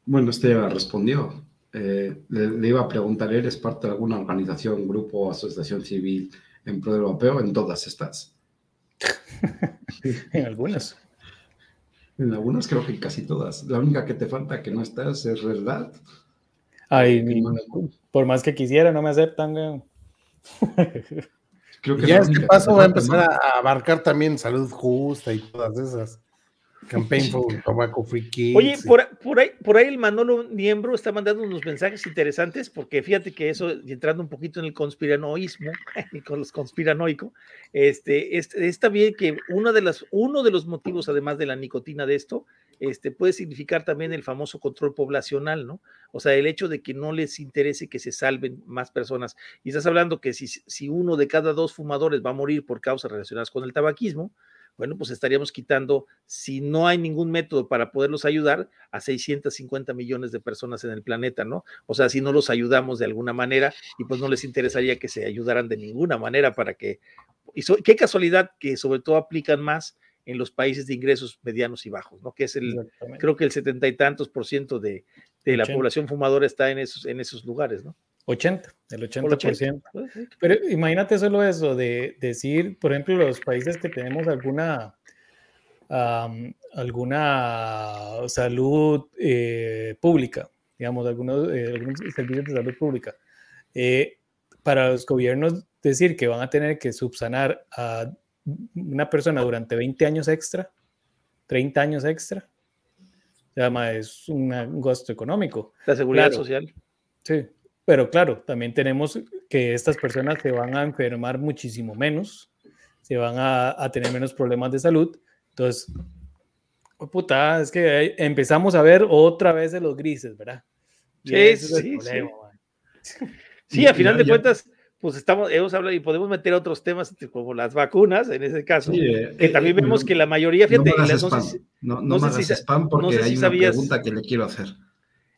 bueno, este ya respondió. Eh, le, le, iba a preguntar, ¿eres parte de alguna organización, grupo, asociación civil en pro europeo? En todas estas. en algunas. En algunas creo que casi todas. La única que te falta que no estás es verdad. Ay, por más que quisiera, no me aceptan. Creo que ya este paso va a empezar a abarcar también salud justa y todas esas. Campaign for Tobacco Free Kids. Oye, por, por, ahí, por ahí el Manolo Niembro está mandando unos mensajes interesantes, porque fíjate que eso, entrando un poquito en el conspiranoísmo, y con los conspiranoico, este, es, está bien que uno de, las, uno de los motivos, además de la nicotina de esto, este, puede significar también el famoso control poblacional, ¿no? O sea, el hecho de que no les interese que se salven más personas. Y estás hablando que si, si uno de cada dos fumadores va a morir por causas relacionadas con el tabaquismo, bueno, pues estaríamos quitando, si no hay ningún método para poderlos ayudar, a 650 millones de personas en el planeta, ¿no? O sea, si no los ayudamos de alguna manera y pues no les interesaría que se ayudaran de ninguna manera para que... Y qué casualidad que sobre todo aplican más en los países de ingresos medianos y bajos, ¿no? Que es el, creo que el setenta y tantos por ciento de, de la población fumadora está en esos, en esos lugares, ¿no? 80, el 80%. Pues Pero imagínate solo eso de decir, por ejemplo, los países que tenemos alguna, alguna salud eh, pública, digamos, algunos, eh, algunos, servicios de salud pública. Eh, para los gobiernos decir que van a tener que subsanar a una persona durante 20 años extra, 30 años extra, además es un gasto económico. La seguridad social. Sí, pero claro, también tenemos que estas personas se van a enfermar muchísimo menos, se van a, tener menos problemas de salud. Entonces, oh, puta, es que empezamos a ver otra vez de los grises, ¿verdad? sí, sí, sí. sí, a final de cuentas, pues estamos, hemos hablado y podemos meter otros temas como las vacunas, en ese caso, que eh, también eh, vemos que la mayoría, fíjate, no, no, sé no, no, no si, spam porque hay una pregunta que le quiero hacer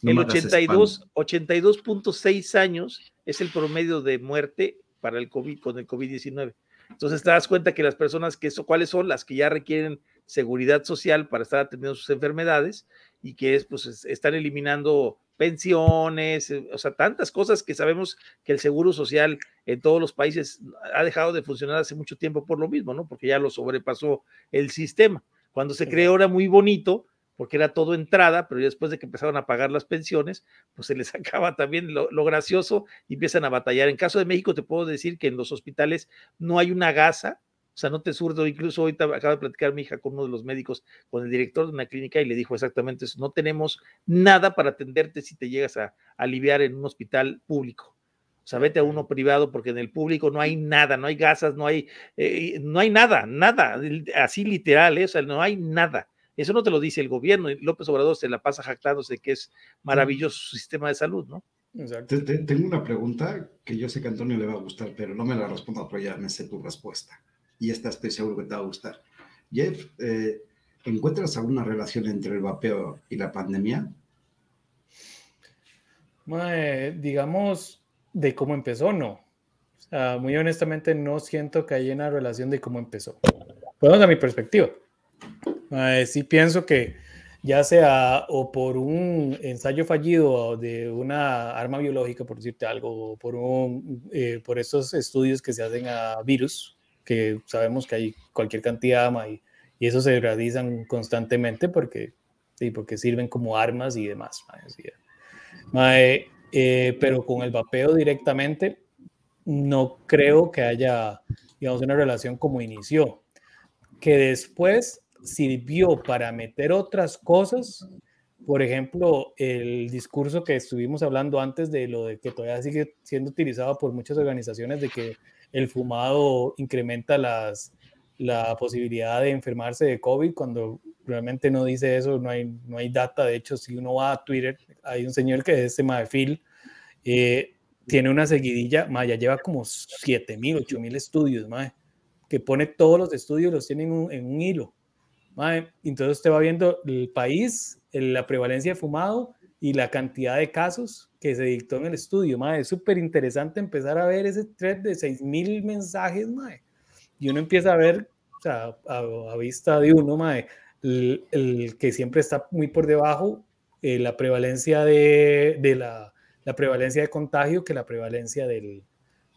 el 82, 82.6 años es el promedio de muerte para el COVID con el COVID-19. Entonces te das cuenta que las personas que eso, cuáles son las que ya requieren seguridad social para estar atendiendo sus enfermedades y que es, pues, están eliminando pensiones, eh, o sea, tantas cosas que sabemos que el seguro social en todos los países ha dejado de funcionar hace mucho tiempo por lo mismo, ¿no? Porque ya lo sobrepasó el sistema. Cuando se creó era muy bonito, porque era todo entrada, pero después de que empezaron a pagar las pensiones, pues se les acaba también lo, gracioso y empiezan a batallar. En caso de México, te puedo decir que en los hospitales no hay una gasa, o sea, no te surdo. Incluso ahorita acaba de platicar mi hija con uno de los médicos, con el director de una clínica, y le dijo exactamente eso: no tenemos nada para atenderte si te llegas a, aliviar en un hospital público. O sea, vete a uno privado porque en el público no hay nada, no hay gasas, no hay, eh, no hay nada, nada, así literal, ¿eh? o sea, no hay nada. Eso no te lo dice el gobierno. Y López Obrador se la pasa jactándose de que es maravilloso su sistema de salud, ¿no? tengo una pregunta que yo sé que a Antonio le va a gustar, pero no me la respondo, pero ya me sé tu respuesta. Y esta estoy seguro que te va a gustar. Jeff, eh, ¿encuentras alguna relación entre el vapeo y la pandemia? digamos, de cómo empezó, no. muy honestamente, no siento que haya una relación de cómo empezó. Podemos a mi perspectiva. Sí pienso que ya sea o por un ensayo fallido de una arma biológica, por decirte algo, o por, un, eh, por esos estudios que se hacen a virus, que sabemos que hay cualquier cantidad, y, y eso se realizan constantemente porque, sí, porque sirven como armas y demás. Eh, pero con el vapeo directamente, no creo que haya, digamos, una relación como inició. Que después sirvió para meter otras cosas. Por ejemplo, el discurso que estuvimos hablando antes de lo de que todavía sigue siendo utilizado por muchas organizaciones de que el fumado incrementa las, la posibilidad de enfermarse de COVID cuando realmente no dice eso, no hay, no hay data. De hecho, si uno va a Twitter, hay un señor que es este Phil, eh, tiene una seguidilla, ya lleva como 7.000, 8.000 estudios, que pone todos los estudios, los tiene en un hilo entonces usted va viendo el país, la prevalencia de fumado y la cantidad de casos que se dictó en el estudio. es súper interesante empezar a ver ese thread de 6.000 mensajes, y uno empieza a ver, o sea, a, vista de uno, el, que siempre está muy por debajo, eh, la prevalencia de, la, prevalencia de contagio que la prevalencia del,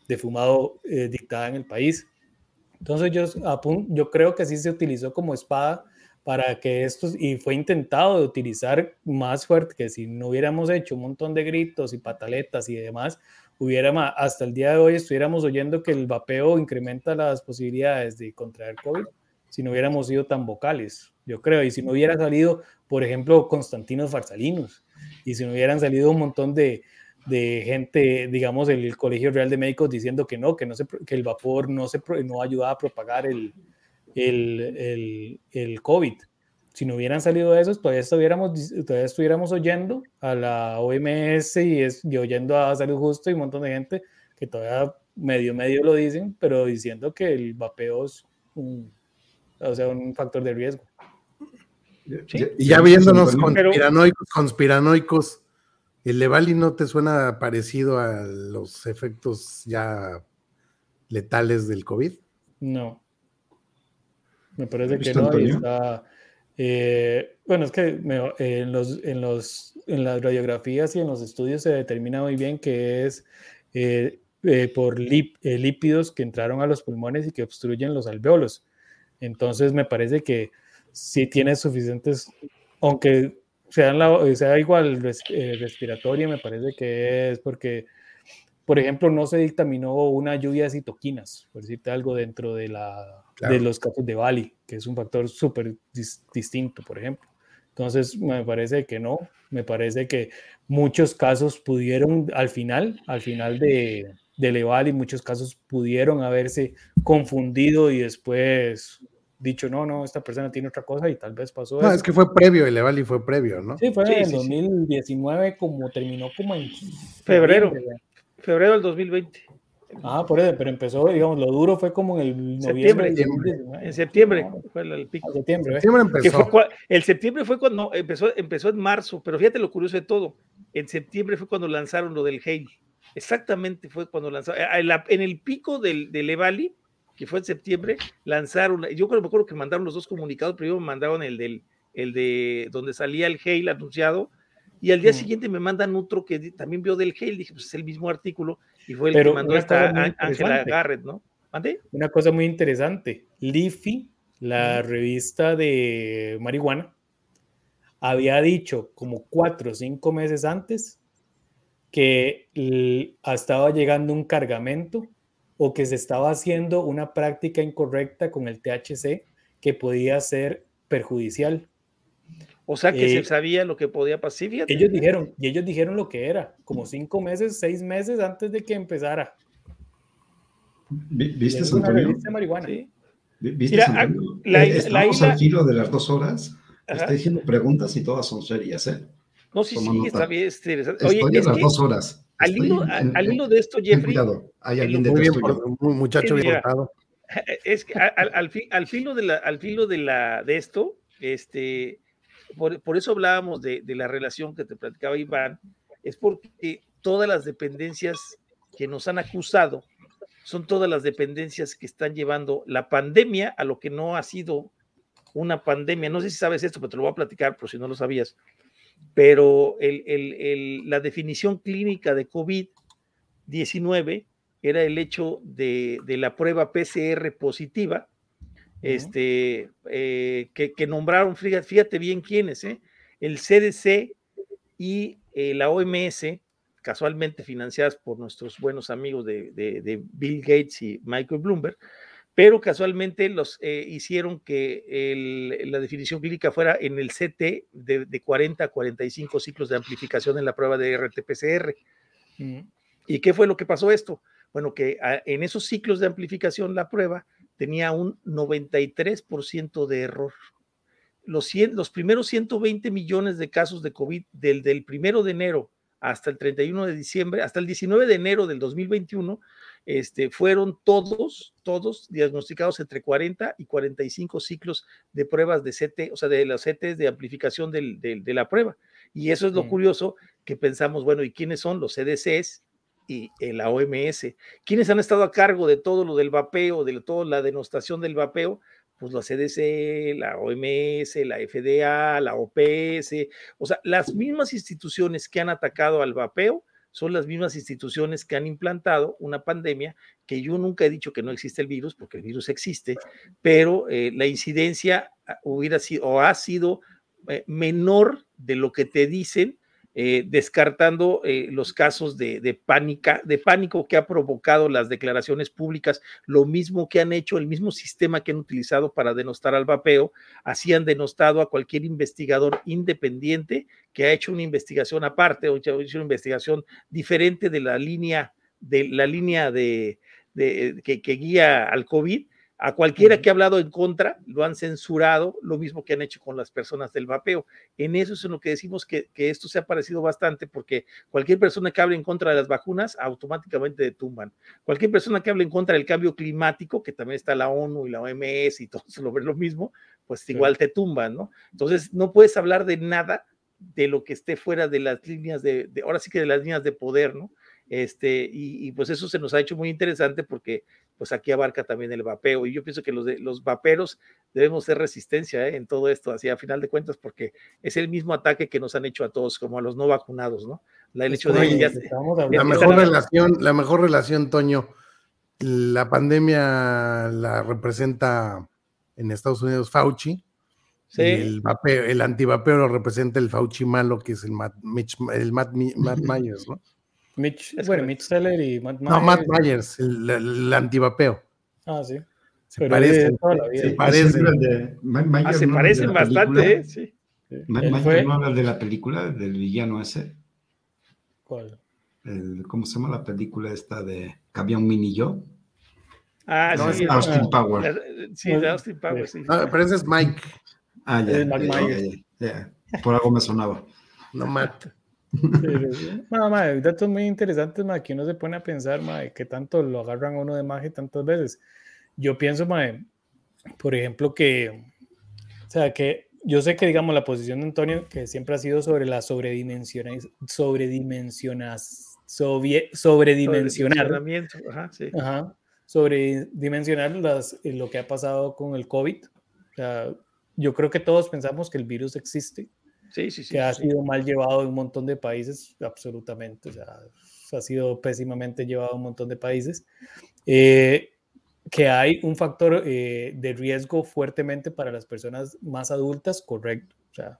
de fumado eh, dictada en el país. Entonces yo, yo creo que sí se utilizó como espada para que esto, y fue intentado de utilizar más fuerte, que si no hubiéramos hecho un montón de gritos y pataletas y demás, hubiéramos, hasta el día de hoy estuviéramos oyendo que el vapeo incrementa las posibilidades de contraer COVID, si no hubiéramos sido tan vocales, yo creo, y si no hubiera salido, por ejemplo, Constantinos Farsalinos, y si no hubieran salido un montón de, de gente, digamos, el Colegio Real de Médicos diciendo que no, que, no se, que el vapor no, se, no ayudaba a propagar el, el, el, el COVID. Si no hubieran salido esos, todavía estuviéramos, todavía estuviéramos oyendo a la OMS y, es, y oyendo a Salud Justo y un montón de gente que todavía medio medio lo dicen, pero diciendo que el vapeo es un, o sea, un factor de riesgo. Y ya viéndonos conspiranoicos, conspiranoicos, ¿el Levali no te suena parecido a los efectos ya letales del COVID? No. Me parece que no. Está, eh, bueno, es que en, los, en, los, en las radiografías y en los estudios se determina muy bien que es eh, eh, por lípidos que entraron a los pulmones y que obstruyen los alveolos. Entonces me parece que sí tiene suficientes, aunque sea, la, sea igual eh, respiratoria, me parece que es porque, por ejemplo, no se dictaminó una lluvia de citoquinas, por decirte algo, dentro de, la, de los casos de Bali, que es un factor súper distinto, por ejemplo. Entonces, me parece que no, me parece que muchos casos pudieron al final, al final de, de Leval y muchos casos pudieron haberse confundido y después dicho, no, no, esta persona tiene otra cosa y tal vez pasó no, es que fue previo, el Levali fue previo, ¿no? Sí, fue en 2019, como terminó como en febrero, febrero del 2020. Ah, por eso, pero empezó, digamos, lo duro fue como en el noviembre. Septiembre, en septiembre fue el, pico. Septiembre, empezó. el septiembre fue cuando empezó, empezó en marzo, pero fíjate lo curioso de todo. En septiembre fue cuando lanzaron lo del Hail. Exactamente fue cuando lanzaron. En el pico del, del Evali, que fue en septiembre, lanzaron, yo creo, me acuerdo que mandaron los dos comunicados, primero me mandaron el del, el de donde salía el Hail anunciado, y al día siguiente me mandan otro que también vio del Hail, dije, pues es el mismo artículo, y fue el que mandó esta Ángela Garrett, ¿no? ¿Mande? Una cosa muy interesante, Leafy, la revista de marihuana, había dicho como cuatro o cinco meses antes que estaba llegando un cargamento o que se estaba haciendo una práctica incorrecta con el THC que podía ser perjudicial. O sea que se eh, sabía lo que podía pasar. Ellos dijeron, y ellos dijeron lo que era, como cinco meses, seis meses antes de que empezara. ¿Viste, Antonio? marihuana. ¿Sí? ¿Viste, Antonio? La, eh, Estamos al filo de las dos horas. Está diciendo preguntas y todas son serias, ¿eh? No, sí, sí, está bien. Oye, Estoy a las dos horas. Al hilo, al hilo, de esto, Jeffrey. Cuidado, hay alguien muy bien, muy muchacho bien Es que al, al, al, filo de la, al filo de la de esto, este, por, por eso hablábamos de, de, la relación que te platicaba Iván, es porque todas las dependencias que nos han acusado son todas las dependencias que están llevando la pandemia a lo que no ha sido una pandemia. No sé si sabes esto, pero te lo voy a platicar, por si no lo sabías pero la definición clínica de COVID-19 era el hecho de, la prueba PCR positiva, este, eh, que, nombraron, fíjate, bien quiénes, ¿eh? el CDC y eh, la OMS, casualmente financiadas por nuestros buenos amigos de Bill Gates y Michael Bloomberg, pero casualmente los eh, hicieron que la definición clínica fuera en el CT de, 40 a 45 ciclos de amplificación en la prueba de RT-PCR. Mm. ¿Y qué fue lo que pasó esto? Bueno, que ah, en esos ciclos de amplificación la prueba tenía un 93% de error. Los, los primeros 120 millones de casos de COVID del, del primero de enero hasta el 31 de diciembre, hasta el 19 de enero del 2021, este, fueron todos, todos diagnosticados entre 40 y 45 ciclos de pruebas de CT, o sea, de las CTs de amplificación de la prueba. Y eso es lo curioso que pensamos, bueno, ¿y quiénes son los CDCs? y la OMS. ¿Quiénes han estado a cargo de todo lo del vapeo, de toda la denostación del vapeo? Pues la CDC, la OMS, la FDA, la OPS, o sea, las mismas instituciones que han atacado al vapeo son las mismas instituciones que han implantado una pandemia que yo nunca he dicho que no existe el virus, porque el virus existe, pero eh, la incidencia ah, hubiera sido o ha sido eh, menor de lo que te dicen eh, descartando eh, los casos de, pánica, de pánico que ha provocado las declaraciones públicas, lo mismo que han hecho, el mismo sistema que han utilizado para denostar al vapeo, así han denostado a cualquier investigador independiente que ha hecho una investigación aparte o ha hecho una investigación diferente de la línea de la línea de, que guía al COVID A cualquiera que ha hablado en contra, lo han censurado, lo mismo que han hecho con las personas del vapeo. En eso es en lo que decimos que, esto se ha parecido bastante, porque cualquier persona que hable en contra de las vacunas, automáticamente detumban. Cualquier persona que hable en contra del cambio climático, que también está la ONU y la OMS y todo lo, lo mismo, pues igual te tumban, ¿no? Entonces, no puedes hablar de nada de lo que esté fuera de las líneas de, ahora sí que de las líneas de poder, ¿no? Este, y, pues eso se nos ha hecho muy interesante porque pues aquí abarca también el vapeo y yo pienso que los, de, los vaperos debemos ser resistencia ¿eh? en todo esto, así a final de cuentas, porque es el mismo ataque que nos han hecho a todos, como a los no vacunados, ¿no? La, el hecho de, la mejor relación, la mejor relación, Toño, la pandemia la representa en Estados Unidos Fauci, el, vapeo, el antivapeo lo representa el Fauci malo, que es el Matt, el Matt, Myers, ¿no? Mitch, bueno, Mitch Seller y Matt Myers. No, Matt Myers, el, el antivapeo. Ah, sí. Se parecen. Se parecen. Ah, se parecen bastante, ¿eh? Sí. Myers no habla de la película, del villano ese. ¿Cuál? El, ¿Cómo se llama la película esta de que había un mini yo? Ah, no, sí. Austin Power. Sí, de Austin Power, sí. No, pero ese es Mike. Ah, ya, ya, Por algo me sonaba. No mata. No, madre, datos muy interesantes, madre, que uno se pone a pensar, madre, que tanto lo agarran uno de magia tantas veces. Yo pienso, madre, por ejemplo, que, o sea, que yo sé que, digamos, la posición de Antonio, que siempre ha sido sobre la sobredimensionar. Ajá, sí. Ajá, sobredimensionar las, lo que ha pasado con el COVID. O sea, yo creo que todos pensamos que el virus existe, sí, sí, sí, que ha sido mal llevado en un montón de países, absolutamente, o sea, ha sido pésimamente llevado en un montón de países, eh, que hay un factor eh, de riesgo fuertemente para las personas más adultas, correcto, o sea,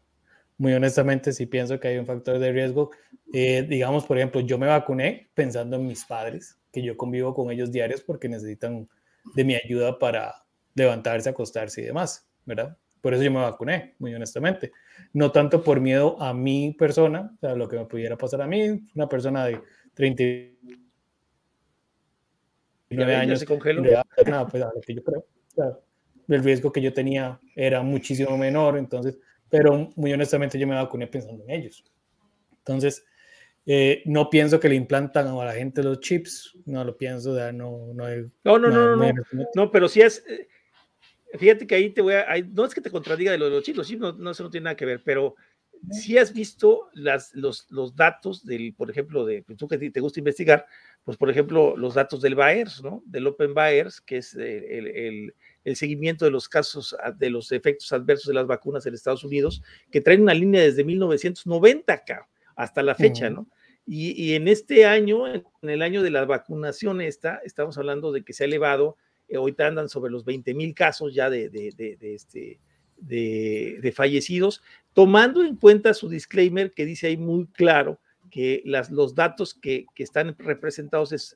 muy honestamente sí pienso que hay un factor de riesgo, eh, digamos, por ejemplo, yo me vacuné pensando en mis padres, que yo convivo con ellos diarios porque necesitan de mi ayuda para levantarse, acostarse y demás, ¿verdad? Por eso yo me vacuné, muy honestamente no tanto por miedo a mi persona, o sea, lo que me pudiera pasar a mí, una persona de 39 años. Pues, el riesgo que yo tenía era muchísimo menor, entonces, pero muy honestamente yo me vacuné pensando en ellos. Entonces, eh, no pienso que le implantan a la gente los chips, no lo pienso, o sea, no, no, hay, no, no, no, no, no, no, no, pero sí es, eh, Fíjate que ahí te voy a, no es que te contradiga de lo de los chips, no, no, eso no tiene nada que ver, pero si has visto las, los, los, datos del, por ejemplo, de pues, tú que te gusta investigar, pues por ejemplo, los datos del Baers, ¿no? Del Open Baers, que es el, el, el, seguimiento de los casos, de los efectos adversos de las vacunas en Estados Unidos, que traen una línea desde 1990 acá, hasta la fecha, ¿no? Y, y, en este año, en el año de la vacunación esta, estamos hablando de que se ha elevado eh, ahorita andan sobre los 20 mil casos ya de, de, de, este, de, fallecidos, tomando en cuenta su disclaimer que dice ahí muy claro que las, los datos que, que están representados es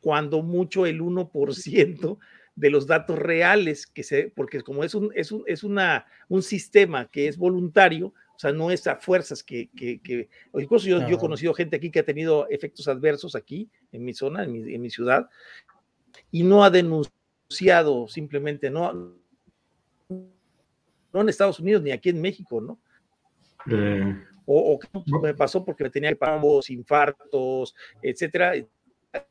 cuando mucho el 1% de los datos reales que se, porque como es un, es un, es una, un sistema que es voluntario, o sea, no es a fuerzas que, que, que incluso yo, yo, he conocido gente aquí que ha tenido efectos adversos aquí en mi zona, en mi, en mi ciudad, y no ha denunciado simplemente, no, no en Estados Unidos ni aquí en México, ¿no? Eh, o, o, me pasó porque me tenía que pagar infartos, etcétera.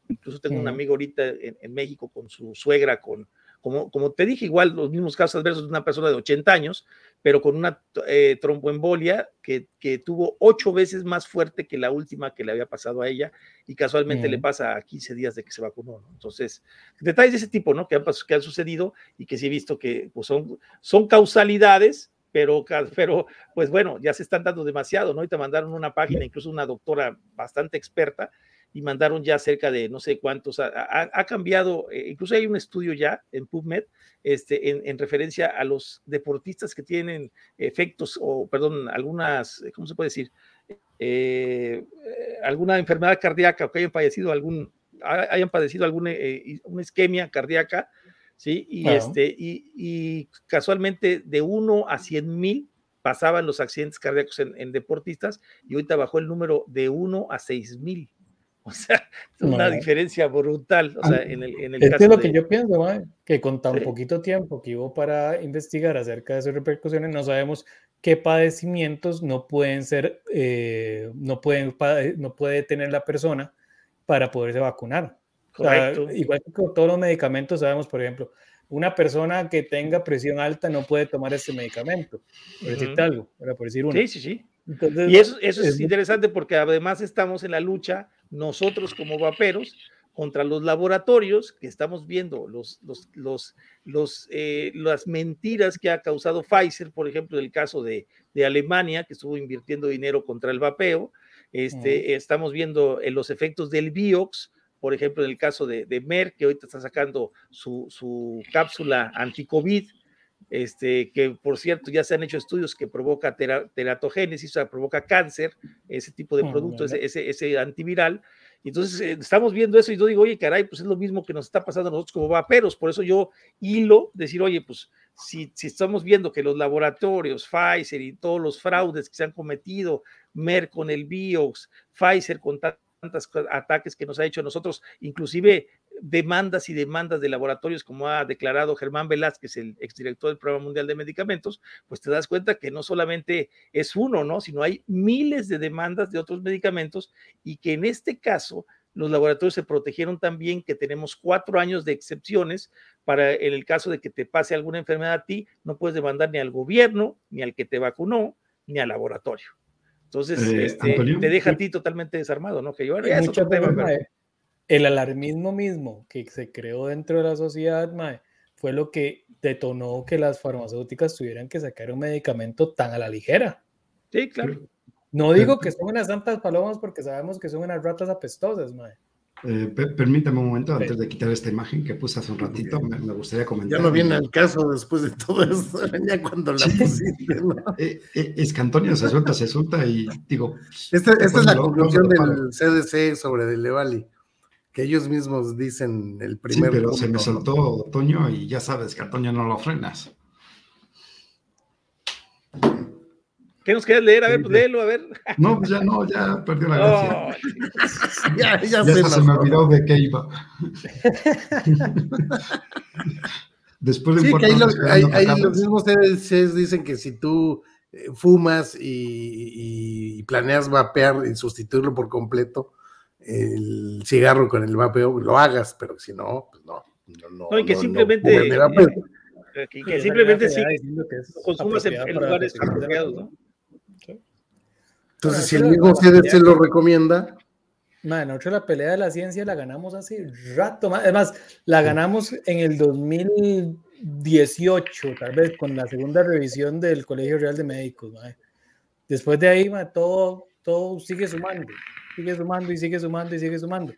Incluso tengo un amigo ahorita en, México con su suegra, con, como, como te dije, igual los mismos casos adversos de una persona de 80 años, pero con una eh, tromboembolia que, que, tuvo ocho veces más fuerte que la última que le había pasado a ella y casualmente le pasa a 15 días de que se vacunó. ¿no? Entonces, detalles de ese tipo, ¿no? Que han, que han sucedido y que sí he visto que pues, son, son causalidades, pero, pero pues bueno, ya se están dando demasiado, ¿no? Y te mandaron una página, incluso una doctora bastante experta, y mandaron ya cerca de no sé cuántos, ha, cambiado, eh, incluso hay un estudio ya en PubMed este, en, referencia a los deportistas que tienen efectos o, perdón, algunas, ¿cómo se puede decir? Eh, alguna enfermedad cardíaca o que hayan padecido algún, hayan padecido alguna eh, una isquemia cardíaca, ¿sí? Y, este, y, casualmente de 1 a 100 mil pasaban los accidentes cardíacos en, en, deportistas y ahorita bajó el número de 1 a 6 mil. O sea, es una diferencia brutal. O sea, en el, en el caso es lo que yo pienso, que con tan poquito tiempo que hubo para investigar acerca de sus repercusiones, no sabemos qué padecimientos no pueden ser, eh, no, pueden, no puede tener la persona para poderse vacunar. igual que con todos los medicamentos, sabemos, por ejemplo, una persona que tenga presión alta no puede tomar este medicamento, por decirte algo, por decir uno. Sí, sí, sí. Y eso, eso es, interesante porque además estamos en la lucha, nosotros como vaperos, contra los laboratorios que estamos viendo, los, los, los, los eh, las mentiras que ha causado Pfizer, por ejemplo, en el caso de, de Alemania, que estuvo invirtiendo dinero contra el vapeo. Este, Estamos viendo eh, los efectos del Biox, por ejemplo, en el caso de, de Merck, que ahorita está sacando su, su cápsula anti-COVID, este, que por cierto ya se han hecho estudios que provoca teratogénesis, o sea, provoca cáncer, ese tipo de producto, ese, ese, antiviral. Entonces eh, estamos viendo eso y yo digo, oye, caray, pues es lo mismo que nos está pasando a nosotros como vaperos. Por eso yo hilo decir, oye, pues si, si estamos viendo que los laboratorios, Pfizer y todos los fraudes que se han cometido, Merck con el Biox, Pfizer con tantos ataques que nos ha hecho a nosotros, inclusive demandas y demandas de laboratorios, como ha declarado Germán Velázquez, el exdirector del Programa Mundial de Medicamentos, pues te das cuenta que no solamente es uno, ¿no? Sino hay miles de demandas de otros medicamentos y que en este caso los laboratorios se protegieron también, que tenemos cuatro años de excepciones para en el caso de que te pase alguna enfermedad a ti, no puedes demandar ni al gobierno, ni al que te vacunó, ni al laboratorio. Entonces, eh, este, te deja a ti totalmente desarmado, ¿no? Que yo, ya es otro tema, el alarmismo mismo que se creó dentro de la sociedad, fue lo que detonó que las farmacéuticas tuvieran que sacar un medicamento tan a la ligera. Sí, claro. No digo que son unas santas palomas porque sabemos que son unas ratas apestosas, mae. Eh, permítame un momento antes de quitar esta imagen que puse hace un ratito, me, gustaría comentar. Ya no viene al caso después de todo eso, ya cuando la pusiste. Eh, eh, es que Antonio se suelta, se suelta y digo. Esta, esta es la conclusión del CDC sobre el Levali que ellos mismos dicen el primer. Sí, pero se me soltó Toño y ya sabes que a Toño no lo frenas. ¿Qué nos quieres leer? A ver, pues léelo, a ver. No, pues ya no, ya perdió la gracia. ya, ya, se, me olvidó de qué iba. Después de sí, que ahí, ahí, los mismos CDCs dicen que si tú eh, fumas y, y, planeas vapear y sustituirlo por completo, el cigarro con el vapeo, lo hagas, pero si no, pues no. No, no, y que simplemente, que, simplemente sí, consumas en, lugares apropiados, ¿no? Entonces, si el mismo CDC lo recomienda. Man, nosotros la pelea de la ciencia la ganamos hace rato. Además, la ganamos en el 2018, tal vez, con la segunda revisión del Colegio Real de Médicos. Después de ahí, todo, todo sigue sumando sigue sumando y sigue sumando y sigue sumando.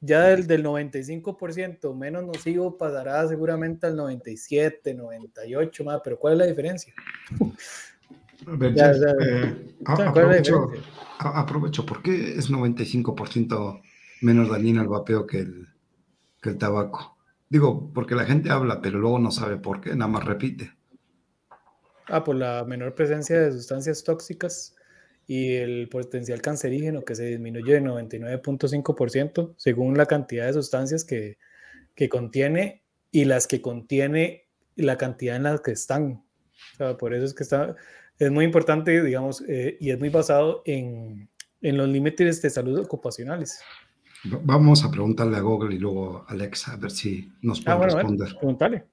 Ya del, del 95% menos nocivo pasará seguramente al 97, 98 más, pero ¿cuál es la diferencia? aprovecho, aprovecho, ¿por qué es 95% menos dañino el vapeo que el, que el tabaco? Digo, porque la gente habla, pero luego no sabe por qué, nada más repite. Ah, por la menor presencia de sustancias tóxicas y el potencial cancerígeno que se disminuye de 99.5% según la cantidad de sustancias que, que, contiene y las que contiene la cantidad en las que están. O sea, por eso es que está, es muy importante, digamos, eh, y es muy basado en, en, los límites de salud ocupacionales. Vamos a preguntarle a Google y luego a Alexa a ver si nos ah, puede responder.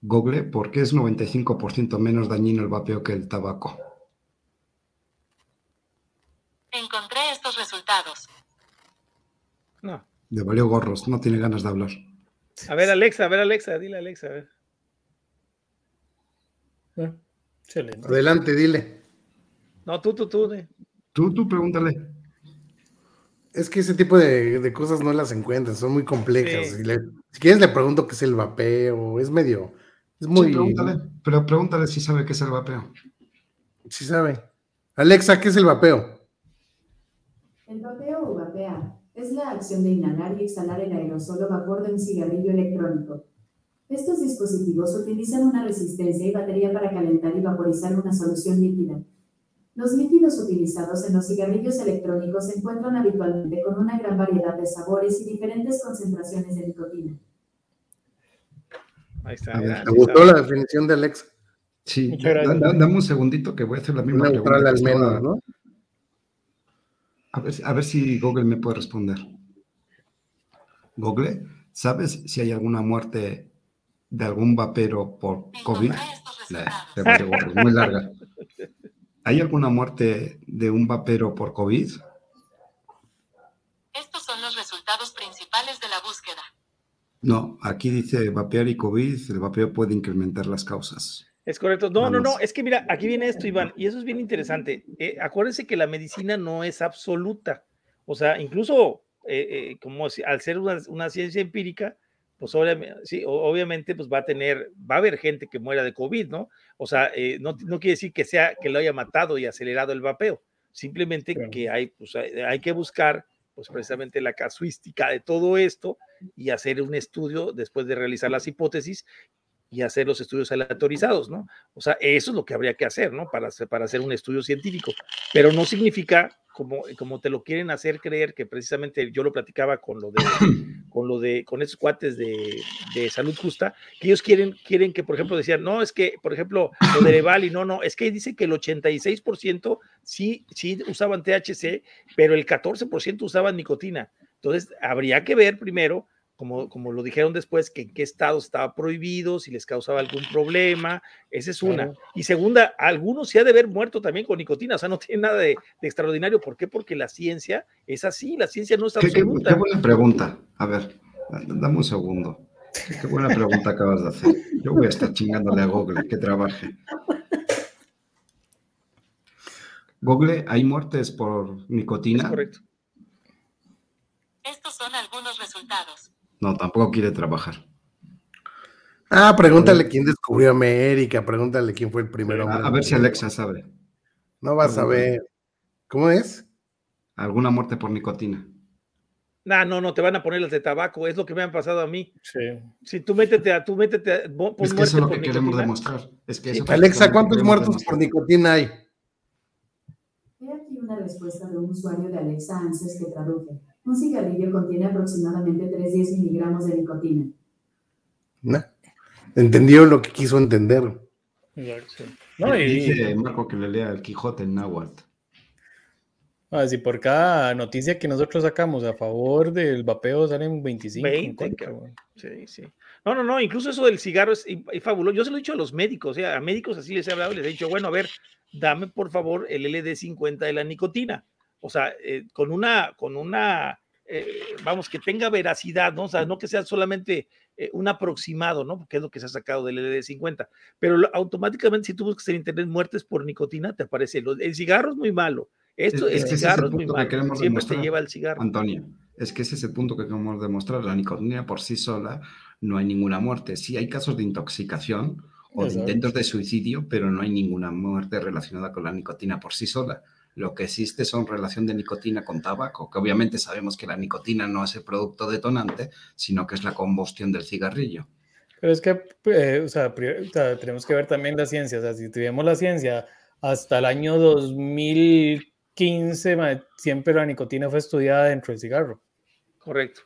Google, ¿por qué es 95% menos dañino el vapeo que el tabaco? Encontré estos resultados. No. Le valió gorros, no tiene ganas de hablar. A ver, Alexa, a ver, Alexa, dile, Alexa, a ver. Ah, Adelante, dile. No, tú, tú, tú. Tú, tú, pregúntale. Es que ese tipo de, cosas no las encuentras, son muy complejas. Si, si, quieres, le pregunto qué es el vapeo, es medio es muy. pregúntale, pero pregúntale si sabe qué es el vapeo. Sí sabe. Alexa, ¿qué es el vapeo? El vapeo o vapear es la acción de inhalar y exhalar el aerosol o vapor de un cigarrillo electrónico. Estos dispositivos utilizan una resistencia y batería para calentar y vaporizar una solución líquida. Los líquidos utilizados en los cigarrillos electrónicos se encuentran habitualmente con una gran variedad de sabores y diferentes concentraciones de nicotina. Ahí está. Me gustó la definición de Alexa. Sí, dame un segundito que voy a hacer la misma pregunta. Al menos, ¿no? A ver, a ver si Google me puede responder. Google, ¿sabes si hay alguna muerte de algún vapero por COVID? muy larga. ¿Hay alguna muerte de un vapero por COVID? Estos son los resultados principales de la búsqueda. No, aquí dice vapear y COVID, el vapeo puede incrementar las causas. Es correcto. No, no, no, es que mira, aquí viene esto, Iván, y eso es bien interesante. Eh, acuérdense que la medicina no es absoluta. O sea, incluso eh, eh, como al ser una, ciencia empírica, pues obviamente, sí, obviamente pues va a tener, va a haber gente que muera de COVID, ¿no? O sea, no, no, quiere decir que sea que lo haya matado y acelerado el vapeo, simplemente que hay, pues, hay que buscar pues precisamente la casuística de todo esto y hacer un estudio después de realizar las hipótesis y hacer los estudios aleatorizados, ¿no? O sea, eso es lo que habría que hacer, ¿no? Para, para hacer un estudio científico, pero no significa, como, como te lo quieren hacer creer, que precisamente yo lo platicaba con lo de, con lo de, con esos cuates de, de salud justa, que ellos quieren, quieren que, por ejemplo, decían, no, es que, por ejemplo, lo de Levali, no, no, es que dice que el 86% sí, sí usaban THC, pero el 14% usaban nicotina. Entonces, habría que ver primero como, como lo dijeron después, que en qué estado estaba prohibido, si les causaba algún problema, esa es una. Y segunda, algunos se ha de haber muerto también con nicotina, o sea, no tiene nada de, extraordinario. ¿Por qué? Porque la ciencia es así, la ciencia no es absoluta. Qué, buena pregunta. A ver, dame un segundo. Qué buena pregunta acabas de hacer. Yo voy a estar chingándole a Google que trabaje. Google, ¿hay muertes por nicotina? correcto. Estos son algunos resultados. No, tampoco quiere trabajar. Ah, pregúntale quién descubrió América, pregúntale quién fue el primero. A, ver si Alexa sabe. No vas a ver. ¿Cómo es? ¿Alguna muerte por nicotina? No, no, no, te van a poner las de tabaco, es lo que me han pasado a mí. Sí. Si tú métete a, tú métete a, es que eso es lo que queremos demostrar. Es que Alexa, ¿cuántos muertos por nicotina hay? He aquí una respuesta de un usuario de Alexa Answers que traduce. Un cigarrillo contiene aproximadamente 3-10 miligramos de nicotina. Entendió lo que quiso entender. No, y... Dice Marco que le lea el Quijote en náhuatl. Ah, si por cada noticia que nosotros sacamos a favor del vapeo salen 25. 20, sí, sí. No, no, no, incluso eso del cigarro es, fabuloso. Yo se lo he dicho a los médicos, o sea, a médicos así les he hablado y les he dicho, bueno, a ver, dame por favor el LD50 de la nicotina o sea, eh, con una, con una, eh, vamos, que tenga veracidad, ¿no? O sea, no que sea solamente eh, un aproximado, ¿no? Porque es lo que se ha sacado del LD50, pero automáticamente si tú buscas en internet muertes por nicotina, te aparece, el cigarro es muy malo, esto, el cigarro es, muy malo, siempre te lleva el cigarro. Antonio, es que ese es el punto que queremos demostrar, la nicotina por sí sola no hay ninguna muerte, sí hay casos de intoxicación, o de intentos de suicidio, pero no hay ninguna muerte relacionada con la nicotina por sí sola. Lo que existe son relación de nicotina con tabaco, que obviamente sabemos que la nicotina no es el producto detonante, sino que es la combustión del cigarrillo. Pero es que, eh, o, sea, tenemos que ver también la ciencia. O sea, si tuviéramos la ciencia hasta el año 2015, siempre la nicotina fue estudiada dentro del cigarro. Correcto.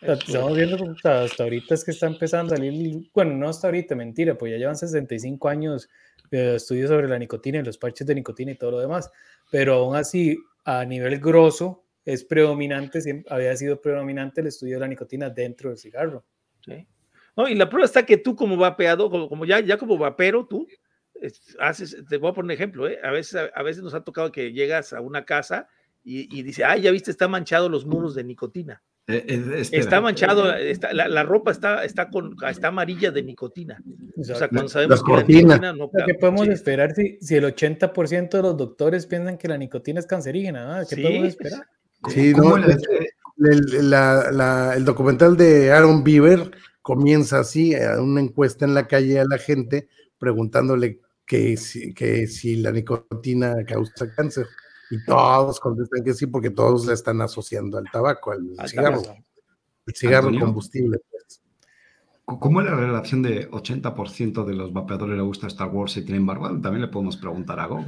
estamos viendo hasta ahorita es que está empezando a salir, bueno, no hasta ahorita, mentira, pues ya llevan 65 años de estudios sobre la nicotina y los parches de nicotina y todo lo demás pero aún así, a nivel grosso, es predominante, había sido predominante el estudio de la nicotina dentro del cigarro. No, y la prueba está que tú como vapeado, como, ya, ya como vapero, tú haces, te voy a poner un ejemplo, ¿eh? a, veces, a, veces nos ha tocado que llegas a una casa y, y dice, ay, ya viste, está manchado los muros de nicotina. Eh, eh, está manchado, está, la, ropa está, está, con, está amarilla de nicotina. O sea, cuando sabemos que la nicotina no. ¿Qué podemos esperar si, si, el 80% de los doctores piensan que la nicotina es cancerígena? ¿Qué podemos esperar? Sí, no, el, el, documental de Aaron Beaver comienza así, una encuesta en la calle a la gente preguntándole que que si la nicotina causa cáncer. Y todos contestan que sí, porque todos le están asociando al tabaco, al, cigarro. El cigarro combustible. Pues. ¿Cómo es la relación de 80% de los vapeadores le gusta Star Wars y tienen barba? También le podemos preguntar a Google.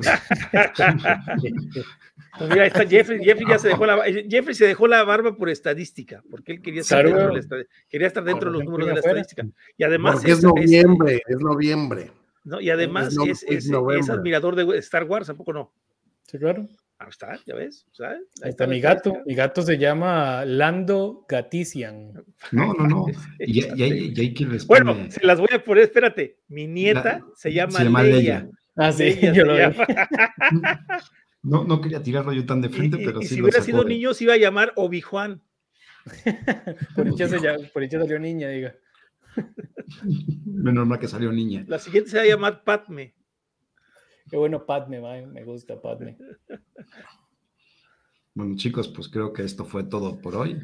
Pues mira, está Jeffrey, Jeffrey ya se dejó la Jeffrey se dejó la barba por estadística, porque él quería estar, dentro, de quería estar dentro de los números de la estadística. Y además porque es, noviembre, es, noviembre. ¿no? Y además es, es, admirador de Star Wars, tampoco no? Sí, claro. Ahí está, ya ves. ¿sabes? Ahí está, mi gato. Mi gato se llama Lando Gatician. No, no, no. Y, hay quien Bueno, se las voy a poner, espérate. Mi nieta se llama, se llama Leia. Ah, sí, yo lo No, no quería tirarlo yo tan de frente, pero sí. Si hubiera sido niño, se iba a llamar Obi-Juan. por, hecho por hecho salió niña, diga. Menos mal que salió niña. La siguiente se va a llamar Padme. Qué bueno, Padme, me gusta Padme. Bueno, chicos, pues creo que esto fue todo por hoy.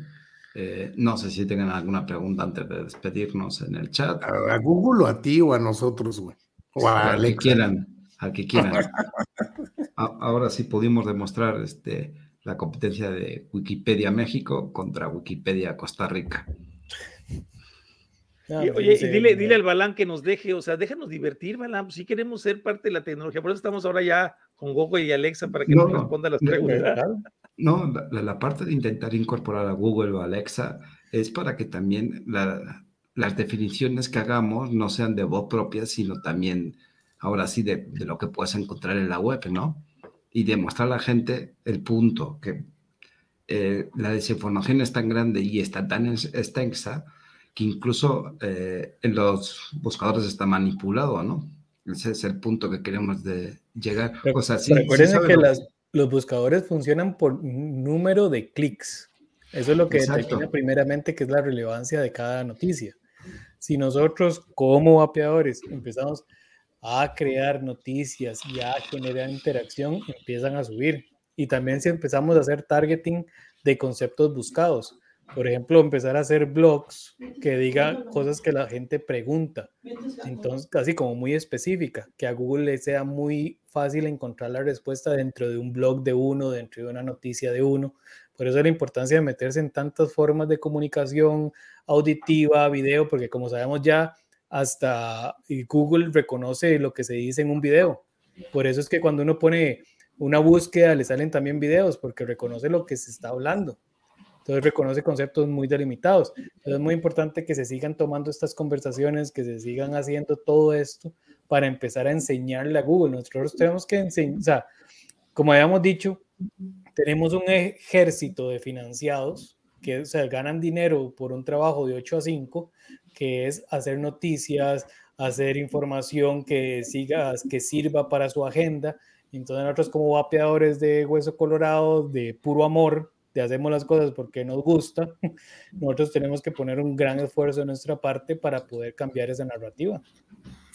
Eh, no sé si tengan alguna pregunta antes de despedirnos en el chat. A, Google o a ti o a nosotros, güey. O a al que quieran, al que quieran. Ahora sí pudimos demostrar este, la competencia de Wikipedia México contra Wikipedia Costa Rica oye, y dile, dile al Balán que nos deje, o sea, déjanos divertir, Balán, si queremos ser parte de la tecnología, por eso estamos ahora ya con Google y Alexa para que nos responda las preguntas. No, la, parte de intentar incorporar a Google o Alexa es para que también las definiciones que hagamos no sean de voz propia, sino también, ahora sí, de, lo que puedes encontrar en la web, ¿no? Y demostrar a la gente el punto, que eh, la desinformación es tan grande y está tan extensa que incluso eh, en los buscadores está manipulado, ¿no? Ese es el punto que queremos de llegar. o sea, sí, recuerden que los buscadores funcionan por número de clics. Eso es lo que determina primeramente que es la relevancia de cada noticia. Si nosotros como vapeadores empezamos a crear noticias y a generar interacción, empiezan a subir. Y también si empezamos a hacer targeting de conceptos buscados. Por ejemplo, empezar a hacer blogs que digan cosas que la gente pregunta. Entonces, casi como muy específica, que a Google le sea muy fácil encontrar la respuesta dentro de un blog de uno, dentro de una noticia de uno. Por eso la importancia de meterse en tantas formas de comunicación auditiva, video, porque como sabemos ya, hasta Google reconoce lo que se dice en un video. Por eso es que cuando uno pone una búsqueda, le salen también videos, porque reconoce lo que se está hablando. Entonces reconoce conceptos muy delimitados. Entonces es muy importante que se sigan tomando estas conversaciones, que se sigan haciendo todo esto para empezar a enseñarle a Google. Nosotros tenemos que enseñar, como habíamos dicho, tenemos un ejército de financiados que o ganan dinero por un trabajo de 8 a 5, que es hacer noticias, hacer información que, siga, que sirva para su agenda. Entonces nosotros como vapeadores de hueso colorado, de puro amor, de hacemos las cosas porque nos gusta, nosotros tenemos que poner un gran esfuerzo de nuestra parte para poder cambiar esa narrativa.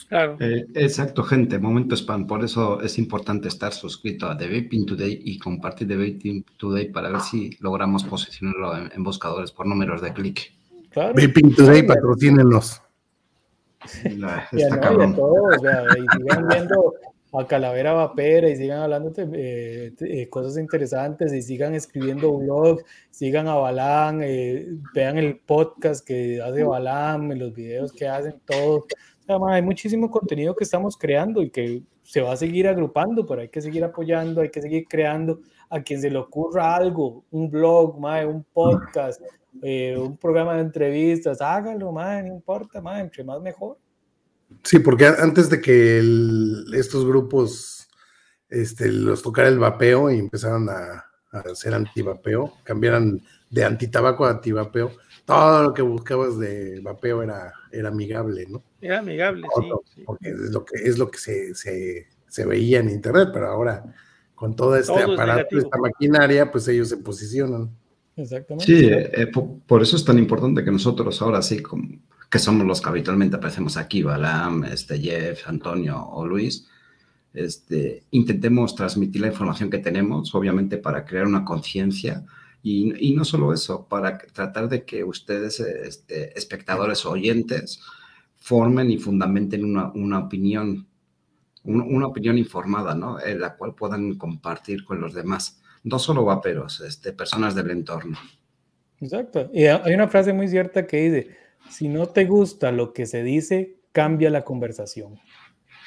Claro. Eh, exacto, gente, momento spam. Por eso es importante estar suscrito a The Vaping Today y compartir The Vaping Today para ver si logramos posicionarlo en, buscadores por números de clic. Claro. Vaping Today, patrocínenlos. Está cabrón. y sigan viendo a Calavera Vapera y sigan hablando de eh, cosas interesantes y sigan escribiendo blogs, sigan a Balam, eh, vean el podcast que hace Balam, los videos que hacen, todo. hay muchísimo contenido que estamos creando y que se va a seguir agrupando, pero hay que seguir apoyando, hay que seguir creando a quien se le ocurra algo, un blog, un podcast, eh, un programa de entrevistas, hágalo, no importa, entre más mejor. Sí, porque antes de que estos grupos este, los tocara el vapeo y empezaron a, a hacer antivapeo, cambiaran de antitabaco a antivapeo, todo lo que buscabas de vapeo era, era amigable, ¿no? Era amigable, sí, Porque es lo que, es lo que se, se, se veía en internet, pero ahora con todo este aparato, esta maquinaria, pues ellos se posicionan. Exactamente. Sí, eh, eh, por, eso es tan importante que nosotros ahora sí, como que somos los que habitualmente aparecemos aquí, Balam, este, Jeff, Antonio o Luis, este, intentemos transmitir la información que tenemos, obviamente para crear una conciencia y, no solo eso, para tratar de que ustedes, este, espectadores o oyentes, formen y fundamenten una, una opinión, una opinión informada, ¿no? En la cual puedan compartir con los demás, no solo vaperos, este, personas del entorno. Exacto. Y hay una frase muy cierta que dice, si no te gusta lo que se dice, cambia la conversación.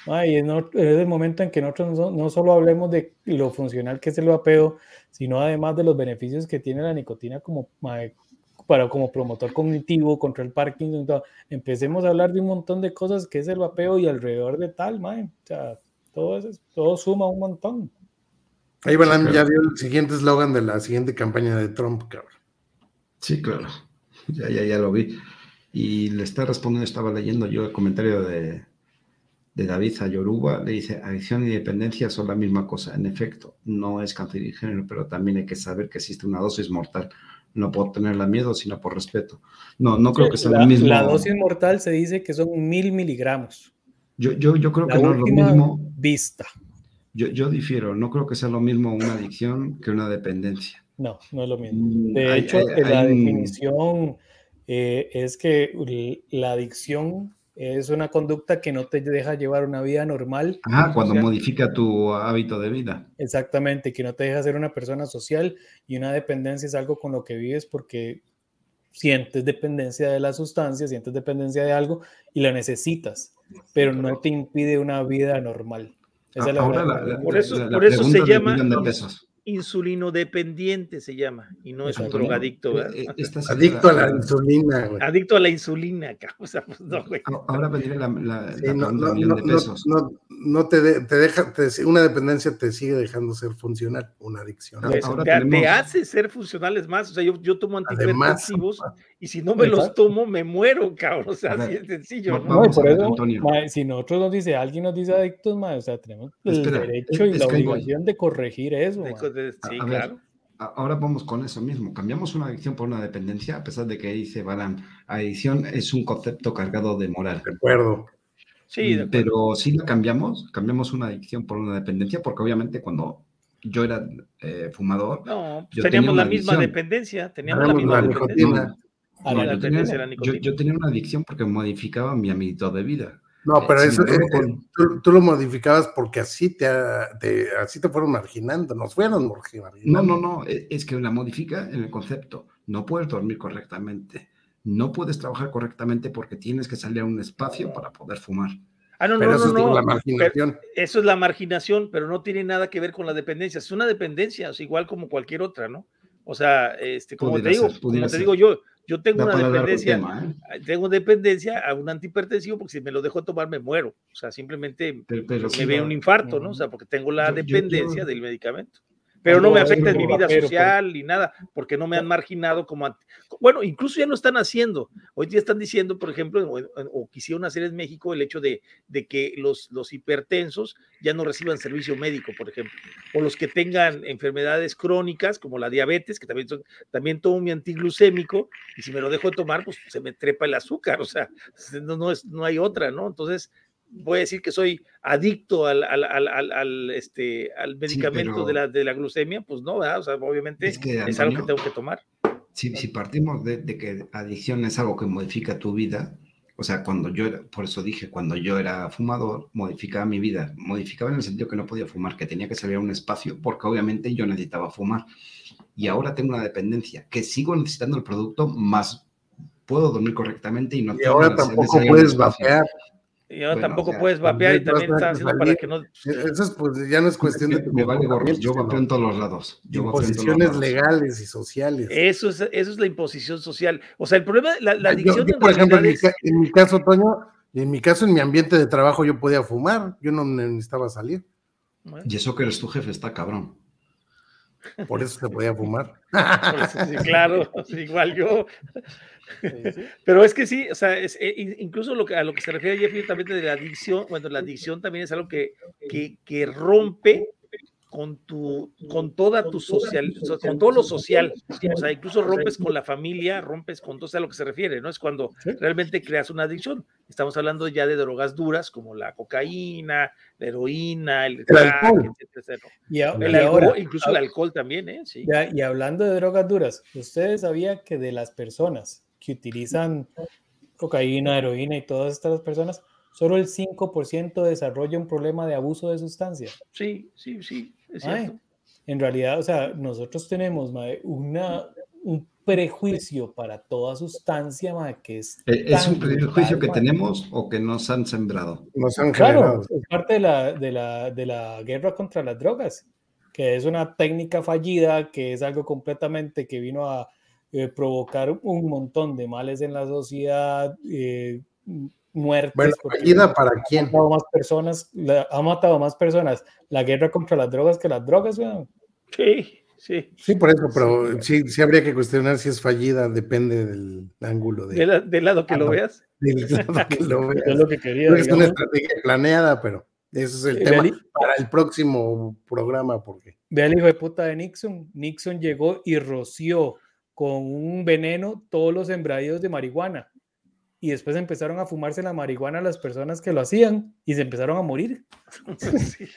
Ay, es, el momento en que nosotros no, solo hablemos de lo funcional que es el vapeo, sino además de los beneficios que tiene la nicotina como, para, como promotor cognitivo, contra el Parkinson. Empecemos a hablar de un montón de cosas que es el vapeo y alrededor de tal, mae. O sea, todo, eso, todo suma un montón. Ahí van, ya dio el siguiente eslogan de la siguiente campaña de Trump, cabrón. Sí, claro. Ya, ya, ya lo vi. Y le está respondiendo, estaba leyendo yo el comentario de, de David Ayoruba, le dice, adicción y dependencia son la misma cosa. En efecto, no es cancerígeno, pero también hay que saber que existe una dosis mortal. No por tenerla miedo, sino por respeto. No, no creo que sea lo mismo. La dosis mortal se dice que son mil miligramos. Yo, yo, yo creo que no es lo mismo. Vista. Yo, yo difiero, no creo que sea lo mismo una adicción que una dependencia. No, no es lo mismo. Mm, De hecho, la definición eh, es que la adicción es una conducta que no te deja llevar una vida normal. Ah, cuando modifica tu hábito de vida. Exactamente, que no te deja ser una persona social y una dependencia es algo con lo que vives porque sientes dependencia de la sustancia, sientes dependencia de algo y la necesitas, pero no te impide una vida normal. por eso, por eso se llama insulino dependiente se llama y no es un drogadicto. Eh, eh, adicto a la insulina, güey. Adicto a la insulina, pues no, güey. Ahora vendría la, la, no, no, no, no, te, te deja, una dependencia te sigue dejando ser funcional, una adicción. Pues, te, hace ser funcionales más, o sea, yo, yo tomo antihipertensivos y si no me los tomo me muero, cabrón, o sea, así es sencillo. No, por eso, si nosotros nos dice, alguien nos dice adictos, o sea, tenemos el derecho y la obligación de corregir eso. Sí, claro. ahora vamos con eso mismo. Cambiamos una adicción por una dependencia, a pesar de que dice Baran, adicción es un concepto cargado de moral. De acuerdo. Sí, mm, pero si la cambiamos, cambiamos una adicción por una dependencia, porque obviamente cuando yo era eh, fumador. No, teníamos la misma dependencia, teníamos la misma dependencia. yo, tenía, una adicción porque modificaba mi ámbito de vida. No, eh, pero eso, eh, tú, lo modificabas porque así te, así te fueron marginando, nos fueron marginando. No, no, no, es que la modifica en el concepto. No puedes dormir correctamente no puedes trabajar correctamente porque tienes que salir a un espacio para poder fumar. Ah, no, no, no, no. La marginación. eso es la marginación, pero no tiene nada que ver con la dependencia. Es una dependencia, es igual como cualquier otra, ¿no? O sea, este, como te digo, como te digo yo, yo tengo una dependencia, ¿eh? tengo dependencia a un antihipertensivo porque si me lo dejo tomar me muero. O sea, simplemente me ve un infarto, ¿no? O sea, porque tengo la dependencia del medicamento pero no me afecta en mi vida social ni nada, porque no me han marginado como Bueno, incluso ya no están haciendo. Hoy día están diciendo, por ejemplo, o, quisieron hacer en México el hecho de, de, que los, los hipertensos ya no reciban servicio médico, por ejemplo, o los que tengan enfermedades crónicas como la diabetes, que también, también tomo mi antiglucémico, y si me lo dejo de tomar, pues se me trepa el azúcar, o sea, no, no, es, no hay otra, ¿no? Entonces, voy a decir que soy adicto al, al, al, al este, al medicamento de, la, de la glucemia, pues no, ¿verdad? O sea, obviamente es, algo que tengo que tomar. Si, si partimos de, de, que adicción es algo que modifica tu vida, o sea, cuando yo era, por eso dije, cuando yo era fumador, modificaba mi vida, modificaba en el sentido que no podía fumar, que tenía que salir a un espacio, porque obviamente yo necesitaba fumar. Y ahora tengo una dependencia, que sigo necesitando el producto, más puedo dormir correctamente y no y ahora tampoco puedes vapear. Y ahora tampoco puedes vapear y también estás haciendo para que no. Eso es, pues ya no es cuestión de. Me vale yo vapeo en todos los lados. Yo imposiciones legales y sociales. Eso es, eso es la imposición social. O sea, el problema, la, la adicción. por ejemplo, en, mi, en mi caso, Toño, en mi caso, en mi ambiente de trabajo, yo podía fumar, yo no necesitaba salir. Y eso que eres tu jefe está cabrón. Por eso se podía fumar. sí, claro, igual yo. Pero es que sí, o sea, es, eh, incluso lo que, a lo que se refiere Jeffrey también de la adicción, bueno, la adicción también es algo que, que, que rompe con tu, con toda tu social, con todo lo social, o sea, incluso rompes con la familia, rompes con todo eso a lo que se refiere, ¿no? Es cuando realmente creas una adicción. Estamos hablando ya de drogas duras como la cocaína, la heroína, el, alcohol, Y, ahora, incluso el alcohol también, ¿eh? Sí. y hablando de drogas duras, ¿ustedes sabían que de las personas que utilizan cocaína, heroína y todas estas personas, solo el 5% desarrolla un problema de abuso de sustancias. Sí, sí, sí, en realidad, o sea, nosotros tenemos una, un prejuicio para toda sustancia que es... Eh, ¿Es un prejuicio que tenemos o que nos han sembrado? Nos han claro, es parte de la, de, la, de la guerra contra las drogas, que es una técnica fallida, que es algo completamente que vino a eh, provocar un montón de males en la sociedad, eh, muertes. Bueno, fallida para quién? Ha matado, más personas, ha matado más personas la guerra contra las drogas que las drogas, Sí. Sí. sí, por eso, pero sí, sí habría que cuestionar si es fallida, depende del ángulo. De, del lado que lo veas. Del lado que lo veas. es lo que quería. es una estrategia planeada, pero ese es el tema para el próximo programa. Porque... Ve al hijo de puta de Nixon. Nixon llegó y roció con un veneno todos los sembradíos de marihuana. Y después empezaron a fumarse la marihuana las personas que lo hacían y se empezaron a morir. Sí,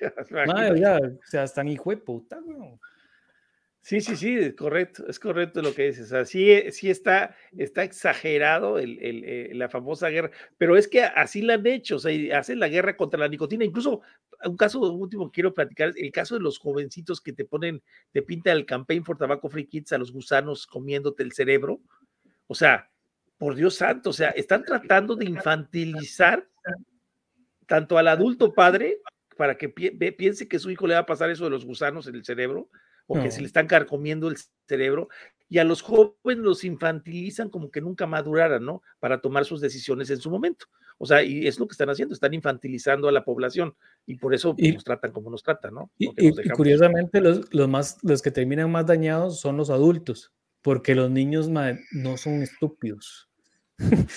Madre, ya, o sea, están hijo de puta, Sí, sí, sí, es correcto, es correcto lo que dices. O sea, sí, sí está, está exagerado el, el, eh, la famosa guerra, pero es que así la han hecho, o sea, hacen la guerra contra la nicotina. Incluso un caso último que quiero platicar, el caso de los jovencitos que te ponen, te pinta el campaign for tobacco free kids a los gusanos comiéndote el cerebro. O sea, por Dios santo, o sea, están tratando de infantilizar tanto al adulto padre para que piense que su hijo le va a pasar eso de los gusanos en el cerebro, o que se le están carcomiendo el cerebro, y a los jóvenes los infantilizan como que nunca maduraran, ¿no? Para tomar sus decisiones en su momento. O sea, y es lo que están haciendo, están infantilizando a la población y por eso nos tratan como nos tratan, ¿no? Y, curiosamente los, los, más, los que terminan más dañados son los adultos, porque los niños no son estúpidos.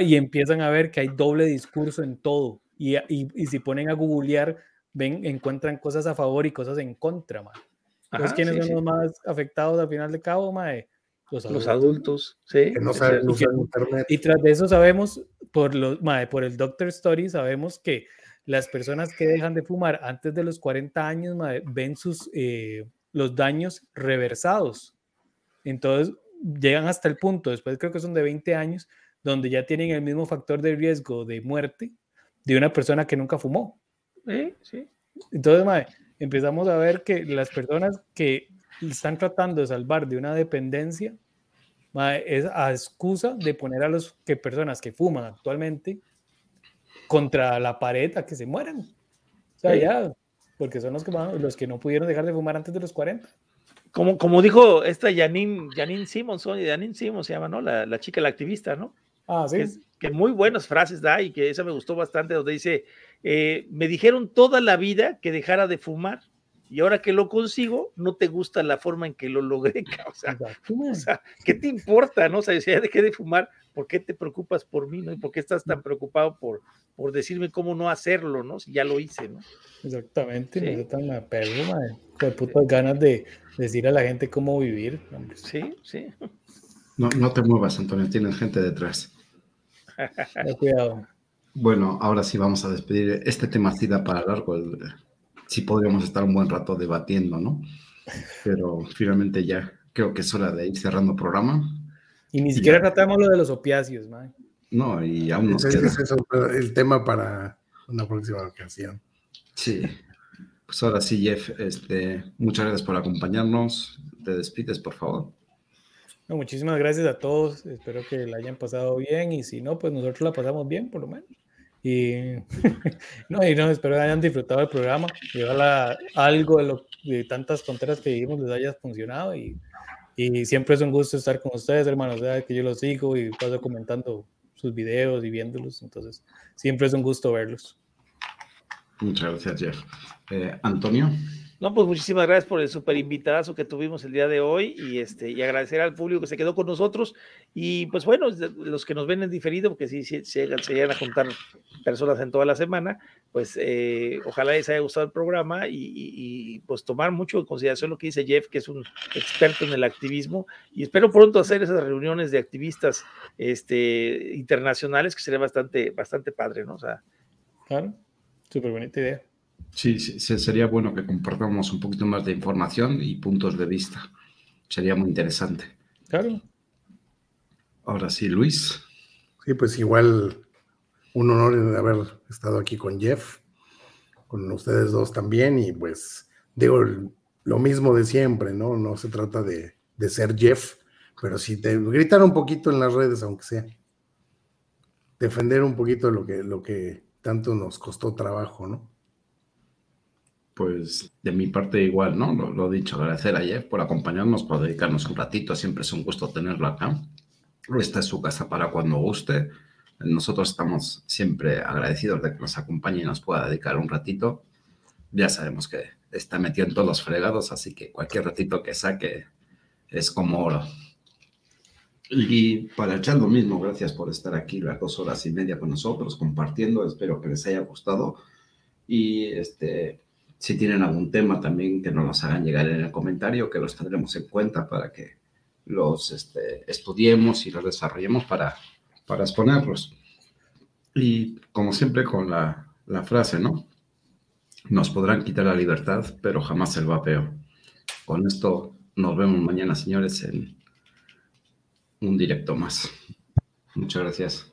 y empiezan a ver que hay doble discurso en todo. Y, y, y si ponen a googlear, ven, encuentran cosas a favor y cosas en contra. Entonces, ¿quiénes son los más afectados al final de cabo, mae? Los adultos, sí. Que no saben usar internet. Y tras de eso sabemos, por, los, mae, por el Doctor Story, sabemos que las personas que dejan de fumar antes de los 40 años mae, ven sus, eh, los daños reversados. Entonces, llegan hasta el punto, después creo que son de 20 años, donde ya tienen el mismo factor de riesgo de muerte de una persona que nunca fumó. ¿Eh? Sí. Entonces, mae, empezamos a ver que las personas que están tratando de salvar de una dependencia es a excusa de poner a los que personas que fuman actualmente contra la pared a que se mueran. O sea, ya, porque son los que, los que no pudieron dejar de fumar antes de los 40. Como, como dijo esta Janine, Janine Simmons, Janine Simmons se llama, ¿no? La, la chica, la activista, ¿no? Ah, sí. Que, muy buenas frases da y que esa me gustó bastante, donde dice, eh, me dijeron toda la vida que dejara de fumar y ahora que lo consigo, no te gusta la forma en que lo logré. O sea, ¿qué te importa? No? O sea, si ya dejé de fumar, ¿por qué te preocupas por mí? ¿no? ¿Y por qué estás tan preocupado por, por decirme cómo no hacerlo? ¿no? Si ya lo hice, ¿no? Exactamente, sí. me tan perro, de putas ganas de decir a la gente cómo vivir. Sí, sí. No, no te muevas, Antonio, tienes gente detrás. cuidado. Bueno, ahora sí vamos a despedir. Este tema sí da para largo. El, sí podríamos estar un buen rato debatiendo, ¿no? Pero finalmente ya creo que es hora de ir cerrando programa. Y ni siquiera tratamos lo de los opiáceos, man. No, y aún nos queda. Es el tema para una próxima ocasión. Sí. Pues ahora sí, Jeff, este, muchas gracias por acompañarnos. Te despides, por favor. muchísimas gracias a todos. Espero que la hayan pasado bien y si no, pues nosotros la pasamos bien, por lo menos. Y no, y no, espero que hayan disfrutado del programa. Y algo de, tantas tonteras que vimos les haya funcionado. Y, y siempre es un gusto estar con ustedes, hermanos. que yo los sigo y paso comentando sus videos y viéndolos. Entonces, siempre es un gusto verlos. Muchas gracias, Jeff. Eh, Antonio. No, pues muchísimas gracias por el super invitadazo que tuvimos el día de hoy y este y agradecer al público que se quedó con nosotros y pues bueno, los que nos ven en diferido, porque si sí, se, llegan a juntar personas en toda la semana, pues eh, ojalá les haya gustado el programa y, pues tomar mucho en consideración lo que dice Jeff, que es un experto en el activismo y espero pronto hacer esas reuniones de activistas este, internacionales que sería bastante, bastante padre, ¿no? O sea, claro, súper bonita idea. Sí, sí, sería bueno que compartamos un poquito más de información y puntos de vista. Sería muy interesante. Claro. Ahora sí, Luis. Sí, pues igual un honor de haber estado aquí con Jeff, con ustedes dos también, y pues digo lo mismo de siempre, ¿no? No se trata de, de ser Jeff, Pero si te gritan un poquito en las redes, aunque sea, defender un poquito lo que, lo que tanto nos costó trabajo, ¿no? Pues de mi parte igual, ¿no? Lo, he dicho, agradecer a Jeff por acompañarnos, por dedicarnos un ratito, siempre es un gusto tenerlo acá. Esta es su casa para cuando guste. Nosotros estamos siempre agradecidos de que nos acompañe y nos pueda dedicar un ratito. Ya sabemos que está metido en todos los fregados, así que cualquier ratito que saque es como oro. Y para echar lo mismo, gracias por estar aquí las dos horas y media con nosotros, compartiendo. Espero que les haya gustado. Y este, si tienen algún tema también, que nos los hagan llegar en el comentario, que los tendremos en cuenta para que los este, estudiemos y los desarrollemos para, para exponerlos. Y como siempre con la, la frase, ¿no? Nos podrán quitar la libertad, pero jamás el vapeo. Con esto nos vemos mañana, señores, en un directo más. Muchas gracias.